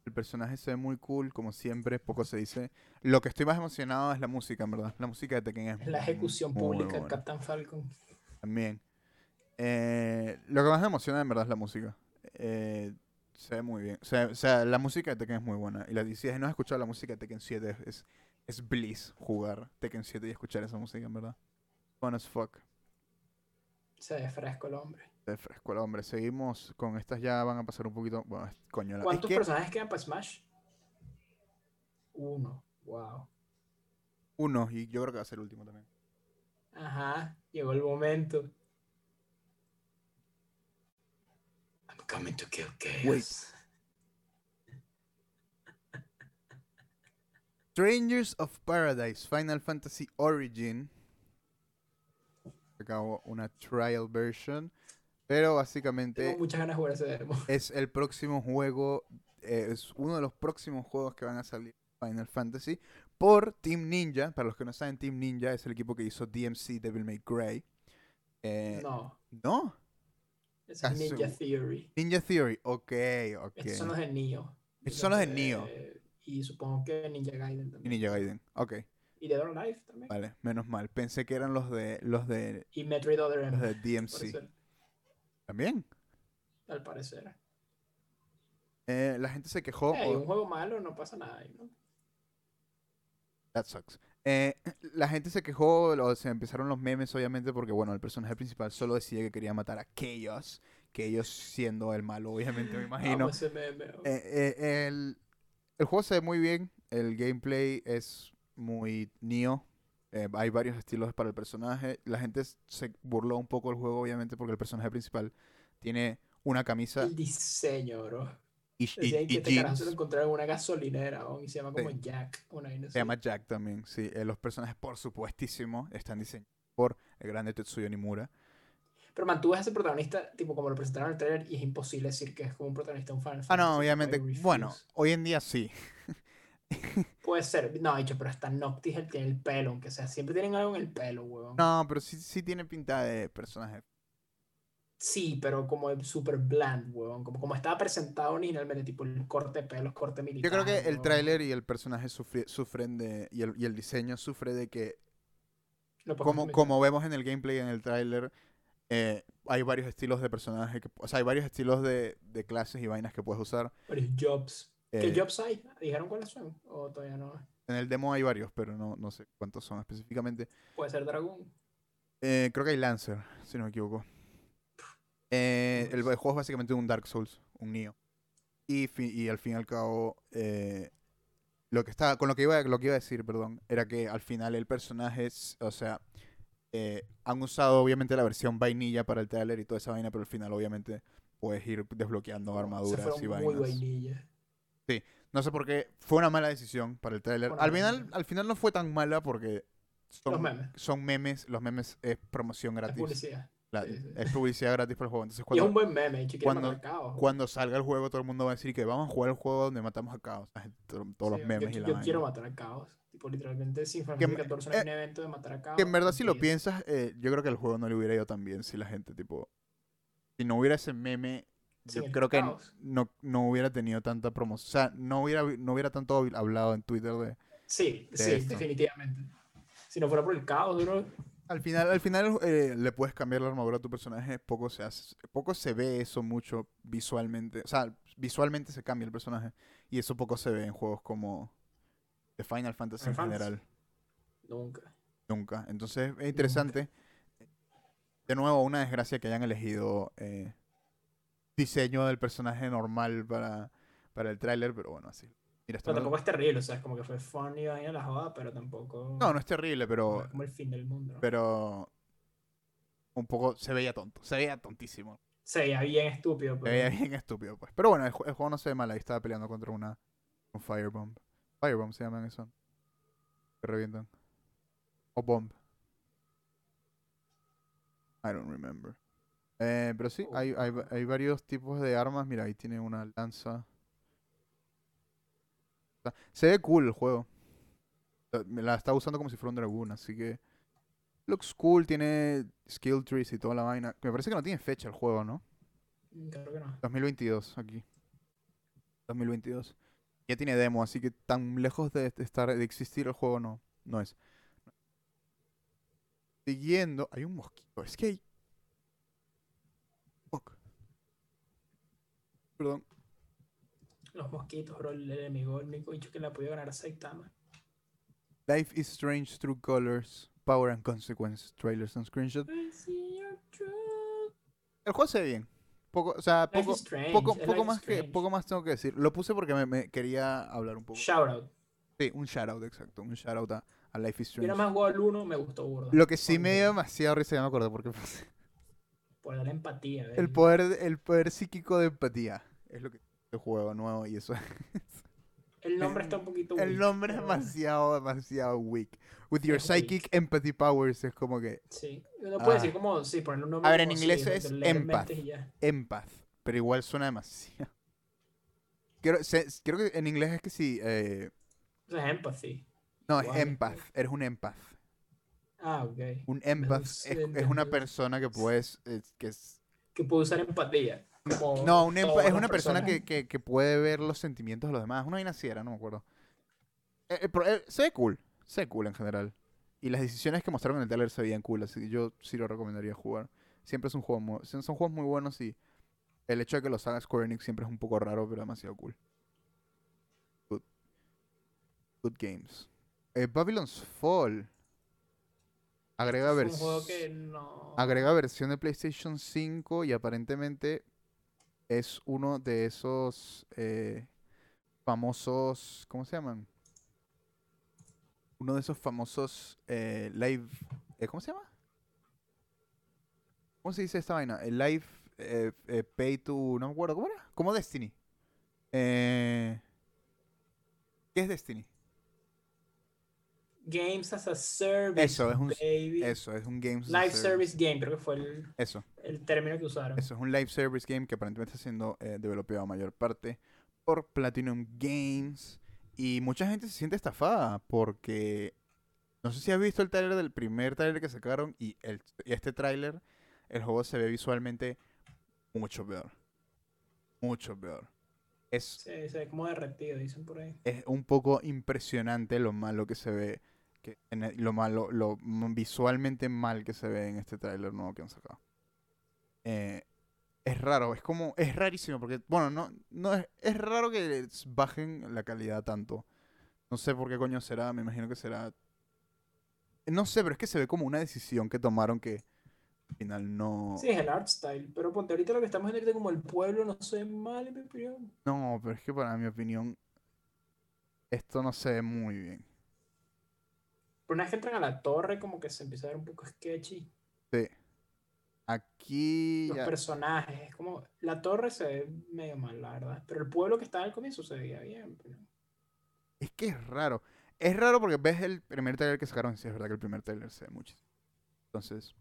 A: El personaje se ve muy cool, como siempre, poco se dice. Lo que estoy más emocionado es la música, en verdad. La música de Tekken es
B: la ejecución
A: muy
B: pública de. Captain Falcon.
A: También. Eh, lo que más me emociona en verdad es la música. Eh, se ve muy bien. O sea, o sea, la música de Tekken es muy buena. Y la, si no has escuchado la música de Tekken 7, es, es, bliss jugar Tekken 7 y escuchar esa música, en verdad. Fun as fuck.
B: Se ve fresco el hombre.
A: De fresco el hombre. Seguimos con estas ya van a pasar un poquito. Bueno, coño, la- es
B: ¿Cuántos
A: que
B: personajes quedan para Smash? Uno. Wow.
A: uno, y yo creo que va a ser el último también.
B: Ajá. Llegó el momento. I'm coming to kill chaos.
A: Wait. Strangers of Paradise Final Fantasy Origin. Acabo una trial version. Pero básicamente
B: Tengo muchas ganas de jugar ese demo.
A: es el próximo juego. eh, es uno de los próximos juegos que van a salir Final Fantasy por Team Ninja. Para los que no saben, Team Ninja es el equipo que hizo DMC Devil May Cry. Eh,
B: No.
A: ¿No?
B: Es Ninja Theory.
A: Ninja Theory. Ok, ok.
B: Estos son los de Nioh.
A: Estos son los de
B: Eh,
A: Nioh.
B: Y supongo que Ninja Gaiden
A: Y
B: también.
A: Ninja Gaiden. Ok.
B: Y Dead or Alive también.
A: Vale, menos mal. Pensé que eran los de los de
B: Y Metroid Other M.
A: los de DMC. También.
B: Al parecer.
A: Eh, la gente se quejó.
B: Ey,
A: o-
B: un juego malo no pasa nada ahí, ¿no?
A: That sucks. Eh, la gente se quejó, o se empezaron los memes, obviamente, porque, bueno, el personaje principal solo decía que quería matar a Chaos. Chaos siendo el malo, obviamente, me imagino.
B: Amo ese meme, oh.
A: Eh, eh, el, el juego se ve muy bien, el gameplay es muy Neo. eh, hay varios estilos para el personaje. La gente se burló un poco del juego, obviamente, porque el personaje principal tiene una camisa
B: El diseño, bro.
A: Y, y-
B: que este carajo se lo
A: jeans.
B: encontraron en una gasolinera, oh, y se llama como
A: Sí.
B: Jack. Una
A: Se
B: así.
A: llama Jack también, sí. Eh, los personajes, por supuestísimo, están diseñados por el grande Tetsuya Nimura.
B: Pero man, tú ves a ese protagonista, tipo como lo presentaron en el trailer, y es imposible decir que es como un protagonista un fan.
A: Ah, no, obviamente. Bueno, hoy en día sí.
B: Puede ser. No, dicho, pero hasta Noctis él tiene el pelo, aunque sea. Siempre tienen algo en el pelo, huevón.
A: No, pero sí, sí tiene pinta de personaje.
B: Sí, pero como el super bland, huevón. Como, como estaba presentado originalmente, tipo el corte de pelos, corte
A: Yo
B: militar.
A: creo que el tráiler y el personaje sufren de. Y el, y el diseño sufre de que. Como, como vemos en el gameplay y en el tráiler. eh, hay varios estilos de personaje. Que, o sea, hay varios estilos de, de clases y vainas que puedes usar.
B: Varios jobs.
A: Eh,
B: ¿Qué jobs hay? ¿Dijeron cuáles son? ¿O todavía no?
A: en el demo hay varios, pero no, no sé cuántos son específicamente.
B: Puede ser dragón.
A: Eh, creo que hay Lancer, si no me equivoco. Eh, el, el juego es básicamente un Dark Souls, un Neo. Y, al fin y al cabo, eh, lo que estaba, con lo que iba, lo que iba a decir, perdón, era que al final el personaje es, o sea, eh, han usado obviamente la versión vainilla para el trailer y toda esa vaina, pero al final obviamente puedes ir desbloqueando armaduras y
B: muy
A: vainas.
B: vainilla.
A: No sé por qué, fue una mala decisión para el trailer. Al final, al final no fue tan mala porque son,
B: Los memes.
A: son memes, los memes es promoción gratis.
B: publicidad.
A: La-
B: Sí, sí.
A: Es publicidad gratis para el juego. Entonces,
B: Y es
A: cuando,
B: un buen meme, y
A: cuando-
B: matar caos.
A: cuando salga el juego, todo el mundo va a decir que vamos a jugar el juego donde matamos a to- todos
B: Sí,
A: los memes
B: yo,
A: y la
B: yo quiero matar a caos. Tipo, literalmente, sin Final
A: Que
B: Fantasy
A: me-
B: 14 no hay
A: eh,
B: un evento de matar a caos.
A: Que en verdad, si lo piensas, eh, yo creo que el juego no le hubiera ido tan bien si la gente, tipo. Si no hubiera ese meme, yo creo que
B: caos.
A: no, no hubiera tenido tanta promoción. O sea, no hubiera, no hubiera tanto hablado en Twitter de.
B: Sí,
A: de
B: sí,
A: esto.
B: definitivamente. Si no fuera por el caos, bro.
A: Al final, al final eh, le puedes cambiar la armadura a tu personaje, poco se hace, poco se ve eso mucho visualmente. O sea, visualmente se cambia el personaje. Y eso poco se ve en juegos como de Final Fantasy en general.
B: Nunca.
A: Nunca. Entonces es interesante. De nuevo, una desgracia que hayan elegido eh, diseño del personaje normal para, para el tráiler, pero bueno, así. Mira, está
B: Pero tampoco es terrible, o sea, es como que fue funny y vaina la joda, pero tampoco.
A: No, no es terrible, pero,
B: es como el fin del mundo. ¿no?
A: pero un poco se veía tonto. Se veía tontísimo.
B: Se veía bien estúpido,
A: Se
B: pero.
A: veía bien estúpido, pues. Pero bueno, el, ju- el juego no se ve mal. Ahí estaba peleando contra una un Firebomb. Firebomb se llaman eso. Que revientan. O Bomb. I don't remember. Eh, pero sí, hay, hay, va- hay varios tipos de armas. Mira, ahí tiene una lanza. Se ve cool el juego. Sea, Me la está usando como si fuera un dragón, así que... Looks cool, tiene skill trees y toda la vaina. Me parece que no tiene fecha el juego, ¿no?
B: Creo que no.
A: 2022, aquí. 2022. Ya tiene demo, así que tan lejos de de estar de existir el juego no, no es. Siguiendo, hay un mosquito, es que hay. Fuck. Perdón.
B: Los mosquitos, bro. El enemigo, el único bicho que le ha podido ganar a Saitama.
A: Life is strange through colors, power and consequences, trailers and screenshots. El juego se ve bien. Poco, o sea,
B: Life
A: poco,
B: is strange,
A: poco, más que,
B: strange.
A: poco más tengo que decir. Lo puse porque me, me quería hablar un poco.
B: Shout out.
A: Sí, un shoutout, exacto. Un shoutout a, a Life is
B: Yo nada
A: Strange.
B: más jugado al 1, me gustó burda.
A: Lo que sí me dio demasiado risa, ya me acuerdo porque puse.
B: Por dar empatía,
A: El
B: baby.
A: poder, el poder psíquico de empatía. Es lo que el juego nuevo y eso.
B: El nombre está un poquito
A: El
B: weak,
A: nombre es demasiado, demasiado weak. With your
B: Es weak.
A: psychic empathy powers es como que
B: Sí. Uno puede
A: Ah.
B: decir como, sí, ponerle un nombre
A: A ver, en inglés
B: sí,
A: es empath. empath. Pero igual suena demasiado. Creo, se- creo que en inglés es que sí. eh,
B: es empathy.
A: no, es empath. Eres un empath.
B: Ah, ok.
A: Un empath es, es una persona que puedes. es- que es,
B: Que puede usar empatía. Como
A: no, un empa- es una persona que, que, que puede ver los sentimientos de los demás. Una vaina no me acuerdo. Eh, eh, pero, eh, se ve cool. Se ve cool en general. Y las decisiones que mostraron en el trailer se veían cool. Así que yo sí lo recomendaría jugar. Siempre es un juego muy, son juegos muy buenos y El hecho de que los haga Square Enix siempre es un poco raro, pero demasiado cool. Good, Good games. Babylon's Fall. Agrega, vers-
B: que no.
A: agrega versión de PlayStation 5 y aparentemente es uno de esos eh, famosos. ¿Cómo se llaman? Uno de esos famosos eh, live. eh, ¿Cómo se llama? ¿Cómo se dice esta vaina? El live eh, eh, pay to. No me acuerdo. ¿Cómo era? Como Destiny. Eh, ¿Qué es Destiny?
B: Games as a Service.
A: Eso, es un-
B: baby.
A: Eso, es un Games. as a
B: Live Service Game, creo que fue el,
A: Eso.
B: el término que usaron.
A: Eso es un live service game que aparentemente está siendo eh, developado a mayor parte por Platinum Games. Y mucha gente se siente estafada porque no sé si has visto el tráiler del primer tráiler que sacaron y, el, y este tráiler, el juego se ve visualmente mucho peor. Mucho peor. Es,
B: Sí, se ve como derretido, dicen por ahí.
A: es un poco impresionante lo malo que se ve, que en el- lo malo, lo visualmente mal que se ve en este tráiler nuevo que han sacado. Eh, es raro, es como, es rarísimo porque, bueno, no, no es, es raro que bajen la calidad tanto. No sé por qué coño será, me imagino que será, no sé, pero es que se ve como una decisión que tomaron que al final no,
B: Sí, es el art style. Pero ponte, ahorita lo que estamos viendo como el pueblo no se ve mal, en mi opinión.
A: no, pero es que para mi opinión esto no se ve muy bien.
B: Pero una vez que entran a la torre, como que se empieza a ver un poco sketchy.
A: Sí. Aquí
B: Los
A: ya-
B: personajes, es como. La torre se ve medio mal, la verdad. Pero el pueblo que estaba al comienzo se veía bien. pero-
A: Es que es raro. Es raro porque ves el primer trailer que sacaron. Sí, es verdad que el primer trailer se ve muchísimo. Entonces,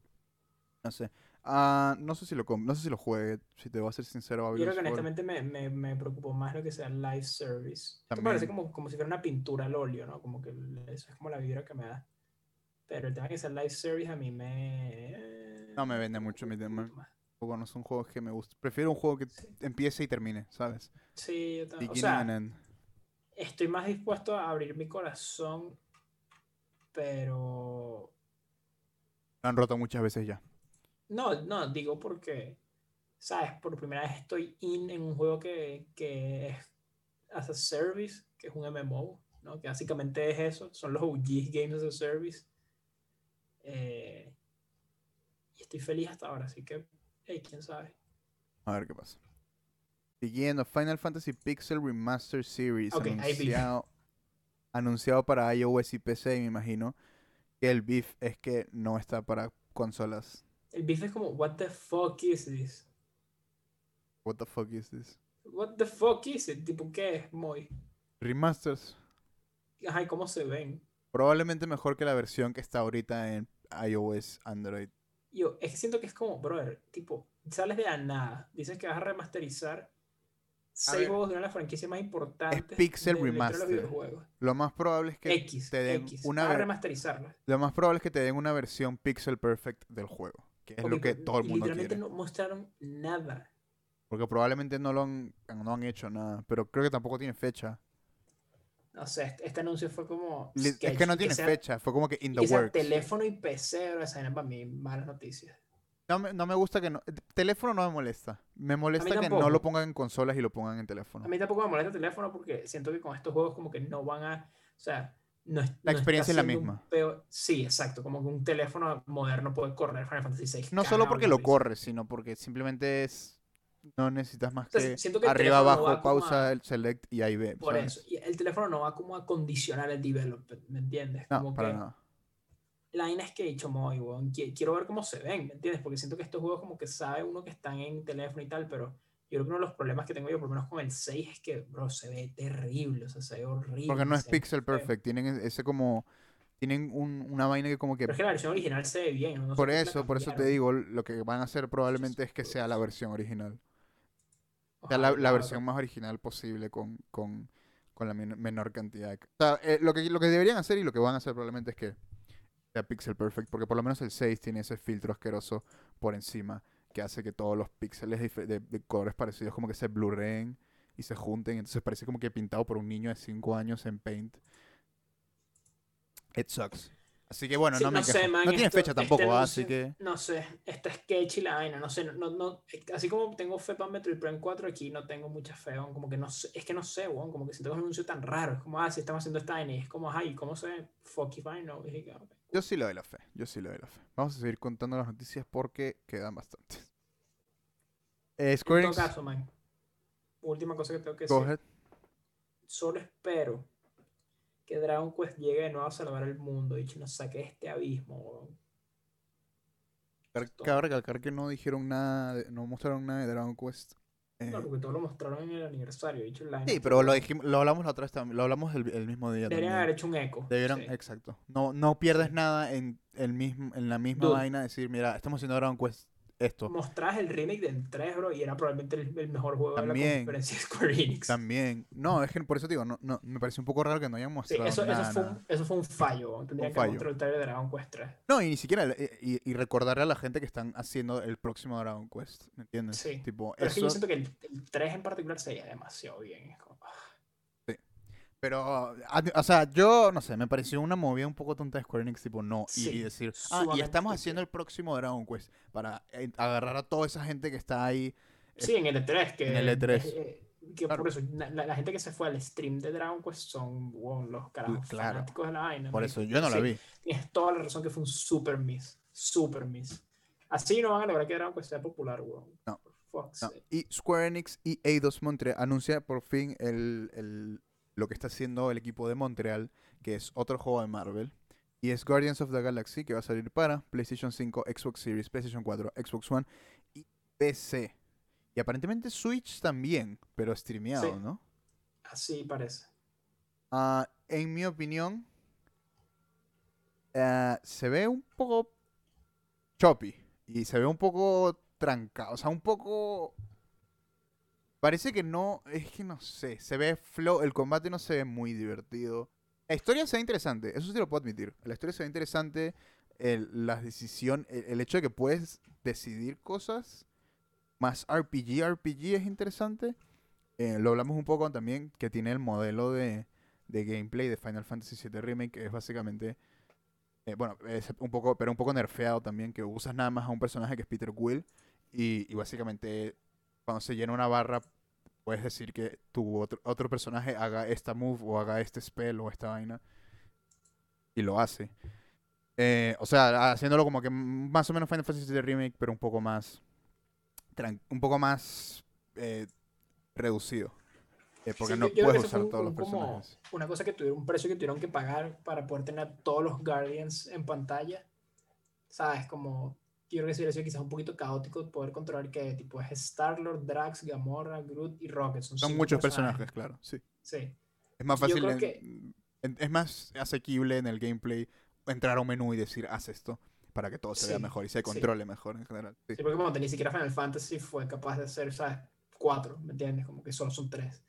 A: no sé. Ah, no sé si lo no sé si lo juegue. Si te voy a ser sincero,
B: Yo creo que honestamente me, me, me preocupó más lo que sea live service. Esto parece como, como si fuera una pintura al óleo, ¿no? Como que eso es como la vibra que me da. Pero el tema que sea live service a mí me.
A: No me vende mucho, mi tema. no son juegos que me gustan. Prefiero un juego que
B: Sí.
A: empiece y termine, ¿sabes?
B: Sí, yo también. O sea, estoy más dispuesto a abrir mi corazón, pero
A: Lo han roto muchas veces ya.
B: No, no, digo porque, ¿sabes? Por primera vez estoy in en un juego que, que es as a service, que es un MMO, ¿no? Que básicamente es eso, son los OG Games as a Service. Eh, y estoy feliz hasta ahora, así que, hey, quién sabe.
A: A ver qué pasa. Siguiendo, Final Fantasy Pixel Remaster Series.
B: Ok, hay beef.
A: anunciado, anunciado para iOS y PC, me imagino. Que el beef es que no está para consolas.
B: El beef es como, what the fuck is this?
A: What the fuck is this?
B: What the fuck is it? Tipo, ¿qué es, Moy?
A: Remasters.
B: Ajá, ¿y cómo se ven?
A: Probablemente mejor que la versión que está ahorita en iOS, Android.
B: Yo, es que siento que es como, brother, tipo, sales de la nada, dices que vas a remasterizar seis juegos de una de las franquicias más importantes
A: Pixel
B: de los.
A: Lo más probable es que
B: X,
A: te den
B: X,
A: una
B: vas a remasterizarla.
A: lo más probable es que te den una versión pixel perfect del juego, que es lo que
B: pero
A: todo el mundo
B: Literalmente
A: quiere.
B: no mostraron nada.
A: Porque probablemente no lo han, no han hecho nada, pero creo que tampoco tiene fecha.
B: No sé, este, este anuncio fue como.
A: Es
B: sketch,
A: que no tiene
B: sea-
A: fecha, fue como que in the
B: que
A: works.
B: teléfono y PC, bro, esa para mí malas noticias.
A: No me, no me gusta que no. Teléfono no me molesta. Me molesta que no lo pongan en consolas y lo pongan en teléfono.
B: A mí tampoco me molesta el teléfono porque siento que con estos juegos como que no van a, o sea, no es,
A: La
B: no
A: experiencia es la misma.
B: peo- sí, exacto, como que un teléfono moderno puede correr Final Fantasy VI.
A: No solo porque lo
B: risa.
A: corre, sino porque simplemente es. No necesitas más
B: sea,
A: que,
B: siento que
A: arriba,
B: no
A: abajo,
B: como
A: pausa,
B: a-
A: el select y ahí ve.
B: Por
A: ¿sabes?
B: eso, y el teléfono no va como a condicionar el development, ¿me entiendes?
A: No,
B: Como
A: para
B: que
A: nada.
B: la vaina es que he dicho, muy, weón, qui- quiero ver cómo se ven, ¿me entiendes? Porque siento que estos juegos como que sabe uno que están en teléfono y tal, pero yo creo que uno de los problemas que tengo yo, por lo menos con el 6, es que, bro, se ve terrible, o sea, se ve horrible.
A: Porque no es
B: ve
A: pixel
B: feo.
A: perfect. Tienen e- ese como. Tienen un- una vaina que como que.
B: Pero es que la versión original se ve bien, ¿no?
A: Por eso, por eso te digo, lo que van a hacer probablemente es que sea la versión original. O sea, la, versión más original posible con, con, con la men- menor cantidad. de- O sea, eh, lo, que, lo que deberían hacer y lo que van a hacer probablemente es que sea pixel perfect, porque por lo menos el 6 tiene ese filtro asqueroso por encima que hace que todos los píxeles de, de colores parecidos como que se blurreen y se junten. Entonces parece como que pintado por un niño de 5 años en Paint. It sucks. Así que bueno,
B: Sí,
A: no me
B: no sé,
A: quejo.
B: man,
A: no tiene
B: esto-
A: fecha tampoco,
B: este
A: ¿ah? así que...
B: No sé, está sketchy la vaina, no sé, no, no, así como tengo fe para Metroid Prime 4, aquí no tengo mucha fe, como que no sé, es que no sé, weón, como que siento que es un anuncio tan raro, es como, ah, si estamos haciendo esta vaina, y es como, ay, ¿cómo se fuck if I know? Y dije, ah, ok.
A: Yo sí le doy la fe, yo sí le doy la fe. Vamos a seguir contando las noticias porque quedan bastantes. Eh, Square
B: En todo
A: Enix,
B: caso, man, última cosa que tengo que
A: go
B: decir,
A: ahead.
B: solo espero que Dragon Quest llegue de nuevo a salvar el mundo y que nos saque de este abismo, weón.
A: Cabe recalcar que no dijeron nada, de- no mostraron nada de Dragon Quest. Eh,
B: No, porque todo lo mostraron en el aniversario, la
A: sí, pero lo dijimos, lo hablamos la otra vez también, lo hablamos el, el mismo día
B: Deberían haber hecho un eco.
A: Debieron,
B: sí.
A: exacto. No, no pierdes
B: Sí.
A: nada en el mismo, en la misma
B: Dude.
A: vaina decir, mira, estamos haciendo Dragon Quest esto.
B: Mostrás el remake del 3, bro, y era probablemente el, el mejor juego de la conferencia de Square Enix.
A: También. No, es que por eso digo, no, no, me pareció un poco raro que no hayan
B: Sí,
A: mostrado
B: eso,
A: nada.
B: eso, fue un, eso fue un fallo. Tendrían
A: Un
B: que
A: fallo.
B: mostrar el trailer de Dragon Quest 3.
A: No, y ni siquiera, eh, y, y recordarle a la gente que están haciendo el próximo Dragon Quest, ¿me entiendes?
B: Sí.
A: Tipo,
B: Pero es que yo siento que el, el 3 en particular se veía demasiado bien. Es como,
A: pero, o sea, yo, no sé, me pareció una movida un poco tonta de Square Enix, tipo, no, y,
B: Sí,
A: y decir, ah, y estamos haciendo el próximo Dragon Quest para eh, agarrar a toda esa gente que está ahí.
B: Sí, en el E3. Que,
A: en el E3.
B: eh, que
A: Claro.
B: por eso, la, gente que se fue al stream de Dragon Quest son wow, los carajos
A: Claro.
B: fanáticos de la vaina.
A: Por eso, yo no la vi.
B: Tienes toda la razón que fue un super miss. Super miss. Así no van a lograr que Dragon Quest sea popular, weón.
A: No.
B: Fuck's
A: No,
B: sake.
A: Y Square Enix y Eidos Montreal anuncia por fin el, el- lo que está haciendo el equipo de Montreal, que es otro juego de Marvel. Y es Guardians of the Galaxy, que va a salir para PlayStation 5, Xbox Series, PlayStation 4, Xbox One y PC. Y aparentemente Switch también, pero streameado,
B: Sí.
A: ¿no?
B: Así parece.
A: Ah, en mi opinión, ah, se ve un poco choppy y se ve un poco trancado, o sea, un poco... Parece que no, es que no sé, se ve flow, el combate no se ve muy divertido. La historia se ve interesante, eso sí lo puedo admitir. La historia se ve interesante, el, la decisión, el, hecho de que puedes decidir cosas, más RPG, RPG es interesante. Eh, lo hablamos un poco también, que tiene el modelo de, de gameplay de Final Fantasy VII Remake, que es básicamente, eh, bueno, es un poco, pero un poco nerfeado también, que usas nada más a un personaje que es Peter Quill, y básicamente cuando se llena una barra, puedes decir que tu otro, otro personaje haga esta move, o haga este spell, o esta vaina, y lo hace. Eh, o sea, haciéndolo como que más o menos Final Fantasy VII Remake, pero un poco más, un poco más eh, reducido. Eh, porque
B: Sí,
A: no puedes usar
B: un-
A: todos los personajes.
B: Una cosa que tuvieron, un precio que tuvieron que pagar para poder tener todos los Guardians en pantalla. ¿Sabes? Como. Yo creo que sería sido quizás un poquito caótico poder controlar que tipo es Star-Lord, Drax, Gamora, Groot y Rocket. Son,
A: Son muchos personajes, claro, sí.
B: Sí.
A: Es más fácil, en-
B: que-
A: en- es más asequible en el gameplay entrar a un menú y decir, haz esto, para que todo se vea
B: Sí,
A: mejor y se
B: sí.
A: controle mejor en general. Sí.
B: Sí, porque como ni siquiera Final Fantasy fue capaz de hacer, ¿sabes? Cuatro, ¿me entiendes? Como que solo son tres.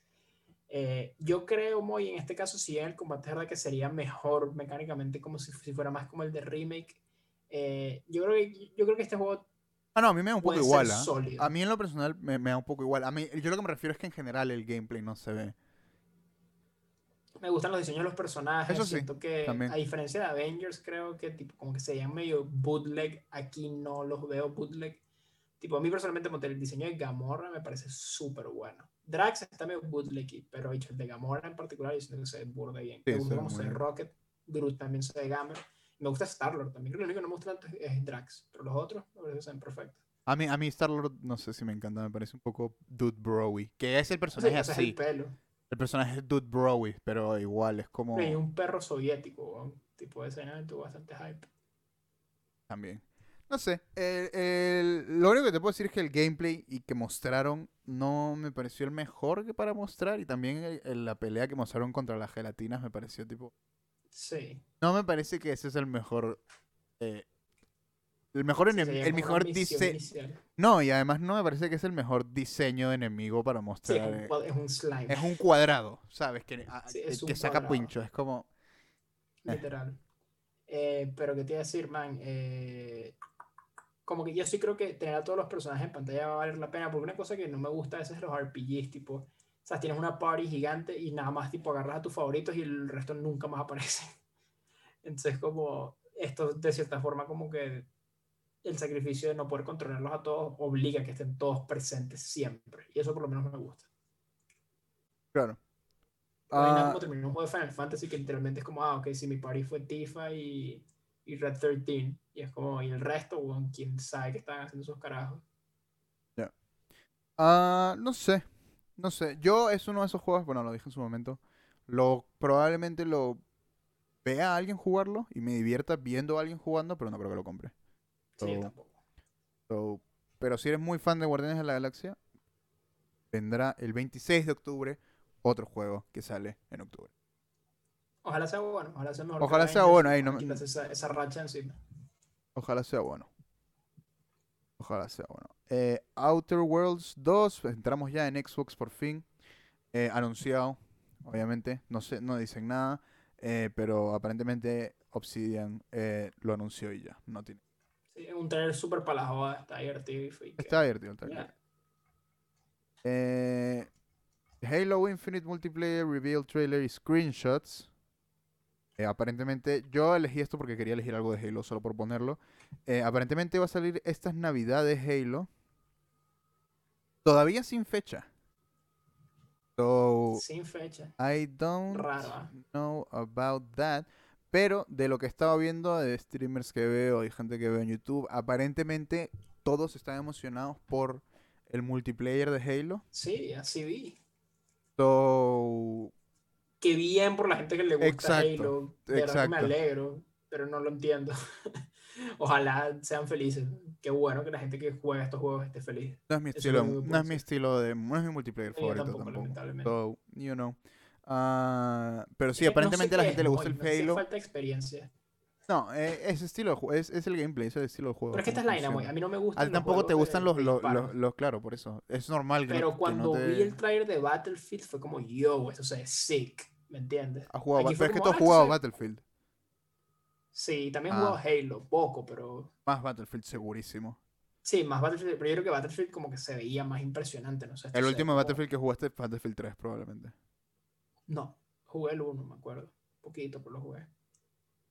B: Eh, yo creo, muy en este caso, si el combate es verdad que sería mejor mecánicamente, como si, si fuera más como el de remake. Eh, yo, creo que, yo creo que este juego
A: Ah, no, a mí me da un poco igual.
B: sólido.
A: A mí en lo personal me, me da un poco igual. A mí, yo lo que me refiero es que en general el gameplay no se ve.
B: Me gustan los diseños de los personajes.
A: Eso sí,
B: Siento que,
A: también.
B: a diferencia de Avengers, creo que tipo, como que se veían medio bootleg. Aquí no los veo bootleg. Tipo, a mí personalmente, como el diseño de Gamora me parece súper bueno. Drax está medio bootleg, pero dicho, el de Gamora en particular, yo siento que se ve burda bien.
A: Sí,
B: me gusta
A: muy
B: se ve. Rocket. Groot también se ve Gamer. Me gusta Star-Lord también. Creo que lo único que no me gusta tanto es, Drax. Pero los otros me parece que se ven perfectos.
A: A mí, a mí Star-Lord, no sé si me encanta, me parece un poco Dude Broy. Que es el
B: Sí,
A: personaje
B: es
A: así.
B: el pelo.
A: El personaje es Dude Broy, pero igual es como...
B: Y un perro soviético, tipo de escena tuvo bastante hype.
A: También. No sé. el- el- lo único que te puedo decir es que el gameplay y que mostraron no me pareció el mejor que para mostrar. Y también el- la pelea que mostraron contra las gelatinas me pareció tipo.
B: Sí.
A: No me parece que ese es el mejor. eh, el mejor,
B: Sí,
A: enem-
B: sería
A: el mejor diseño. No, y además no me parece que es el mejor diseño de enemigo para
B: Sí, es
A: mostrar.
B: un, es un slime,
A: es un cuadrado, ¿sabes? Que, a-
B: Sí, un
A: que saca pincho. Es como. eh.
B: literal. Eh, pero que te iba a decir, man, eh, como que yo sí creo que tener a todos los personajes en pantalla va a valer la pena, porque una cosa que no me gusta a veces es los RPGs, tipo, o sea, tienes una party gigante y nada más, tipo, agarras a tus favoritos y el resto nunca más aparece. Entonces, como, esto de cierta forma como que el sacrificio de no poder controlarlos a todos obliga a que estén todos presentes siempre. Y eso por lo menos me gusta.
A: Claro.
B: No hay nada
A: Ah,
B: como terminar un juego de Final Fantasy que literalmente es como, ah, ok, si mi party fue Tifa y, y Red 13. Y es como, y el resto, weón, quién sabe qué están haciendo esos carajos.
A: ah, no sé. No sé. Yo es uno de esos juegos, bueno, lo dije en su momento. Lo probablemente lo vea a alguien jugarlo y me divierta viendo a alguien jugando, pero no creo que lo compre.
B: Sí, yo
A: So,
B: tampoco.
A: so, pero si eres muy fan de Guardianes de la Galaxia, vendrá el 26 de octubre otro juego que sale en octubre.
B: Ojalá sea bueno, ojalá sea mejor.
A: Ojalá sea bueno, ahí no me-
B: esa, esa racha encima.
A: Ojalá sea bueno. Ojalá sea bueno. Eh, Outer Worlds 2, entramos ya en Xbox por fin. Eh, anunciado, obviamente. No sé, no dicen nada. Eh, pero aparentemente Obsidian eh, lo anunció y ya. No tiene.
B: Sí, un trailer súper para la joda, está divertido y
A: Está divertido el trailer. Eh, Halo Infinite Multiplayer Reveal Trailer y Screenshots. Aparentemente, yo elegí esto porque quería elegir algo de Halo solo por ponerlo. Aparentemente va a salir estas navidades Halo. Todavía sin fecha. So,
B: Sin fecha.
A: I don't
B: Raro, ¿ah?
A: know about that. Pero de lo que estaba viendo de streamers que veo y gente que veo en YouTube, aparentemente todos están emocionados por el multiplayer de Halo.
B: Sí, así vi.
A: So,
B: Qué bien por la gente que le gusta
A: Exacto,
B: Halo. De verdad que me
A: exacto.
B: alegro, pero no lo entiendo. Ojalá sean felices. Qué bueno que la gente que juega estos juegos esté feliz.
A: no es mi
B: Eso es
A: estilo, no es mi estilo de, no es mi multiplayer
B: Yo
A: favorito
B: tampoco,
A: tampoco.
B: lamentablemente.
A: So, you know. Ah, pero sí,
B: Eh, no sé
A: aparentemente a la gente
B: es,
A: le gusta el Halo.
B: falta experiencia.
A: No, eh, es estilo de es, es el gameplay, es el estilo del juego.
B: Pero es que esta es la
A: funciona.
B: A mí no me gustan
A: A ti
B: los
A: tampoco te gustan
B: de-
A: los,
B: de
A: los, los- los- claro, por eso. Es normal que no-
B: Pero
A: que
B: cuando
A: no te...
B: vi el trailer de Battlefield fue como, yo, esto se ve sick. ¿Me entiendes?
A: Has jugado, pero es que tú has
B: ah,
A: jugado Battlefield.
B: Sí, también he
A: Ah.
B: jugado Halo, poco, pero.
A: Más Battlefield, segurísimo.
B: Sí, más Battlefield. Pero yo creo que Battlefield como que se veía más impresionante, no sé.
A: El último
B: como-
A: Battlefield que jugaste es Battlefield 3, probablemente.
B: No, jugué el 1, me acuerdo. Poquito, pero lo jugué.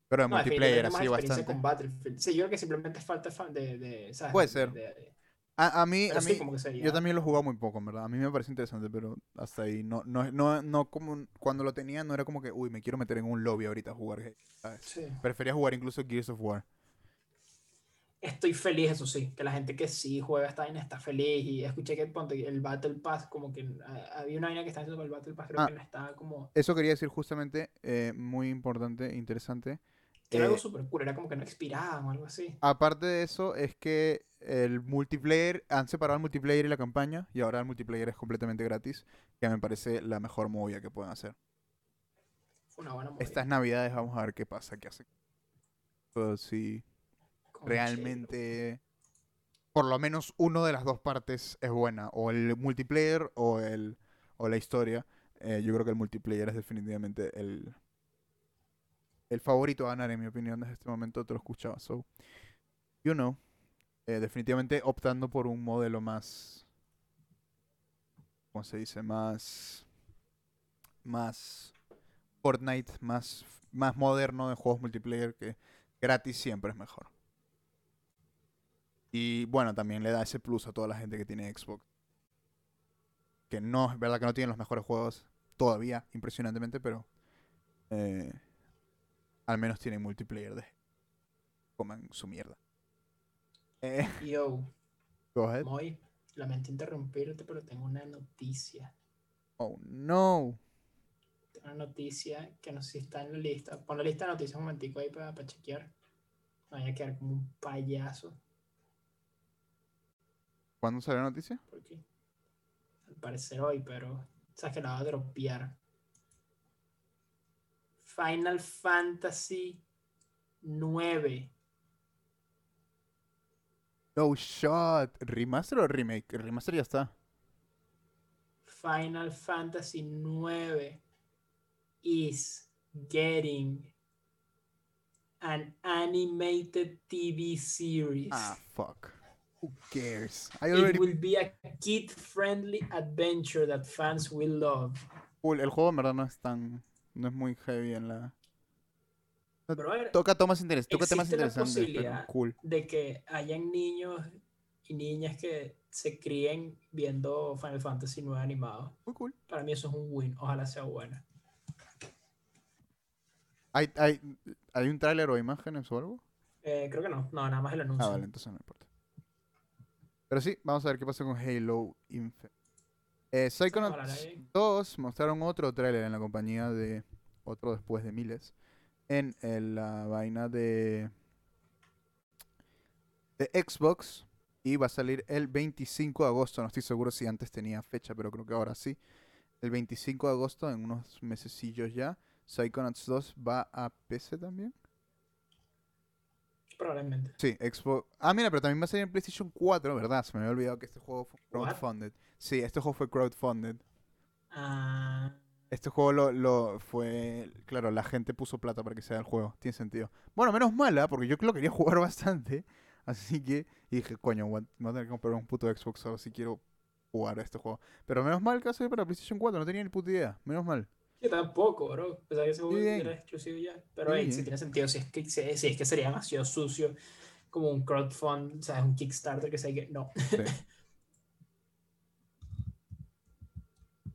A: Pero de
B: No,
A: multiplayer, así bastante.
B: con Battlefield. Sí, yo creo que simplemente falta fa- de. de ¿sabes?
A: Puede
B: De-
A: ser. A, a mí, a mí
B: como que se veía-
A: yo también lo he jugado muy poco, en verdad. A mí me parece interesante, pero hasta ahí. No, no, no, no como cuando lo tenía, no era como que, uy, me quiero meter en un lobby ahorita a jugar. Halo", ¿sabes?
B: Sí.
A: Prefería jugar incluso Gears of War.
B: Estoy feliz, eso sí, que la gente que sí juega esta vaina está feliz. Y escuché que ponte, el Battle Pass, como que ah, había una vaina que está haciendo con el Battle Pass, creo
A: Ah.
B: que no estaba como.
A: Eso quería decir justamente, eh, muy importante, interesante.
B: Era algo
A: Eh,
B: súper cool, era como que no expiraban o algo así.
A: Aparte de eso, es que el multiplayer, han separado el multiplayer y la campaña, y ahora el multiplayer es completamente gratis, que me parece la mejor movida que pueden hacer.
B: Fue una buena movida.
A: Estas navidades vamos a ver qué pasa, qué hace. Pues si realmente, por lo menos uno de las dos partes es buena, o el multiplayer o, el, o la historia. Eh, yo creo que el multiplayer es definitivamente el, el favorito a ganar, en mi opinión, desde este momento te lo escuchaba. So, you know, eh, definitivamente optando por un modelo más, ¿cómo se dice? Más, más Fortnite, más, más moderno de juegos multiplayer que gratis siempre es mejor. Y bueno, también le da ese plus a toda la gente que tiene Xbox. Que no, es verdad que no tienen los mejores juegos todavía, impresionantemente, pero eh, al menos tienen multiplayer de coman su mierda. Eh,
B: Yo,
A: go ahead.
B: Moy, lamento interrumpirte, pero tengo una noticia.
A: Oh no.
B: Tengo una noticia que no sé si está en la lista. Pon la lista de noticias un momentico ahí para, para chequear. No vaya a quedar como un payaso.
A: ¿Cuándo salió la noticia?
B: Porque al parecer hoy, pero sabes que la va a dropear. Final Fantasy 9.
A: No shot. ¿Remaster o remake? El remaster ya está.
B: Final Fantasy 9 is getting an animated TV series.
A: Ah, fuck. Who cares? I
B: It will be a kid-friendly adventure that fans will love.
A: Cool, El juego en verdad no es tan... No es muy heavy en la... No,
B: Brother,
A: Toca temas, interes- toca temas
B: la
A: interesantes, pero
B: posibilidad
A: cool.
B: de que hayan niños y niñas que se críen viendo Final Fantasy 9 animado.
A: Muy cool.
B: Para mí eso es un win. Ojalá sea bueno.
A: ¿Hay, hay, ¿Hay un tráiler o imágenes o algo?
B: Eh, creo que no. No, nada más el anuncio.
A: Ah, vale, entonces no importa. Pero sí, vamos a ver qué pasa con Halo Infinite. Eh, Psychonauts
B: ojalá bien.
A: 2 mostraron otro tráiler en la compañía de otro después de miles en, eh, la vaina de de Xbox y va a salir el 25 de agosto. No estoy seguro si antes tenía fecha, pero creo que ahora sí. El 25 de agosto, en unos mesecillos ya, Psychonauts 2 va a PC también.
B: Probablemente.
A: Sí, Xbox. Ah, mira, pero también va a salir en PlayStation 4, ¿verdad? Se me había olvidado que este juego fue
B: What?
A: crowdfunded. Sí, este juego fue crowdfunded.
B: Ah,
A: Este juego lo, lo fue. Claro, la gente puso plata para que sea el juego. Tiene sentido. Bueno, menos mala, porque yo lo quería jugar bastante. Así que y dije, coño, voy a tener que comprar un puto Xbox ahora si quiero jugar a este juego. Pero menos mal que va a salir para PlayStation 4, no tenía ni puta idea. Menos mal.
B: Yo tampoco, bro. Pensaba que ese juego
A: Bien.
B: era exclusivo ya. Pero
A: Muy
B: hey, tiene sentido, si es que, si, si es que sería demasiado sucio como un crowdfund, o sea, un Kickstarter que sé que no.
A: Sí.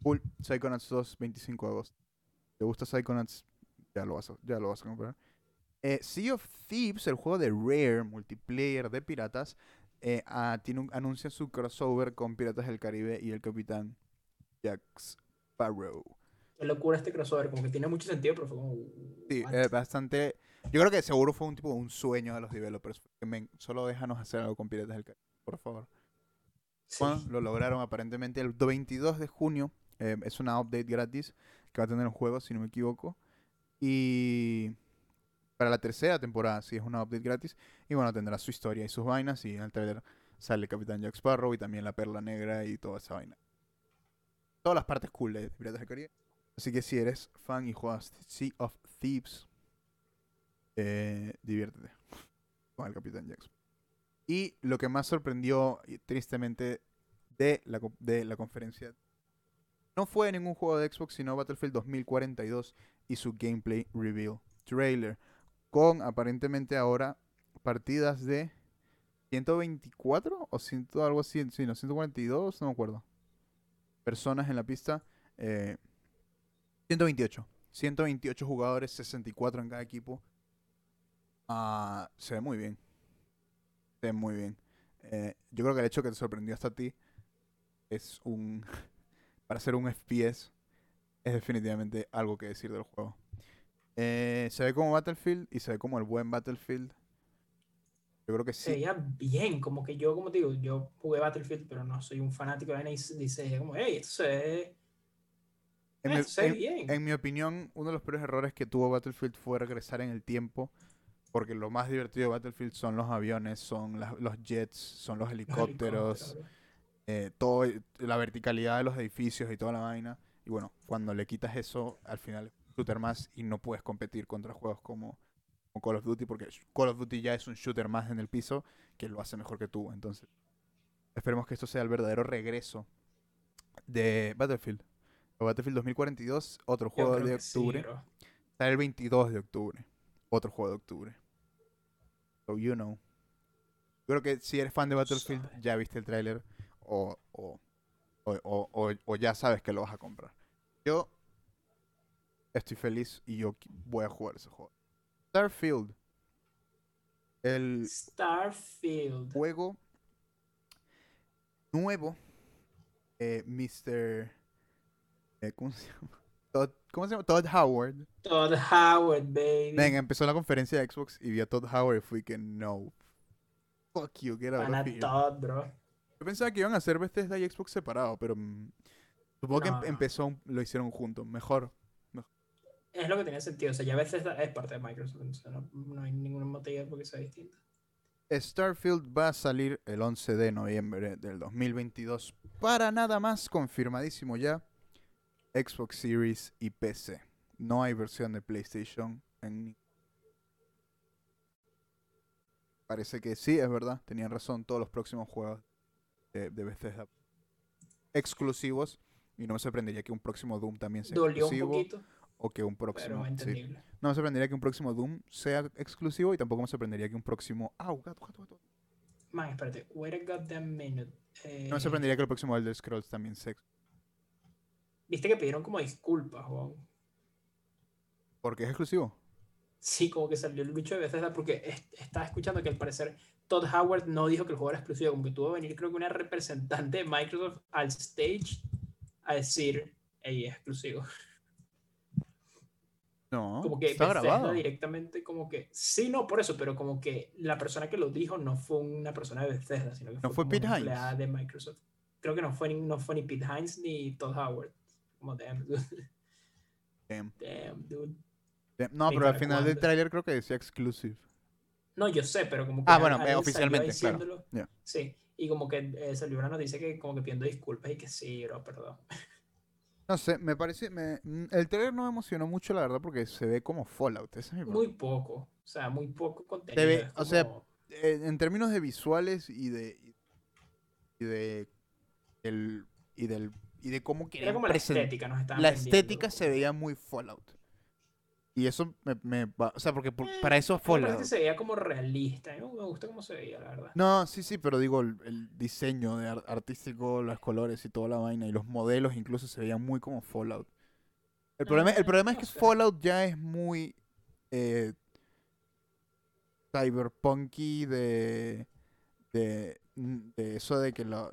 A: Cool. Psychonauts 2, 25 de agosto. ¿Te gusta Psychonauts? Ya lo vas a, ya lo vas a comprar. Eh, sea of Thieves, el juego de Rare, multiplayer de piratas, eh, ah, tiene un- anuncia su crossover con Piratas del Caribe y el Capitán Jack Sparrow.
B: Qué locura este crossover, como que tiene mucho sentido, pero fue como.
A: Sí, eh, bastante. Yo creo que seguro fue un tipo un sueño de los developers. men, solo déjanos hacer algo con Piratas del Caribe, por favor.
B: Sí.
A: Bueno, lo lograron aparentemente el 22 de junio. eh, es una update gratis que va a tener el juego, si no me equivoco. Y para la tercera temporada, sí, es una update gratis. Y bueno, tendrá su historia y sus vainas. Y en el trailer sale Capitán Jack Sparrow y también la Perla Negra y toda esa vaina. Todas las partes cool de Piratas del Caribe. Así que si eres fan y juegas Sea of Thieves, eh, diviértete con el Capitán Jack Sparrow. Y lo que más sorprendió, tristemente, de la, de la conferencia no fue ningún juego de Xbox, sino Battlefield 2042 y su gameplay reveal trailer. Con aparentemente ahora partidas de 124 o 100, algo así, sí, no, 142, no me acuerdo. Personas en la pista. eh, 128. 128 jugadores, 64 en cada equipo. Ah, se ve muy bien. Se ve muy bien. Eh, yo creo que el hecho que te sorprendió hasta a ti es un. para ser un FPS, es definitivamente algo que decir del juego. Eh, se ve como Battlefield y se ve como el buen Battlefield. Yo creo que
B: Se
A: sí.
B: veía bien, como que yo, como te digo, yo jugué Battlefield, pero no soy un fanático de s- dice como, hey, esto se ve,
A: En
B: eh,
A: mi, en- en mi opinión, uno de los peores errores que tuvo Battlefield fue regresar en el tiempo. Porque lo más divertido de Battlefield son los aviones, son los jets, son los helicópteros. eh, todo, la verticalidad de los edificios y toda la vaina. Y bueno, cuando le quitas eso, al final es un shooter más y no puedes competir contra juegos como, como Call of Duty, porque Call of Duty ya es un shooter más en el piso que lo hace mejor que tú. Entonces, esperemos que esto sea el verdadero regreso de Battlefield. Battlefield 2042, otro juego de
B: sí,
A: octubre.
B: bro.
A: Sale el 22 de octubre. Otro juego de octubre. So you know. Yo creo que si eres fan de Battlefield,
B: Sabe.
A: ya viste el tráiler o, o, o, o- ya sabes que lo vas a comprar. Yo estoy feliz y yo voy a jugar ese juego. Starfield. El
B: Starfield.
A: juego nuevo. Eh, Mr. eh, ¿cómo se llama? Todd, ¿Cómo se llama? Todd Howard.
B: Todd Howard, baby.
A: Venga, empezó la conferencia de Xbox y vi a Todd Howard y fui que no. Fuck you, get out of here.
B: Todd, bro.
A: Yo pensaba que iban a hacer Bethesda y Xbox separado, pero mm, supongo que em-
B: no.
A: empezó, lo hicieron juntos. Mejor.
B: Es lo que tenía sentido. O sea, ya a veces es parte de Microsoft. O sea, no, no hay ningún motivo porque sea distinto.
A: Starfield va a salir el 11 de noviembre del 2022 para nada más confirmadísimo ya Xbox Series y PC. No hay versión de PlayStation en Parece que sí, es verdad, tenían razón todos los próximos juegos de, de Bethesda exclusivos y no me sorprendería que un próximo Doom también sea
B: Dolió un
A: exclusivo
B: poquito.
A: o que un
B: pero
A: próximo. sí. No me sorprendería que un próximo Doom sea exclusivo y tampoco me sorprendería que un próximo. Gato, gato!
B: Man, espérate, wait a goddamn minute.
A: No me
B: Eh,
A: sorprendería que el próximo Elder Scrolls también sea. ex-
B: Viste que pidieron como disculpas, weón.
A: Porque es exclusivo.
B: Sí, como que salió el bicho de Bethesda porque es- estaba escuchando que al parecer Todd Howard no dijo que el juego era exclusivo, como que tuvo que venir creo que una representante de Microsoft al stage a decir, ey, es exclusivo.
A: No,
B: Como que
A: está
B: Bethesda
A: grabado.
B: directamente como que, sí, no, por eso, pero como que la persona que lo dijo no fue una persona de Bethesda, sino que
A: ¿No
B: fue,
A: fue Pete Hines?
B: de Microsoft. Creo que no fue, ni, no fue ni Pete Hines ni Todd Howard. Como, damn, dude.
A: Damn.
B: Damn, dude.
A: Damn. No, pero al final del tráiler creo que decía exclusive.
B: No, yo sé, pero como que.
A: Ah, bueno, eh, oficialmente, claro.
B: Sí, y como que eh, salió una noticia que como que pidiendo disculpas y que sí, bro, perdón.
A: No sé, me parece. Me, mm, el trailer no me emocionó mucho, la verdad, porque se ve como Fallout. Ese es mi
B: Muy poco, o sea, muy poco contenido.
A: ve- o sea, Eh, en términos de visuales y de. Y de. El, y del. Y de cómo
B: era
A: querían
B: como la estética, nos estaban
A: La
B: vendiendo.
A: estética se veía muy Fallout. Y eso me, me va- O sea, porque por- para eso
B: parece que
A: Fallout.
B: se veía como realista. A mí me gusta cómo se veía, la verdad.
A: No, sí, sí, pero digo, el, el diseño de ar- artístico, los colores y toda la vaina, y los modelos incluso se veían muy como Fallout. El problema, el problema es
B: no
A: que. Fallout ya es muy eh, cyberpunky de, de, de eso de que la,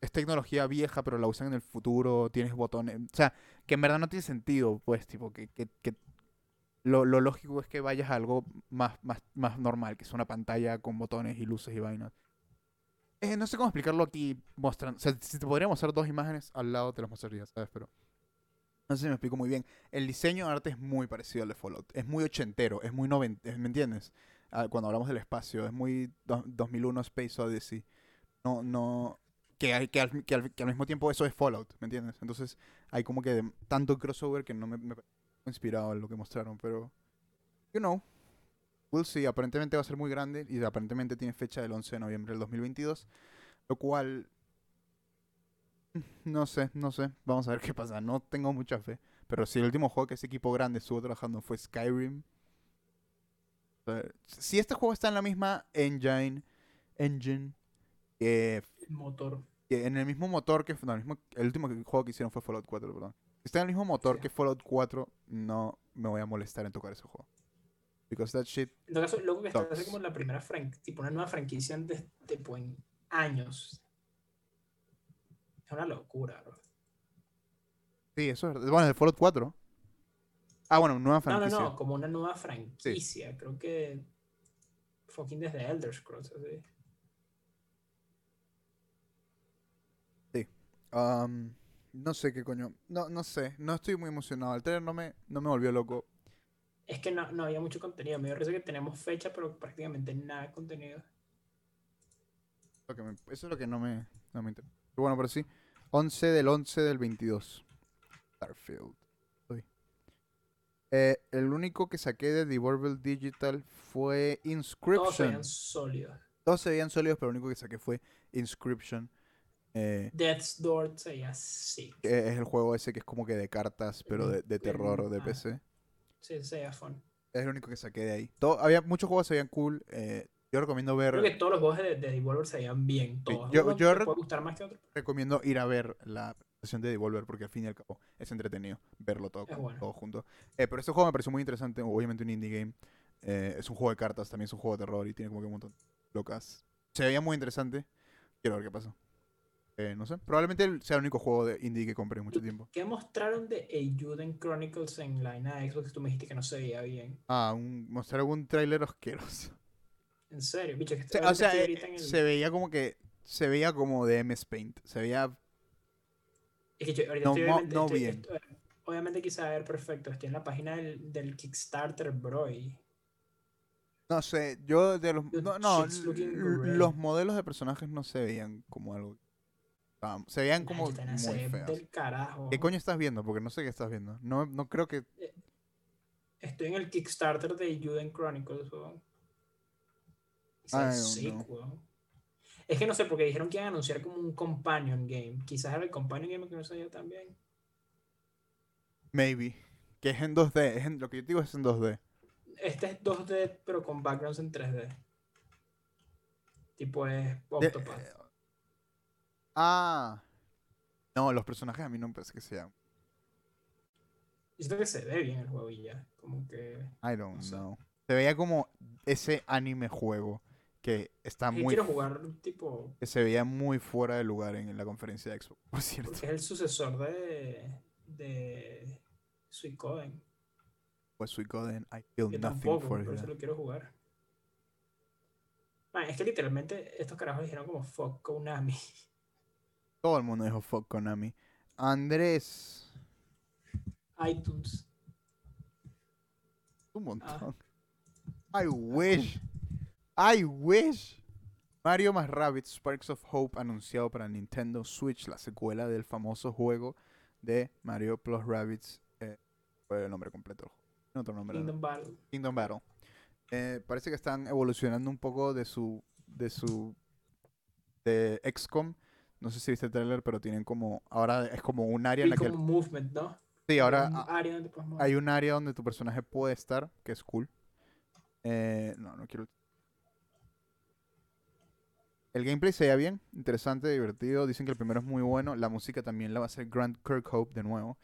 A: es tecnología vieja, pero la usan en el futuro, tienes botones. O sea, que en verdad no tiene sentido, pues, tipo, que, que, que lo, lo lógico es que vayas a algo más, más, más normal, que es una pantalla con botones y luces y vainas. Eh, no sé cómo explicarlo aquí mostrando. O sea, si te podría mostrar dos imágenes al lado, te las mostraría, ¿sabes? Pero. No sé si me explico muy bien. El diseño de arte es muy parecido al de Fallout. Es muy ochentero, es muy noventa, ¿me entiendes? Ah, cuando hablamos del espacio, es muy do- 2001 Space Odyssey. No, no. Que, al, que, al, que al mismo tiempo eso es Fallout, ¿me entiendes? Entonces hay como que tanto crossover que no me, me inspirado en lo que mostraron, pero. You know. We'll see. Aparentemente va a ser muy grande y aparentemente tiene fecha del 11 de noviembre del 2022. Lo cual. No sé, no sé. Vamos a ver qué pasa. No tengo mucha fe. Pero si el último juego que ese equipo grande estuvo trabajando fue Skyrim. Si este juego está en la misma engine, engine que,
B: motor.
A: que en el mismo motor que no, el, mismo- el último juego que hicieron fue Fallout 4, perdón. Si está en el mismo motor
B: Sí.
A: que Fallout 4, no me voy a molestar en tocar ese juego. Because that shit
B: En todo caso, loco que está así como la primera franquicia, tipo una nueva franquicia de- tipo, en años. Es una locura, bro.
A: Sí, eso es verdad. Bueno, el Fallout 4. Ah, bueno, nueva
B: No, no,
A: franquicia.
B: no, como una nueva franquicia. Creo que fucking desde Elder Scrolls, así.
A: Am, no sé qué coño. No, no sé. No estoy muy emocionado. El trailer no me, no me volvió loco.
B: Es que no, no había mucho contenido. Me parece que tenemos fecha, pero prácticamente nada de contenido.
A: Me- eso es lo que no me, no me interesa. Pero bueno, pero sí. 11 del 11 del 22. Starfield. Eh, el único que saqué de Devolver Digital fue
B: Todos se
A: Inscription.
B: veían sólidos.
A: Todos se veían sólidos, pero el único que saqué fue Inscription. Eh,
B: Death's Door se veía sick.
A: que es el juego ese que es como que de cartas, pero de, de terror de
B: Ah.
A: PC.
B: Sí, se veía fun.
A: Es el único que saqué de ahí. Todo, había muchos juegos que se veían cool. eh, yo recomiendo ver.
B: Creo que todos los juegos de, de Devolver se veían bien. Todos.
A: yo- yo rec-
B: gustar más que otro.
A: recomiendo ir a ver la presentación de Devolver porque al fin y al cabo es entretenido verlo todo,
B: bueno.
A: todo junto. Eh, pero este juego me pareció muy interesante, obviamente un indie game. Eh, es un juego de cartas, también es un juego de terror y tiene como que un montón de locas. Se veía muy interesante. Quiero ver qué pasa. Eh, no sé, probablemente sea el único juego de indie que compré en mucho tiempo.
B: ¿Qué mostraron de Eiyuden Chronicles en la de Xbox? Tú me dijiste que no se veía bien.
A: Ah, un, mostrar algún tráiler asqueroso.
B: En serio, bicho, que
A: o sea, eh,
B: ahorita en el-
A: se veía como que se veía como de MS Paint. Se veía
B: Es que yo ahorita
A: no
B: estoy obviamente,
A: no
B: estoy-
A: bien.
B: estoy- obviamente quise ver perfecto. Estoy en la página del, del Kickstarter, bro. Y
A: No sé, yo de los. No, no, los modelos de personajes no se veían como algo. Se veían como muy
B: del carajo.
A: ¿Qué coño estás viendo? Porque no sé qué estás viendo. No, no creo que.
B: Estoy en el Kickstarter de Eiyuden Chronicles, weón. Weón. Es que no sé, porque dijeron que iban a anunciar como un companion game. Quizás era el companion game que no sabía tan bien.
A: Maybe. Que es en 2D. Es en- lo que yo digo es en 2D.
B: Este es 2D, pero con backgrounds en 3D. Tipo es Octopath.
A: Eh, ah. No, los personajes a mí no me parece que sean.
B: Yo siento que se ve bien el juego y ya. Como que.
A: I don't
B: No sé.
A: know. Se veía como ese anime juego que está
B: Es que
A: muy.
B: quiero jugar, tipo.
A: que se veía muy fuera de lugar en la conferencia de Xbox, por cierto.
B: Porque es el sucesor de. de. Suicoden.
A: Pues Suicoden, I feel
B: Yo
A: nothing
B: tampoco,
A: for
B: por eso lo quiero jugar. Man, es que literalmente estos carajos dijeron como fuck Konami.
A: Todo el mundo dijo fuck Konami. Andrés,
B: iTunes.
A: un montón.
B: Ah.
A: I wish. I wish. Mario más Rabbids Sparks of Hope anunciado para Nintendo Switch, la secuela del famoso juego de Mario Plus Rabbids. Eh, fue el nombre completo Otro nombre. ¿no?
B: Kingdom Battle.
A: Kingdom Battle. Eh, parece que están evolucionando un poco de su. de su. de XCOM. No sé si viste el trailer, pero tienen como. Ahora es como un área en la que.
B: como movement, ¿no?
A: Sí, ahora
B: Un
A: ah,
B: área donde puedes mover.
A: hay un área donde tu personaje puede estar, que es cool. Eh, no, no quiero. El gameplay se veía bien, interesante, divertido. Dicen que el primero es muy bueno. La música también la va a hacer Grant Kirkhope de nuevo.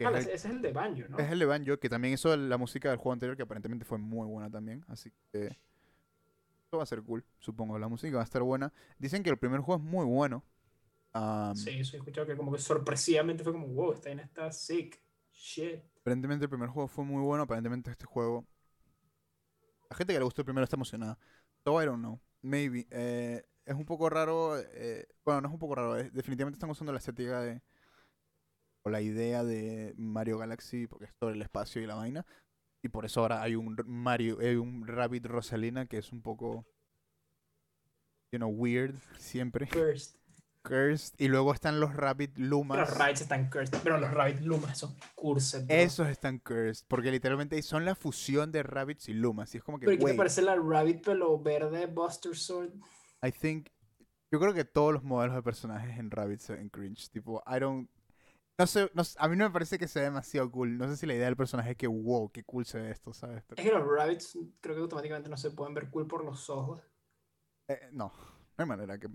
B: Ah,
A: es
B: ese
A: el-
B: ese es el de Banjo, ¿no?
A: es el de Banjo, que también hizo la música del juego anterior, que aparentemente fue muy buena también. Así que va a ser cool, supongo. La música va a estar buena. Dicen que el primer juego es muy bueno.
B: Sí, eso he escuchado que como que sorpresivamente fue como, wow, esta vaina está sick. Shit.
A: Aparentemente el primer juego fue muy bueno. Aparentemente este juego... La gente que le gustó el primero está emocionada. So I don't know. Maybe. Eh, es un poco raro. eh, bueno, no es un poco raro. es- definitivamente están usando la estética de... O la idea de Mario Galaxy, porque es todo el espacio y la vaina. Y por eso ahora hay un Mario, hay un Rabbit Rosalina que es un poco... You know, weird, siempre.
B: Cursed.
A: Cursed. Y luego están los Rabbit Lumas.
B: Los Rabbits están cursed. Pero los Rabbit Lumas son cursed. bro.
A: Esos están cursed, porque literalmente son la fusión de rabbits y lumas. Y es como que,
B: Pero ¿y ¿qué te parece la Rabbit pelo verde Buster Sword?
A: I think. Yo creo que todos los modelos de personajes en Rabbit se ven cringe. Tipo, I don't. No sé, no a mí no me parece que sea demasiado cool. No sé si la idea del personaje es que, wow, qué cool se ve esto, ¿sabes? Pero,
B: Es que los Rabbits creo que automáticamente no se pueden ver cool por los ojos.
A: eh, no, no hay manera que.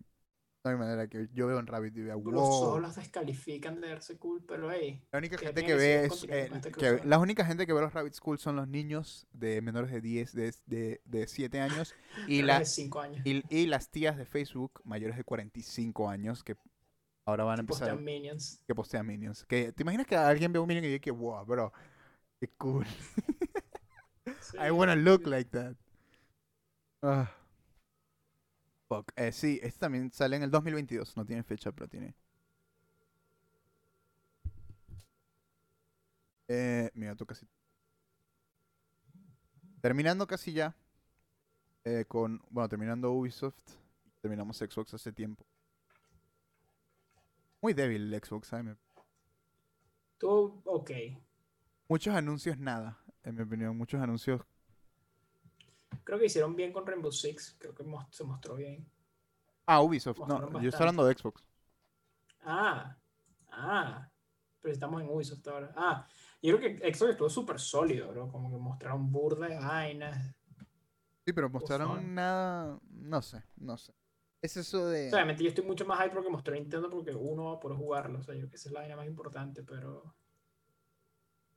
A: No hay manera que yo veo en Rabbit y vea,
B: Los ojos
A: wow.
B: los descalifican de verse cool, pero hey,
A: La única
B: que
A: gente que ve es. eh, que,
B: crossover.
A: la única gente que ve los Rabbits cool son los niños de menores de 10, de, de, de 7 años. Y,
B: y
A: la,
B: de 5 años.
A: Y, y las tías de Facebook mayores de 45 años que ahora van a
B: que
A: empezar
B: postean Minions.
A: que postean minions. Que, ¿Te imaginas que alguien ve un minion y dice que wow, bro? Qué cool.
B: Sí,
A: I wanna look like that. Ah. Fuck. Eh, sí, este también sale en el 2022. No tiene fecha, pero tiene. Eh, mira, tú casi. Terminando casi ya. eh, con. Bueno, terminando Ubisoft. Terminamos Xbox hace tiempo. Muy débil el Xbox, ¿sabes?
B: Tú, ok.
A: Muchos anuncios, nada. En mi opinión, muchos anuncios.
B: Creo que hicieron bien con Rainbow Six. Creo que se mostró bien.
A: Ah, Ubisoft. No,
B: Mostraron
A: yo estoy hablando de Xbox.
B: Ah, ah. Pero estamos en Ubisoft ahora. Ah, yo creo que Xbox estuvo súper sólido, bro. Como que mostraron burda de vainas.
A: Sí, pero mostraron nada. No sé, no sé. Es eso de.
B: O sea, obviamente yo estoy mucho más hype porque mostró Nintendo porque uno va a poder jugarlo. O sea, yo creo que esa es la vaina más importante, pero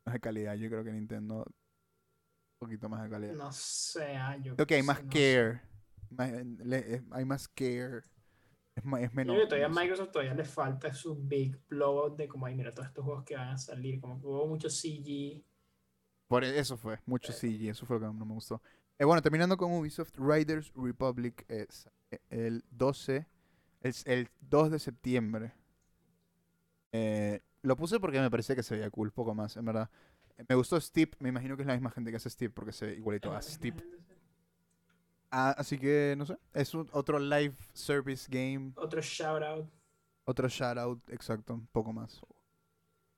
A: más de calidad. Yo creo que Nintendo. Un poquito más de calidad.
B: no sé. ah, yo
A: Creo que hay más
B: no
A: care. más- le- es- hay más care. Es, ma- es
B: Yo
A: menos.
B: creo que todavía a
A: no.
B: Microsoft todavía le falta su big blowout de como, ay, mira, todos estos juegos que van a salir. Como que hubo mucho CG.
A: Por eso fue. Mucho CG. Eso fue lo que no me gustó. Eh, bueno, terminando con Ubisoft, Riders Republic es eh, el 12. Es el 2 de septiembre. Eh, lo puse porque me parecía que se veía cool, poco más, en verdad. Me gustó Steep, me imagino que es la misma gente que hace Steep porque se ve igualito a Steep. Ah, así que, no sé, es un- otro live service game,
B: Otro shout out.
A: otro shoutout, exacto, un poco más.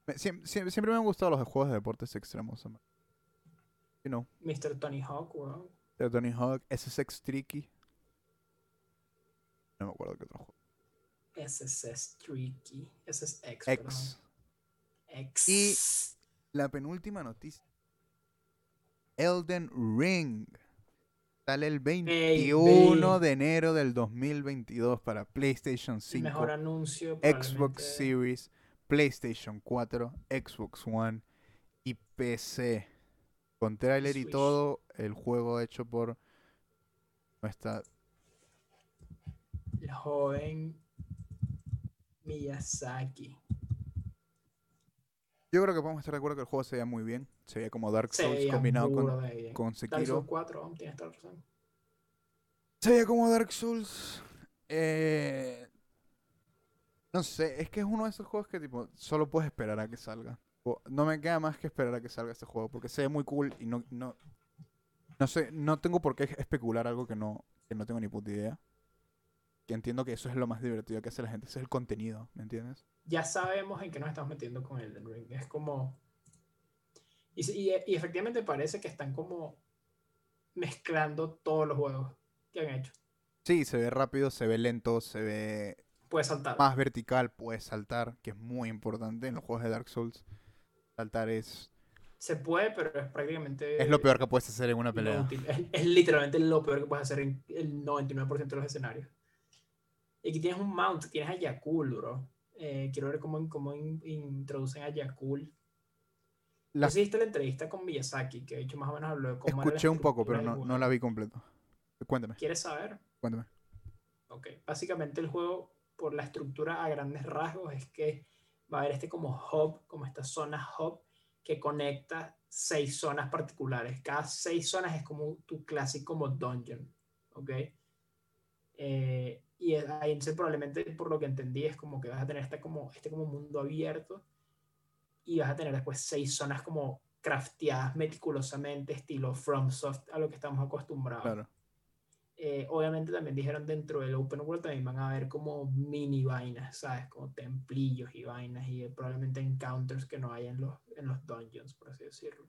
A: Me- siempre me han gustado los juegos de deportes extremos. en verdad. You know,
B: Mr. Tony Hawk, weón.
A: de Tony Hawk, SSX Tricky. No me acuerdo qué otro juego.
B: SSS Tricky. SSX.
A: X.
B: X.
A: Y- la penúltima noticia. Elden Ring. Sale el 21
B: Baby.
A: de enero del 2022 para PlayStation
B: El
A: 5,
B: mejor anuncio.
A: Xbox. Series, PlayStation 4, Xbox One y PC. Con tráiler y todo, el juego hecho por nuestra
B: El joven Miyazaki.
A: Yo creo que podemos estar de acuerdo que el juego se veía muy bien. Se veía como Dark Souls combinado con,
B: bien.
A: con
B: Dark Souls
A: Sekiro.
B: 4, tienes toda la razón.
A: Se veía como Dark Souls. Eh, no sé, es que es uno de esos juegos que tipo solo puedes esperar a que salga. No me queda más que esperar a que salga este juego porque se ve muy cool y no no no sé, no tengo por qué especular algo que no que no tengo ni puta idea. Que entiendo que eso es lo más divertido que hace la gente, ese es el contenido, ¿me entiendes?
B: Ya sabemos en qué nos estamos metiendo con Elden Ring. Es como. Y- y efectivamente parece que están como mezclando todos los juegos que han hecho.
A: Sí, se ve rápido, se ve lento, se ve
B: Puedes saltar.
A: más vertical, puedes saltar, que es muy importante en los juegos de Dark Souls. Saltar es,
B: Se puede, pero es prácticamente.
A: es lo peor que puedes hacer en una pelea.
B: Es, es literalmente lo peor que puedes hacer en el 99% de los escenarios. Y aquí tienes un mount, tienes a Yakul, bro. Eh, quiero ver cómo, cómo in- introducen a Yakul.
A: La-
B: ¿Tú sí viste la entrevista con Miyazaki? Que de hecho más o menos habló de cómo
A: escuché un poco, pero no, no la vi completo. Cuéntame,
B: ¿Quieres saber?
A: cuéntame.
B: Ok, básicamente el juego, por la estructura a grandes rasgos, es que va a haber este como hub, como esta zona hub, que conecta seis zonas particulares. Cada seis zonas es como tu clásico como dungeon, ¿ok? Eh, y ahí entonces probablemente, por lo que entendí, es como que vas a tener este como, este como mundo abierto y vas a tener después seis zonas como crafteadas meticulosamente, estilo FromSoft, a lo que estamos acostumbrados.
A: Claro.
B: Eh, obviamente también dijeron dentro del open world también van a haber como mini vainas, ¿sabes? Como templillos y vainas y probablemente encounters que no hay en los, en los dungeons, por así decirlo.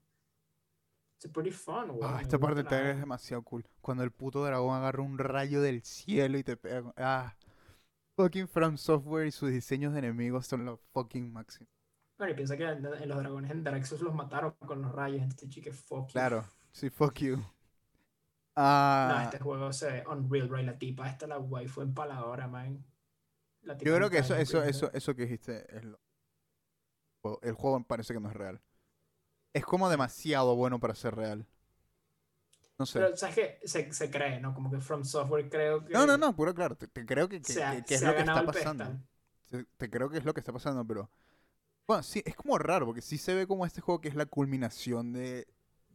B: It's pretty fun, güey.
A: Ah, esta parte del es demasiado cool. Cuando el puto dragón agarra un rayo del cielo y te pega. Ah. Fucking From Software y sus diseños de enemigos son los fucking máximos.
B: Bueno, y piensa que en, en los dragones en Dark Souls los mataron con los rayos, entonces chique fuck you.
A: Claro, sí, fuck you.
B: No,
A: Ah,
B: este juego se ve unreal, right? La tipa esta, la waifu empaladora, man. La tipa
A: yo creo que eso, eso, eso, eso que dijiste es lo. El juego parece que no es real. Es como demasiado bueno para ser real. No sé.
B: Pero, ¿sabes qué? Se, se cree, ¿no? Como que From Software creo que...
A: No, no, no, puro claro. Te, te creo que, que-
B: se ha-
A: que- que es lo que está pasando. te creo que es lo que está pasando, pero. Bueno, sí, es como raro, porque sí se ve como este juego que es la culminación de,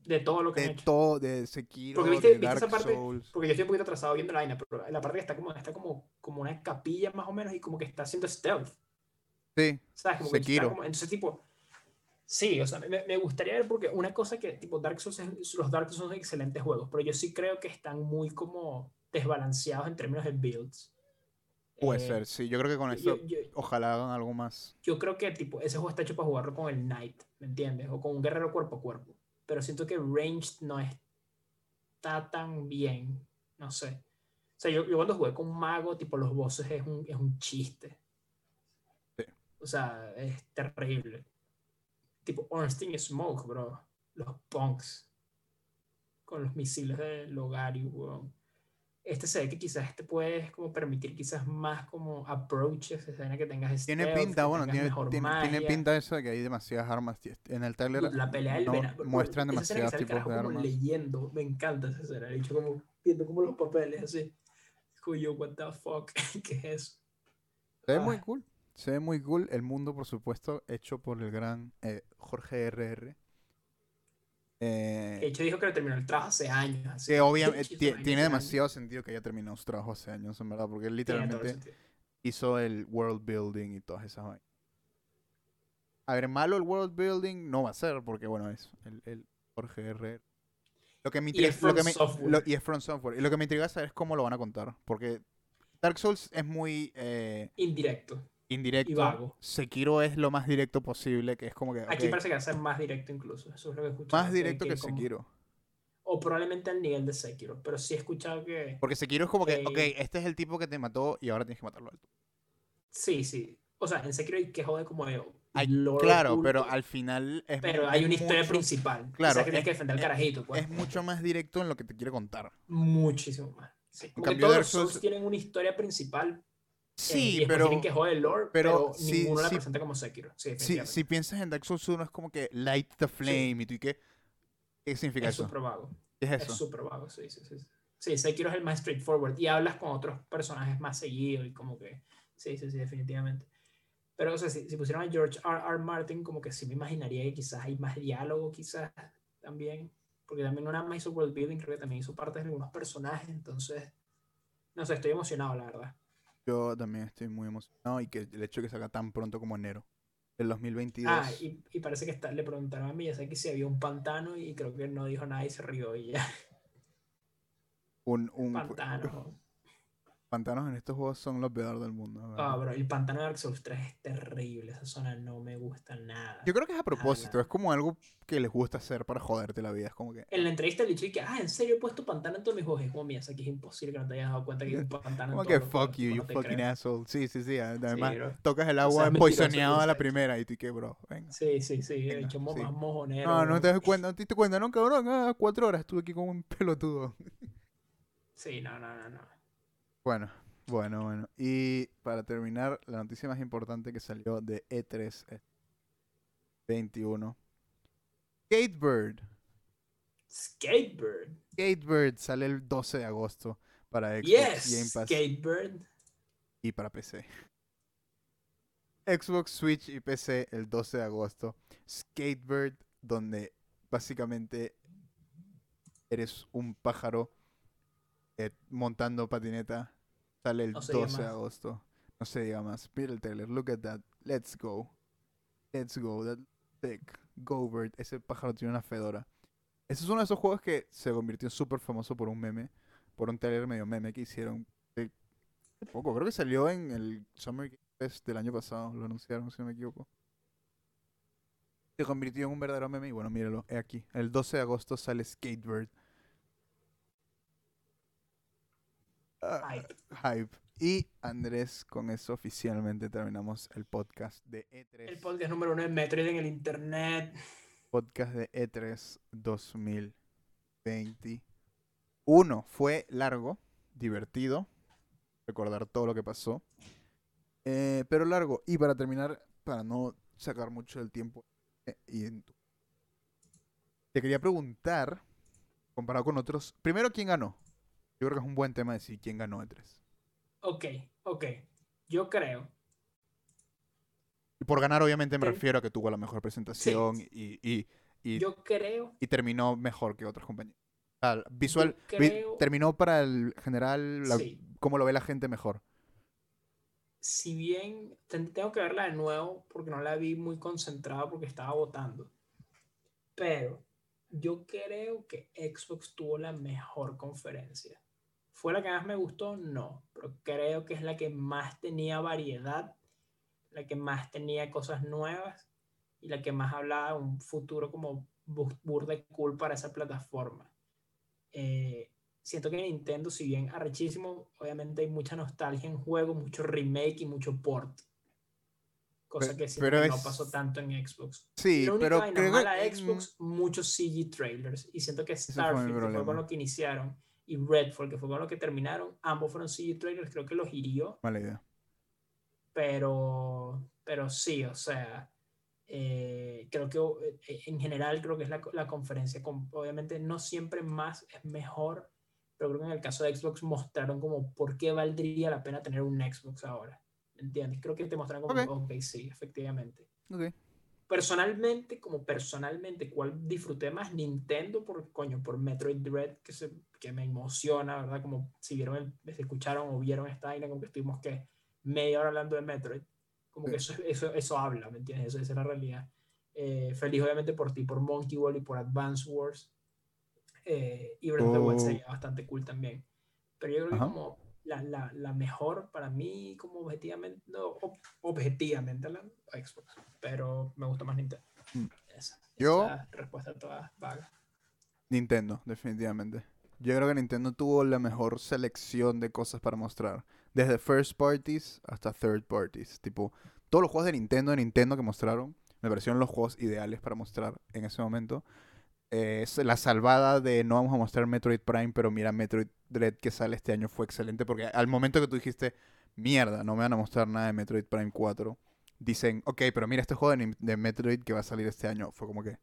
B: De todo lo que han
A: de
B: hecho.
A: todo, de Sekiro,
B: Porque viste-
A: de
B: viste esa
A: Dark
B: parte-
A: Souls.
B: Porque yo estoy un poquito atrasado viendo la vaina, pero la parte que está como, está como, como una capilla más o menos y como que está haciendo stealth.
A: Sí,
B: ¿Sabes? Como que
A: Sekiro.
B: como- entonces, tipo, sí, o sea, me, me gustaría ver porque una cosa que, tipo, Dark Souls, es- los Dark Souls son excelentes juegos, pero yo sí creo que están muy como desbalanceados en términos de builds.
A: puede
B: Eh,
A: ser, sí. Yo creo que con
B: yo-
A: ojalá hagan algo más.
B: yo creo que tipo ese juego está hecho para jugarlo con el Knight, ¿me entiendes? O con un guerrero cuerpo a cuerpo. Pero siento que Ranged no está tan bien, no sé. O sea, yo, yo cuando jugué con un mago, tipo los bosses es un, es un chiste.
A: Sí.
B: O sea, es terrible. Tipo Ornstein Smoke, bro. Los punks. Con los misiles de Logario, weón. Este se ve que quizás este puede como permitir quizás más como approaches, esa vaina que tengas
A: Tiene
B: stealth,
A: pinta,
B: que
A: bueno, tiene, tiene, tiene pinta eso de que hay demasiadas armas. En el trailer
B: la pelea del
A: no
B: vena- bro,
A: muestran
B: escena
A: demasiados tipos de armas.
B: leyendo, me encanta esa escena, el hecho como viendo como los papeles así. Cuyo, what the fuck, ¿qué es eso?
A: Se ve muy
B: Ah.
A: cool. Se ve muy cool. El mundo, por supuesto, hecho por el gran eh, Jorge RR. Eh,
B: De hecho dijo que terminó el trabajo hace años. así.
A: que obviamente
B: años,
A: tiene demasiado sentido que haya terminado su trabajo hace años, en verdad, porque él
B: el
A: literalmente hizo el world building y todas esas vainas. A ver, malo el world building no va a ser, porque bueno, es el, el Jorge RR. Lo que me
B: Y
A: intriga,
B: es
A: lo
B: From Software.
A: y es From Software. Y lo que me intriga saber es cómo lo van a contar, porque Dark Souls es muy eh,
B: Indirecto.
A: Indirecto.
B: vago.
A: Sekiro es lo más directo posible, que es como que
B: Aquí parece que va a ser más directo incluso. Eso es lo que he escuchado.
A: más directo que
B: como-
A: Sekiro.
B: O probablemente al nivel de Sekiro. Pero sí he escuchado que.
A: Porque Sekiro es como que,
B: Ok.
A: ok, este es el tipo que te mató y ahora tienes que matarlo. al tú.
B: Sí, sí. O sea, en Sekiro hay que joder como de
A: Hay- claro,
B: oculto,
A: pero al final es
B: pero hay una historia
A: mucho-
B: principal.
A: claro,
B: o sea, que tienes que defender al
A: es-
B: carajito, pues.
A: Es mucho más directo en lo que te quiere contar.
B: Muchísimo más. Sí, como que todos los Souls- tienen una historia principal. Eh,
A: Sí,
B: después
A: pero
B: tienen que joder el lore,
A: pero
B: pero,
A: sí-
B: ninguno la
A: sí-
B: presenta como Sekiro. Sí,
A: si, piensas en Dark Souls 1 es como que light the flame y tú y qué. ¿Qué significa
B: es
A: eso?
B: súper vago.
A: ¿Qué es
B: Es
A: eso?
B: súper vago, sí, sí, sí. Sí, Sekiro es el más straightforward. Y hablas con otros personajes más seguidos y como que... Sí, sí, sí, definitivamente. Pero, o sea, si, si pusieran a George R. R. Martin, como que sí me imaginaría que quizás hay más diálogo, quizás también. Porque también no nada más hizo world building, creo que también hizo parte de algunos personajes. Entonces, no sé, estoy emocionado, la verdad.
A: Yo también estoy muy emocionado y que el hecho de que salga tan pronto como enero del 2022.
B: Ah, y, y parece que está, le preguntaron a Miyazaki si había un pantano y creo que no dijo nada y se rió y ya.
A: un, un-
B: Pantano.
A: Pantanos en estos juegos son lo peor del mundo. ¿verdad?
B: Ah, bro, el pantano de Dark Souls 3 es terrible. Esa zona no me gusta nada.
A: Yo creo que es a propósito, es como algo que les gusta hacer para joderte la vida. Es como que,
B: En la entrevista le dije que, ah, en serio he puesto pantano en todos mis juegos. Es como Miyazaki, es imposible que no te hayas dado cuenta que hay un pantano en
A: como
B: todos
A: que fuck you, you fucking
B: creo.
A: asshole. Sí, sí, sí. Además,
B: Sí,
A: tocas el
B: O sea,
A: agua poisoneado a la primera y tú y qué, bro. Venga.
B: Sí, sí, sí.
A: Venga, sí.
B: más mojonero.
A: No, no te das cuenta, no te diste cuenta, no, cabrón. Ah, cuatro horas estuve aquí como un pelotudo.
B: Sí, no, no, no, no.
A: Bueno, bueno, bueno. Y para terminar, la noticia más importante que salió de E E3 es 21. Skatebird.
B: Skatebird.
A: Skatebird sale el 12 de agosto para Xbox
B: Yes,
A: Game Pass
B: Skatebird.
A: y para PC. Xbox, Switch y PC el 12 de agosto. Skatebird, donde básicamente eres un pájaro eh, montando patineta, sale el
B: No se diga
A: 12 de agosto. No se diga más. Mira el trailer, look at that. Let's go. Let's go. That thick. Go Bird. Ese pájaro tiene una fedora. Ese es uno de esos juegos que se convirtió súper famoso por un meme, por un trailer medio meme que hicieron eh, poco. Creo que salió en el Summer Game Fest del año pasado, lo anunciaron, si no me equivoco. Se convirtió en un verdadero meme y bueno, míralo, he aquí. El 12 de agosto sale Skatebird. Ah,
B: Hype.
A: hype. Y Andrés, con eso oficialmente terminamos el podcast de E E3.
B: El podcast número uno de Metroid en el internet.
A: podcast de E E3 2021. Fue largo, divertido, recordar todo lo que pasó, eh, pero largo. Y para terminar, para no sacar mucho del tiempo, eh, y en tu- te quería preguntar, comparado con otros, primero, ¿quién ganó? Yo creo que es un buen tema decir quién ganó E3.
B: Ok, ok. Yo creo.
A: Y por ganar, obviamente, me
B: Ten-
A: refiero a que tuvo la mejor presentación y, y- y-
B: Yo creo.
A: y terminó mejor que otros compañeros. O sea, visual, vi- terminó para el general, la-
B: Sí.
A: cómo lo ve la gente mejor.
B: Si bien ten- tengo que verla de nuevo porque no la vi muy concentrada porque estaba votando. Pero yo creo que Xbox tuvo la mejor conferencia. ¿Fue la que más me gustó? No. Pero creo que es la que más tenía variedad, la que más tenía cosas nuevas y la que más hablaba de un futuro como bu- burda y cool para esa plataforma. Eh, siento que Nintendo, si bien arrechísimo, obviamente hay mucha nostalgia en juego, mucho remake y mucho port. Cosa
A: Pe-
B: que siento
A: pero
B: que no
A: es-
B: pasó tanto en Xbox.
A: Sí,
B: La única
A: pero
B: vaina
A: creo
B: mala de Xbox, muchos CG trailers. Y siento que
A: fue
B: Starfield, fue
A: problema.
B: con lo que iniciaron, y Redfall, que fue con lo que terminaron, ambos fueron CG trailers, creo que los hirió.
A: mala idea.
B: Pero, pero sí, o sea, eh, creo que eh, en general creo que es la, la conferencia. con- obviamente no siempre más es mejor, pero creo que en el caso de Xbox mostraron como por qué valdría la pena tener un Xbox ahora. ¿Me entiendes? Creo que te mostraron como,
A: Ok.
B: ok, sí, efectivamente. Personalmente, como personalmente, ¿cuál disfruté más? Nintendo, por coño, por Metroid Dread, que, se, que me emociona, ¿verdad? Como si vieron, si escucharon o vieron esta vaina, como que estuvimos que media hora hablando de Metroid. Como que eso, eso, eso habla, ¿me entiendes? Eso, esa es la realidad. Eh, feliz obviamente por ti, por Monkey Ball y por Advance Wars. Eh, y Breath of the Wild
A: Oh.
B: sería bastante cool también. Pero yo creo que
A: Ajá.
B: como la, la, la mejor para mí, como objetivamente, no, ob- objetivamente hablando, Xbox. Pero me gusta más Nintendo.
A: Mm.
B: Esa,
A: Yo-
B: esa respuesta toda vaga.
A: Nintendo, definitivamente. Yo creo que Nintendo tuvo la mejor selección de cosas para mostrar. Desde first parties hasta third parties. Tipo, todos los juegos de Nintendo de Nintendo que mostraron me parecieron los juegos ideales para mostrar en ese momento. Eh, es la salvada de no vamos a mostrar Metroid Prime, pero mira, Metroid Dread que sale este año fue excelente porque al momento que tú dijiste, mierda, no me van a mostrar nada de Metroid Prime 4, dicen, ok, pero mira este juego de, de Metroid que va a salir este año. Fue como que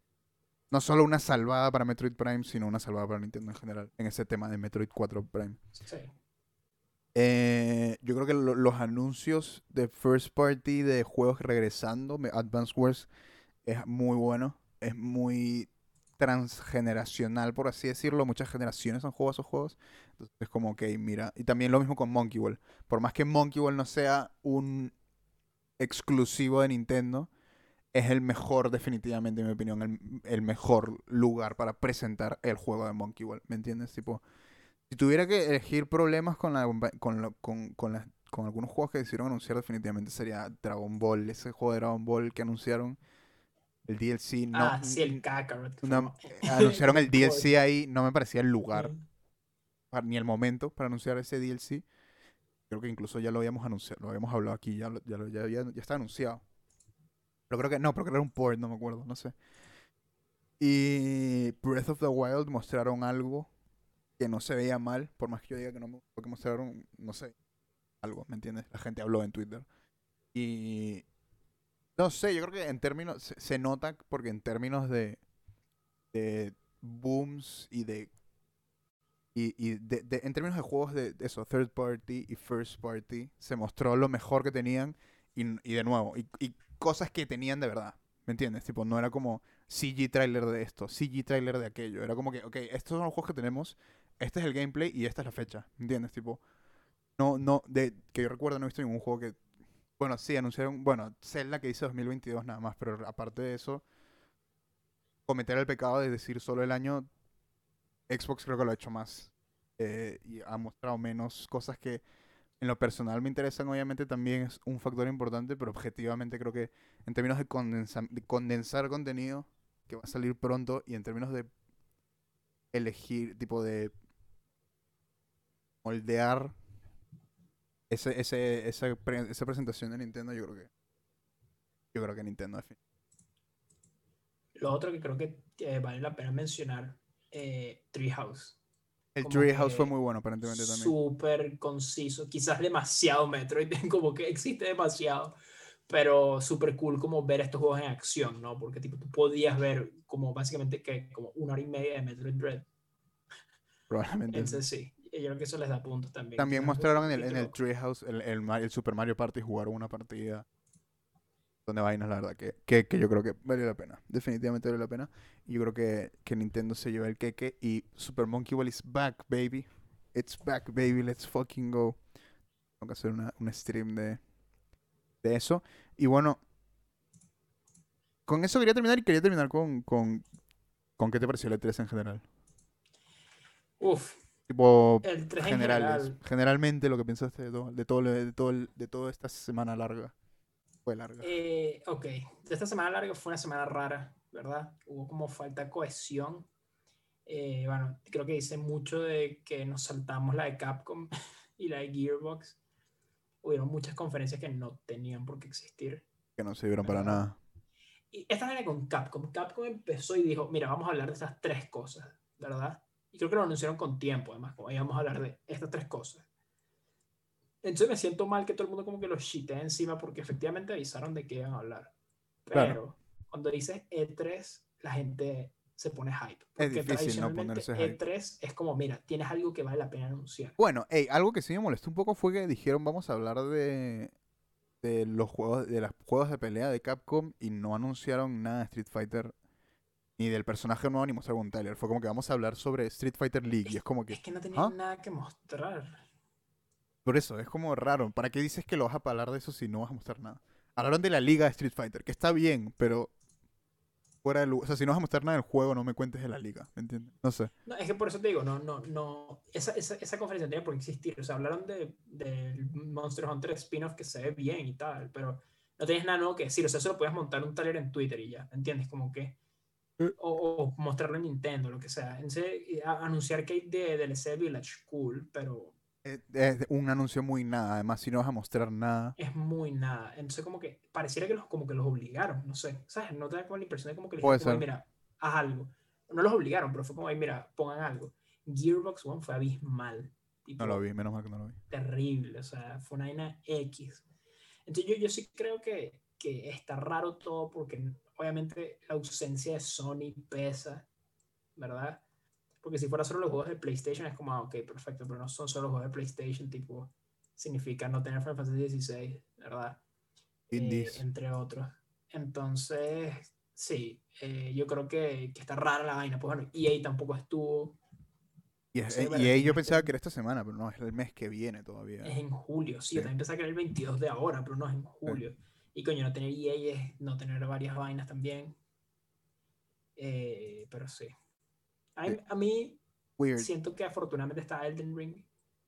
A: no solo una salvada para Metroid Prime, sino una salvada para Nintendo en general en ese tema de Metroid 4 Prime.
B: Sí.
A: Eh, yo creo que lo- los anuncios de first party de juegos regresando, Advance Wars, es muy bueno. Es muy transgeneracional, por así decirlo. Muchas generaciones han jugado esos juegos. Entonces es como, ok, mira. Y también lo mismo con Monkey Ball. Por más que Monkey Ball no sea un exclusivo de Nintendo, es el mejor, definitivamente, en mi opinión, el, el mejor lugar para presentar el juego de Monkey Ball. ¿Me entiendes? Tipo, si tuviera que elegir problemas con, la, con, lo- con, con, con algunos juegos que decidieron anunciar, definitivamente sería Dragon Ball. Ese juego de Dragon Ball que anunciaron, el DLC, no.
B: ah, sí, el Kakarot.
A: no-
B: mo-
A: anunciaron el. DLC ahí, no me parecía el lugar
B: Mm.
A: ni el momento para anunciar ese DLC. Creo que incluso ya lo habíamos anunciado, lo habíamos hablado aquí, ya, lo- ya, lo- ya, ya- ya está anunciado. Pero creo que no, pero creo que era un port, no me acuerdo, no sé. Y Breath of the Wild mostraron algo que no se veía mal, por más que yo diga que no me gustó que mostraron, no sé, algo, ¿me entiendes? La gente habló en Twitter. Y no sé, yo creo que en términos, se, nota porque en términos de, de booms y de y, y de, de- en términos de juegos de, de eso, third party y first party, se mostró lo mejor que tenían y, y de nuevo, y, y cosas que tenían de verdad, ¿me entiendes? Tipo, no era como CG trailer de esto, CG trailer de aquello, era como que, ok, estos son los juegos que tenemos, este es el gameplay y esta es la fecha, ¿me entiendes? Tipo, no, no, de que yo recuerdo no he visto ningún juego que, bueno, sí, anunciaron, bueno, Zelda que dice 2022 nada más, pero aparte de eso, cometer el pecado de decir solo el año Xbox creo que lo ha hecho más. eh, y ha mostrado menos cosas que en lo personal me interesan. Obviamente también es un factor importante, pero objetivamente creo que en términos de, de condensar contenido que va a salir pronto y en términos de elegir, tipo de moldear ese, ese, esa, pre- esa presentación de Nintendo, yo creo que yo creo que Nintendo
B: Lo otro que creo que eh, vale la pena mencionar, eh, Treehouse.
A: El
B: Como
A: Treehouse fue muy bueno aparentemente también.
B: Súper conciso, quizás demasiado Metroid, como que existe demasiado, pero súper cool como ver estos juegos en acción, ¿no? Porque tipo, tú podías ver como básicamente que como una hora y media de Metroid Dread.
A: Probablemente.
B: Entonces sí, yo creo que eso les da puntos también.
A: También mostraron en el, en el Treehouse el, el, Super Mario Party jugaron una partida donde vainas, la verdad, que, que, que yo creo que valió la pena. Definitivamente valió la pena. Y yo creo que, que Nintendo se lleva el queque y Super Monkey Ball is back, baby. It's back, baby. Let's fucking go. Tengo que hacer una, un stream de, de eso. Y bueno, con eso quería terminar y quería terminar con, con, con qué te pareció el E3 en general.
B: Uf,
A: Tipo,
B: el 3 en
A: generales.
B: general.
A: Generalmente lo que pensaste de todo, de todo, de todo, el- de toda esta semana larga. Fue larga.
B: Eh, ok, esta semana larga fue una semana rara, ¿verdad? Hubo como falta de cohesión. Eh, bueno, creo que dice mucho de que nos saltamos la de Capcom y la de Gearbox. Hubieron muchas conferencias que no tenían por qué existir.
A: Que no se vieron para nada.
B: Y esta era con Capcom. Capcom empezó y dijo, mira, vamos a hablar de estas tres cosas, ¿verdad? Y creo que lo anunciaron con tiempo, además, como "Oye, vamos a hablar de estas tres cosas. Entonces me siento mal que todo el mundo como que lo chitea encima porque efectivamente avisaron de qué iban a hablar. Pero
A: Claro.
B: cuando dices E3, la gente se pone hype.
A: Es
B: Porque
A: difícil no ponerse hype.
B: E3 es como, mira, tienes algo que vale la pena anunciar.
A: Bueno, ey, algo que sí me molestó un poco fue que dijeron vamos a hablar de, de los juegos, de los juegos de pelea de Capcom y no anunciaron nada de Street Fighter ni del personaje nuevo ni mostraron un trailer. Fue como que vamos a hablar sobre Street Fighter League y es como que
B: Es que no tenían
A: ¿Ah?
B: nada que mostrar.
A: por eso es como raro. ¿Para qué dices que lo vas a hablar de eso si no vas a mostrar nada? Hablaron de la liga de Street Fighter, que está bien, pero fuera de lugar. O sea, si no vas a mostrar nada del juego, no me cuentes de la liga, ¿me entiendes? No sé.
B: No, es que por eso te digo, no, no, no. Esa, esa, esa conferencia tenía por existir. O sea, hablaron de, del Monster Hunter spin-off que se ve bien y tal, pero no tenías nada nuevo que decir. O sea, solo podías montar un taller en Twitter y ya, ¿entiendes? Como que.
A: Eh.
B: O, o mostrarlo en Nintendo, lo que sea. Entonces, anunciar que hay de DLC Village, cool, pero
A: Es, es un anuncio muy nada. Además, si no vas a mostrar nada.
B: Es muy nada. Entonces, como que pareciera que los, como que los obligaron, no sé. ¿Sabes? No te da como la impresión de como que les dijeron, mira, haz algo. No los obligaron, pero fue como, "Ay, mira, pongan algo. Gearbox One fue abismal. Tipo,
A: No lo vi, menos mal que no lo vi.
B: terrible, o sea, fue una vaina X. Entonces yo, yo sí creo que, que está raro todo porque obviamente la ausencia de Sony pesa, ¿verdad? Porque si fuera solo los juegos de PlayStation es como, ah, ok, perfecto, pero no son solo los juegos de PlayStation, tipo, significa no tener Final Fantasy XVI, ¿verdad? Eh, entre otros. Entonces, sí, eh, yo creo que, que está rara la vaina. Pues bueno, EA tampoco estuvo,
A: Y, es- y
B: bueno,
A: ahí yo pensaba
B: que-
A: que era esta semana, pero no, es el mes que viene todavía.
B: Es en julio, sí,
A: Sí.
B: yo también pensaba que era el 22 de ahora, pero no es en julio. Y coño, no tener EA es no tener varias vainas también. Eh, pero sí. A mí,
A: Sí.
B: a mí
A: Weird.
B: siento que afortunadamente está Elden Ring,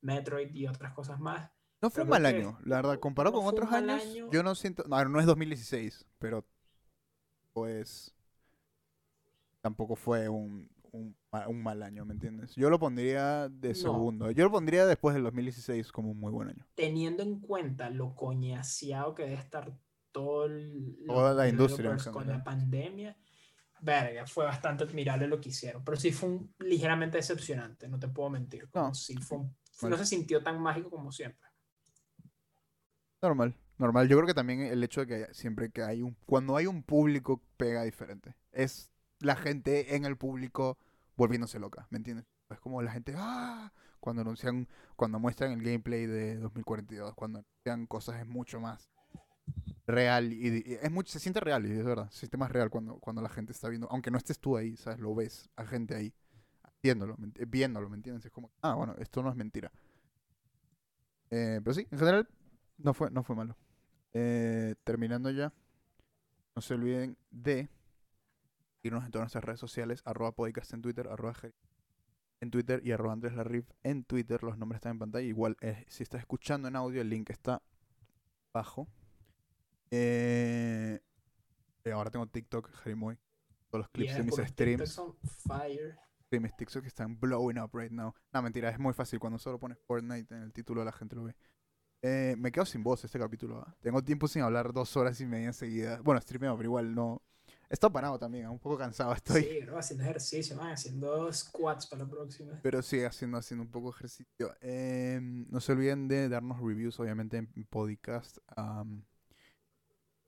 B: Metroid y otras cosas más.
A: No fue un mal año, la verdad. Comparado
B: no
A: con otros años,
B: año.
A: yo no siento. No, no es 2016, pero. Pues. Tampoco fue un, un, ma- un mal año, ¿me entiendes? Yo lo pondría de
B: No.
A: segundo. Yo lo pondría después del 2016 como un muy buen año.
B: Teniendo en cuenta lo coñaseado que debe estar todo el,
A: Toda la industria
B: developers con la pandemia, verga, fue bastante admirable lo que hicieron. Pero sí fue un- ligeramente decepcionante, no te puedo mentir.
A: No.
B: sí fue un-
A: Mal.
B: no se sintió tan mágico como siempre.
A: Normal, normal. Yo creo que también el hecho de que siempre que hay un. Cuando hay un público, pega diferente. Es la gente en el público volviéndose loca, ¿me entiendes? Es como la gente. ¡Ah! Cuando anuncian. Cuando muestran el gameplay de 2042. Cuando anuncian cosas es mucho más real. Y, y es mucho, se siente real, y es verdad. Se siente más real cuando, cuando la gente está viendo. Aunque no estés tú ahí, ¿sabes? Lo ves a gente ahí. Viéndolo, ¿me ent- viéndolo, ¿me entiendes? Es como. Ah, bueno, esto no es mentira. Eh, pero sí, en general, no fue, no fue malo. Eh, terminando ya, no se olviden de irnos en todas nuestras redes sociales, arroba podcast en Twitter, arroba en Twitter y arroba Andrés Larriff en Twitter. Los nombres están en pantalla. Igual, eh, si estás escuchando en audio, el link está abajo. Eh, eh, ahora tengo TikTok, Jerimoy. Todos los clips
B: Yeah,
A: de mis streams.
B: Son fire.
A: Sí, mis TikToks están blowing up right now. No, mentira, es muy fácil. Cuando solo pones Fortnite en el título, la gente lo ve. Eh, me quedo sin voz este capítulo. ¿ah? Tengo tiempo sin hablar dos horas y media seguidas. Bueno, streameo, pero igual no. Estado parado también, ¿ah? un poco cansado estoy.
B: Sí, bro, haciendo ejercicio, man, haciendo squats para la próxima.
A: Pero sí, haciendo, haciendo un poco de ejercicio. Em, no se olviden de darnos reviews, obviamente, en podcast. am,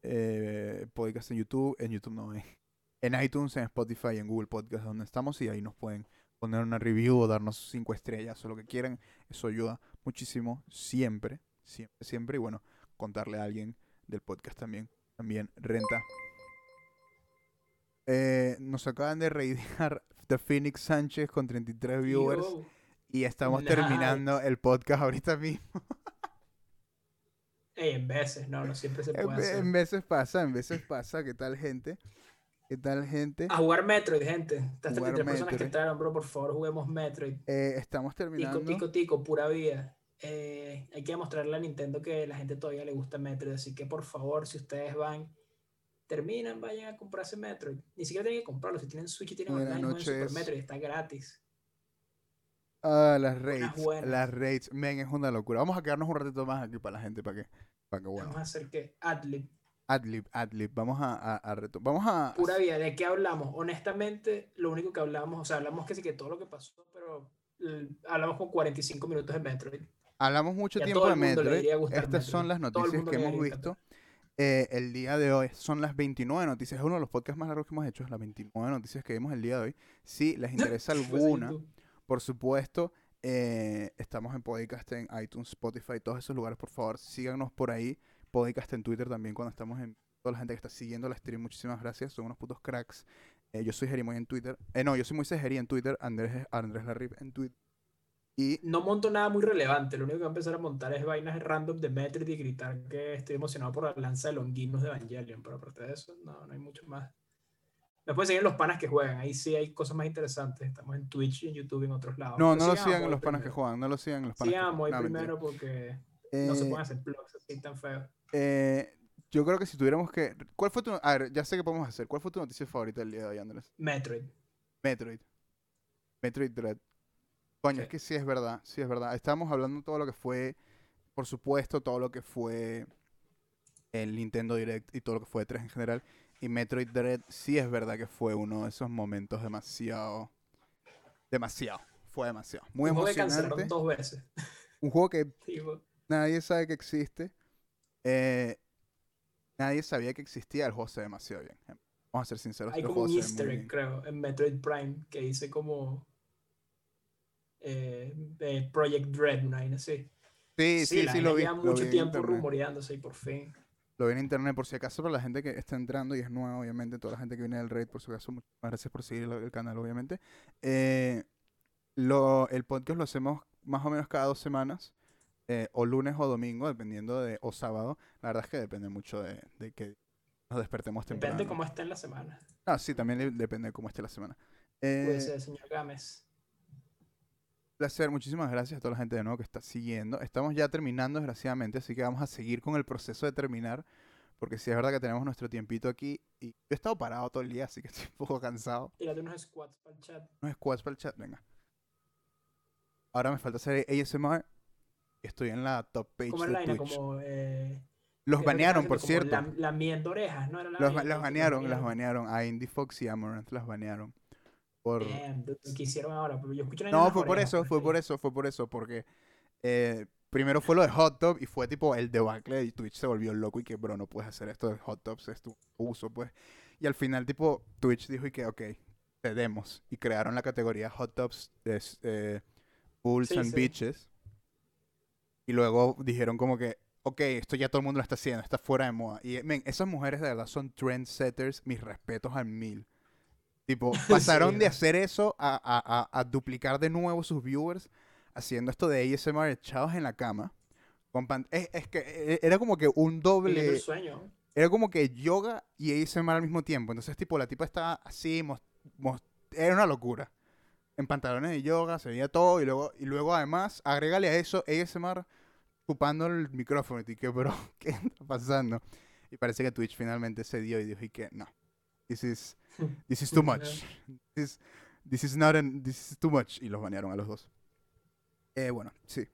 A: eh, podcast en YouTube. En YouTube no, eh, en iTunes, en Spotify, en Google Podcast, donde estamos. Y ahí nos pueden poner una review o darnos cinco estrellas o lo que quieran. Eso ayuda muchísimo, siempre, siempre, siempre. Y bueno, contarle a alguien del podcast también. También renta. Eh, nos acaban de reidear The Phoenix Sánchez con 33 viewers.
B: Yo,
A: Y estamos
B: Nice.
A: terminando el podcast ahorita mismo.
B: en veces, no, no siempre se
A: En,
B: puede
A: ve-
B: hacer.
A: en veces pasa, en veces pasa. ¿Qué tal, gente? ¿Qué tal, gente?
B: A jugar Metroid, gente. Estas
A: Jugar
B: 33 personas que entraron, bro, por favor, juguemos Metroid.
A: Eh, estamos
B: Tico,
A: terminando.
B: tico, tico, pura vida. Eh, hay que demostrarle a Nintendo que la gente todavía le gusta Metroid, así que por favor, si ustedes van, terminan, vayan a comprarse Metroid. Ni siquiera tienen que comprarlo, si tienen Switch y tienen online, jueguen Super
A: noches.
B: Metroid, está gratis.
A: Ah, las raids. Las raids. Men, es una locura. Vamos a quedarnos un ratito más aquí para la gente, para que, para que bueno.
B: Vamos a hacer que Adlib,
A: Adlib, adlib. Vamos a, a, a reto- Vamos a.
B: pura vida, ¿de qué hablamos? Honestamente, lo único que hablamos, o sea, hablamos que sí que todo lo que pasó, pero hablamos con 45 minutos de Metroid.
A: Hablamos mucho
B: Y
A: tiempo de Metroid. Estas son las noticias que hemos visto eh, el día de hoy. Son las 29 noticias. Es uno de los podcasts más largos que hemos hecho. Las 29 noticias que vimos el día de hoy. Si les interesa alguna. Por supuesto, eh, estamos en Podcast en iTunes, Spotify, todos esos lugares. Por favor, síganos por ahí. Podcast en Twitter también cuando estamos en... Toda la gente que está siguiendo la stream, muchísimas gracias. Son unos putos cracks. Eh, yo soy Jerimoy en Twitter. Eh, no, yo soy Moisés Jeri en Twitter. Andrés, Andrés Larrip en Twitter. Y
B: No monto nada muy relevante, lo único que voy a empezar a montar es vainas random de Metroid y gritar que estoy emocionado por la lanza de Longinus de Evangelion, pero aparte de eso, no, no hay mucho más. Me pueden seguir en los panas que juegan, ahí sí hay cosas más interesantes, estamos en Twitch y en YouTube y en otros lados.
A: no,
B: Pero
A: no lo
B: sigan Moy
A: los panas que juegan. No lo sigan los panas
B: Sigan a Moy.
A: No,
B: primero porque no se
A: Eh,
B: pueden hacer blogs así tan feos.
A: Eh, yo creo que si tuviéramos que. ¿Cuál fue tu.? A ver, ya sé qué podemos hacer. ¿Cuál fue tu noticia favorita del día de hoy, Andrés?
B: Metroid.
A: Metroid. Metroid Dread. Coño, es que sí es verdad, sí es verdad. Estábamos hablando de todo lo que fue, por supuesto, todo lo que fue el Nintendo Direct y todo lo que fue 3 en general. Y Metroid Dread sí es verdad que fue uno de esos momentos demasiado, demasiado, fue demasiado. Muy
B: Un juego que
A: emocionante.
B: dos veces.
A: Un juego que nadie sabe que existe. Eh, nadie sabía que existía. El juego se ve demasiado bien. Vamos a ser sinceros.
B: hay como un easter egg, creo, en Metroid Prime que dice como eh, eh, Project Dread, vaina así.
A: Sí, sí, sí,
B: vaina
A: lo vi.
B: mucho
A: vi
B: tiempo rumoreándose y por fin.
A: Lo vi en internet por si acaso para la gente que está entrando y es nueva, obviamente. Toda la gente que viene del raid, por si acaso. Muchas gracias por seguir el, el canal, obviamente. Eh, lo, el podcast lo hacemos más o menos cada dos semanas. eh, o lunes o domingo, dependiendo de. O sábado. La verdad es que depende mucho de, de que nos despertemos temprano.
B: Depende cómo esté en la semana.
A: Ah, sí, también depende de cómo esté la semana.
B: Puede
A: Eh,
B: ser, señor Gámez.
A: Placer, muchísimas gracias a toda la gente de nuevo que está siguiendo. Estamos ya terminando, desgraciadamente, así que vamos a seguir con el proceso de terminar. Porque sí es verdad que tenemos nuestro tiempito aquí. Y yo he estado parado todo el día, así que estoy un poco cansado.
B: Tírate unos squats para el chat.
A: Unos squats para el chat, venga. Ahora me falta hacer ASMR. Estoy en la top page
B: ¿Cómo
A: de? Twitch.
B: Como. Eh,
A: Los
B: ¿qué es lo que
A: banearon, por cierto.
B: Lamiendo orejas, ¿no? Era la
A: Los, banearon, las
B: banearon.
A: banearon. A Indie Fox y Amaranth las banearon. Por...
B: Damn, dude, ¿qué hicieron ahora? Pero yo escucho
A: No, fue por eso, fue por eso, fue por eso, porque eh, primero fue lo de Hot Top y fue tipo el debacle y Twitch se volvió loco y que, bro, no puedes hacer esto de Hot Tops, es tu uso, pues. Y al final, tipo, Twitch dijo y que, ok, cedemos. Y crearon la categoría Hot Tops de eh, Bulls
B: Sí,
A: and
B: sí.
A: Beaches. Y luego dijeron como que, ok, esto ya todo el mundo lo está haciendo, está fuera de moda. Y, men, esas mujeres de verdad son trendsetters, mis respetos al mil. Tipo, pasaron de hacer eso a, a- a- a duplicar de nuevo sus viewers haciendo esto de ASMR echados en la cama. Con pan- es, es que eh, era como que un doble.
B: sueño.
A: Era como que yoga y ASMR al mismo tiempo. Entonces, tipo, la tipa estaba así, mos- mos- era una locura. En pantalones de yoga, se veía todo. Y luego, y luego además, agrégale a eso ASMR chupando el micrófono. Y que, bro, ¿qué está pasando? Y parece que Twitch finalmente se dio y dijo, y que no. This is, this is too much. This is, this is not an- this is too much. Y los banearon a los dos. Eh, bueno, sí.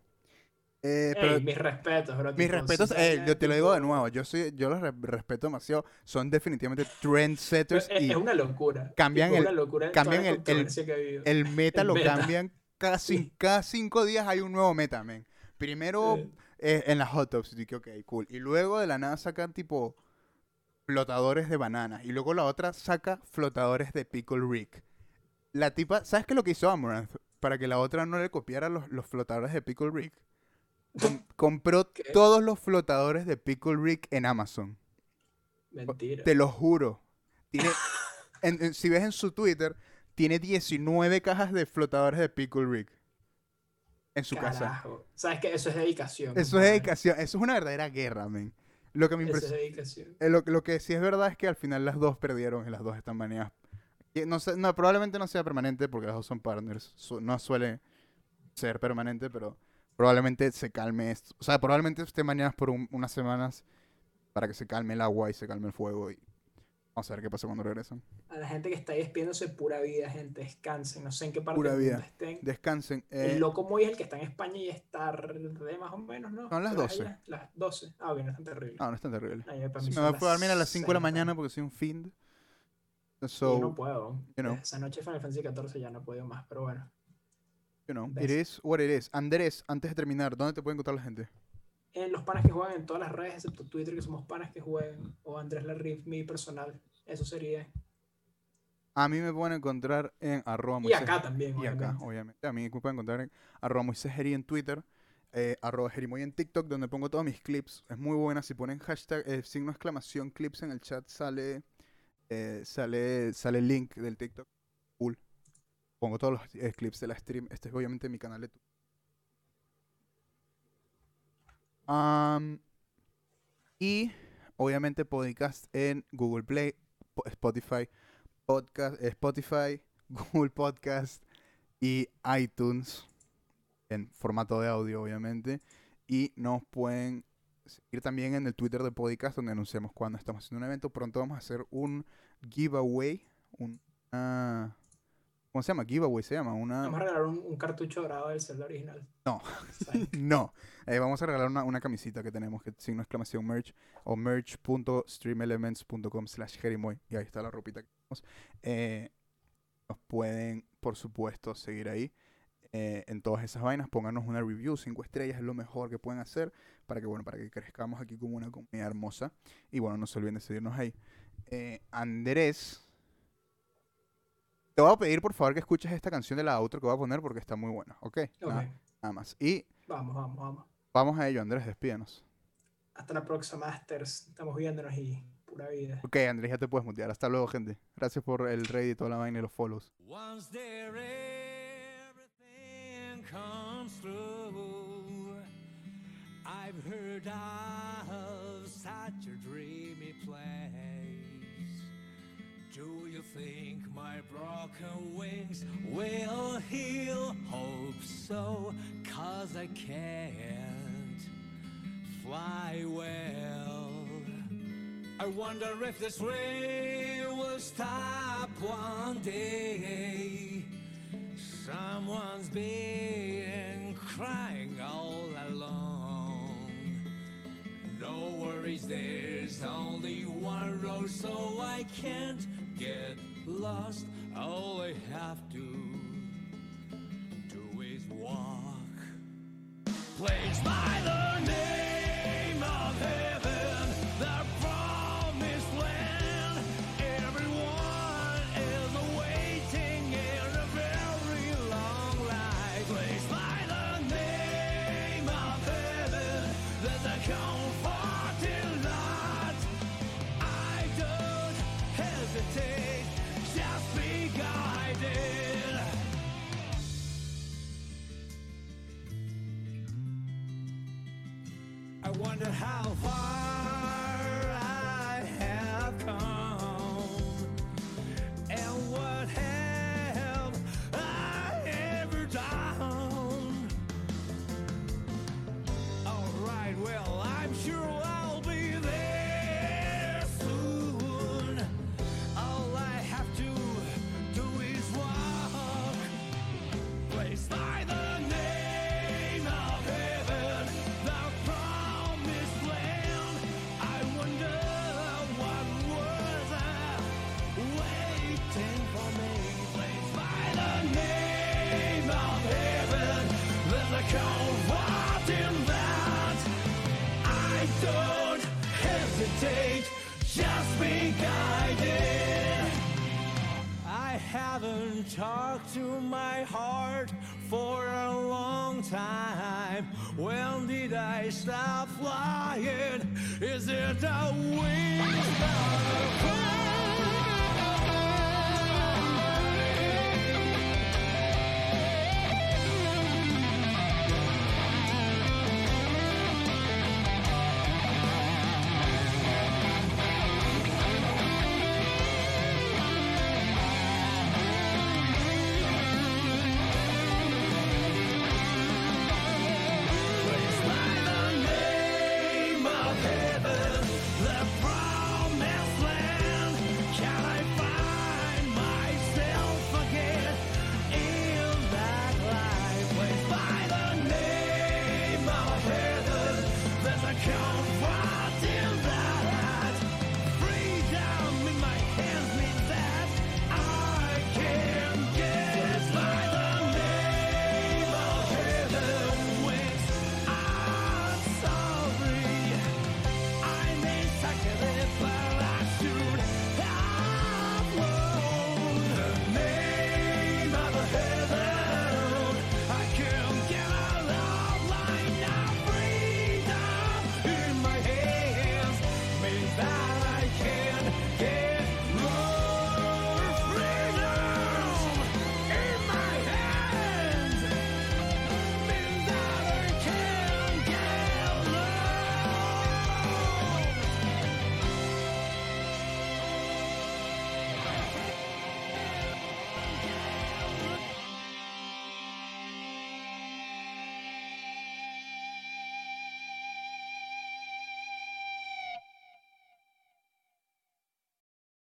A: Eh, pero
B: Ey, mis respetos, bro.
A: mis
B: tipo,
A: respetos, eh, yo te lo digo de nuevo, yo soy, yo los re- respeto demasiado, son definitivamente
B: pero
A: trendsetters
B: Es,
A: y
B: es una locura.
A: cambian
B: tipo,
A: el-
B: locura
A: cambian el- el- meta
B: el
A: lo
B: meta.
A: cambian cada, cin- cada cinco días hay un nuevo meta, men. Primero
B: Eh,
A: eh, en las hot tops, dije, ok, cool. Y luego de la nada sacan tipo flotadores de banana. Y luego la otra saca flotadores de pickle rick. La tipa, ¿sabes qué es lo que hizo Amaranth? Para que la otra no le copiara los, los flotadores de pickle rick. Com- compró
B: ¿Qué?
A: todos los flotadores de pickle rick en Amazon.
B: Mentira.
A: Te lo juro. Tiene, en- en- si ves en su Twitter, tiene 19 cajas de flotadores de Pickle Rick. En su casa.
B: Sabes que eso es dedicación.
A: Eso es dedicación. Eso es una verdadera guerra, men. Lo que me impresiona.
B: dedicación.
A: lo, lo que sí es verdad es que al final las dos perdieron y las dos están baneadas. No, sé- no, probablemente no sea permanente porque las dos son partners. su- no suele ser permanente, pero probablemente se calme esto. O sea, probablemente estén baneadas por un- unas semanas para que se calme el agua y se calme el fuego. Y vamos a ver qué pasa cuando regresan.
B: A la gente que está ahí despidiéndose, pura vida, gente. Descansen. No sé en qué parte
A: Pura
B: del
A: vida.
B: mundo estén.
A: Descansen. eh,
B: el loco es el que está en España y es tarde más o menos, ¿no?
A: Son las
B: ¿Qué hora es
A: 12.
B: allá? Las 12. Ah, bien, no es tan terrible.
A: No, no es tan terrible.
B: Ay,
A: Sí, me
B: son
A: voy a dormir a las 5 de la mañana porque soy un fiend. So,
B: no puedo.
A: you know.
B: Esa noche Final Fantasy XIV ya no he podido más, pero bueno.
A: you know, it is what it is. Andrés, antes de terminar, ¿dónde te puede encontrar la gente?
B: En los panas que juegan en todas las redes, excepto Twitter, que somos panas que juegan, o Andrés Larriff, mi personal. Eso sería.
A: A mí me pueden encontrar en arroba
B: Y
A: Moisés-
B: acá también,
A: Y acá,
B: obviamente.
A: A mí me pueden encontrar en arroba Moisés Geri en Twitter, eh, arroba Jerimoy en TikTok, donde pongo todos mis clips. Es muy buena. Si ponen hashtag, eh, signo de exclamación, clips en el chat, sale, eh, sale, sale el link del TikTok. Cool. Pongo todos los eh, clips de la stream. Este es obviamente mi canal de Twitch. Am, y obviamente podcast en Google Play, Spotify, podcast, eh, Spotify, Google Podcast y iTunes en formato de audio, obviamente. Y nos pueden seguir también en el Twitter de Podcast, donde anunciamos cuando estamos haciendo un evento. Pronto vamos a hacer un giveaway, un, ¿Cómo se llama? Giveaway se llama. Una...
B: Vamos a regalar un, un cartucho dorado del Zelda original.
A: No. No. Eh, vamos a regalar una, una camisita que tenemos, que signo exclamación merch o merch.streamelements.com slash jerimoy. Y ahí está la ropita que tenemos. Eh, nos pueden, por supuesto, seguir ahí. eh, en todas esas vainas, pónganos una review, cinco estrellas es lo mejor que pueden hacer para que, bueno, para que crezcamos aquí como una comunidad hermosa. Y bueno, no se olviden de seguirnos ahí. Andrés, te voy a pedir por favor que escuches esta canción de la outro que voy a poner porque está muy buena, ¿ok? Nada, nada más. Y
B: vamos, vamos, vamos.
A: vamos a ello, Andrés, despídanos.
B: Hasta la próxima, Masters. Estamos viéndonos y pura vida.
A: Ok, Andrés, ya te puedes mutear. Hasta luego, gente. Gracias por el raid y toda la vaina y los follows.
C: Once there, everything comes through. I've heard of such a dreamy Do you think my broken wings will heal? Hope so, cause I can't fly well. I wonder if this rain will stop one day. Someone's been crying all along. No worries, there's only one road, so I can't get lost. All I have to do is walk. Placed by the name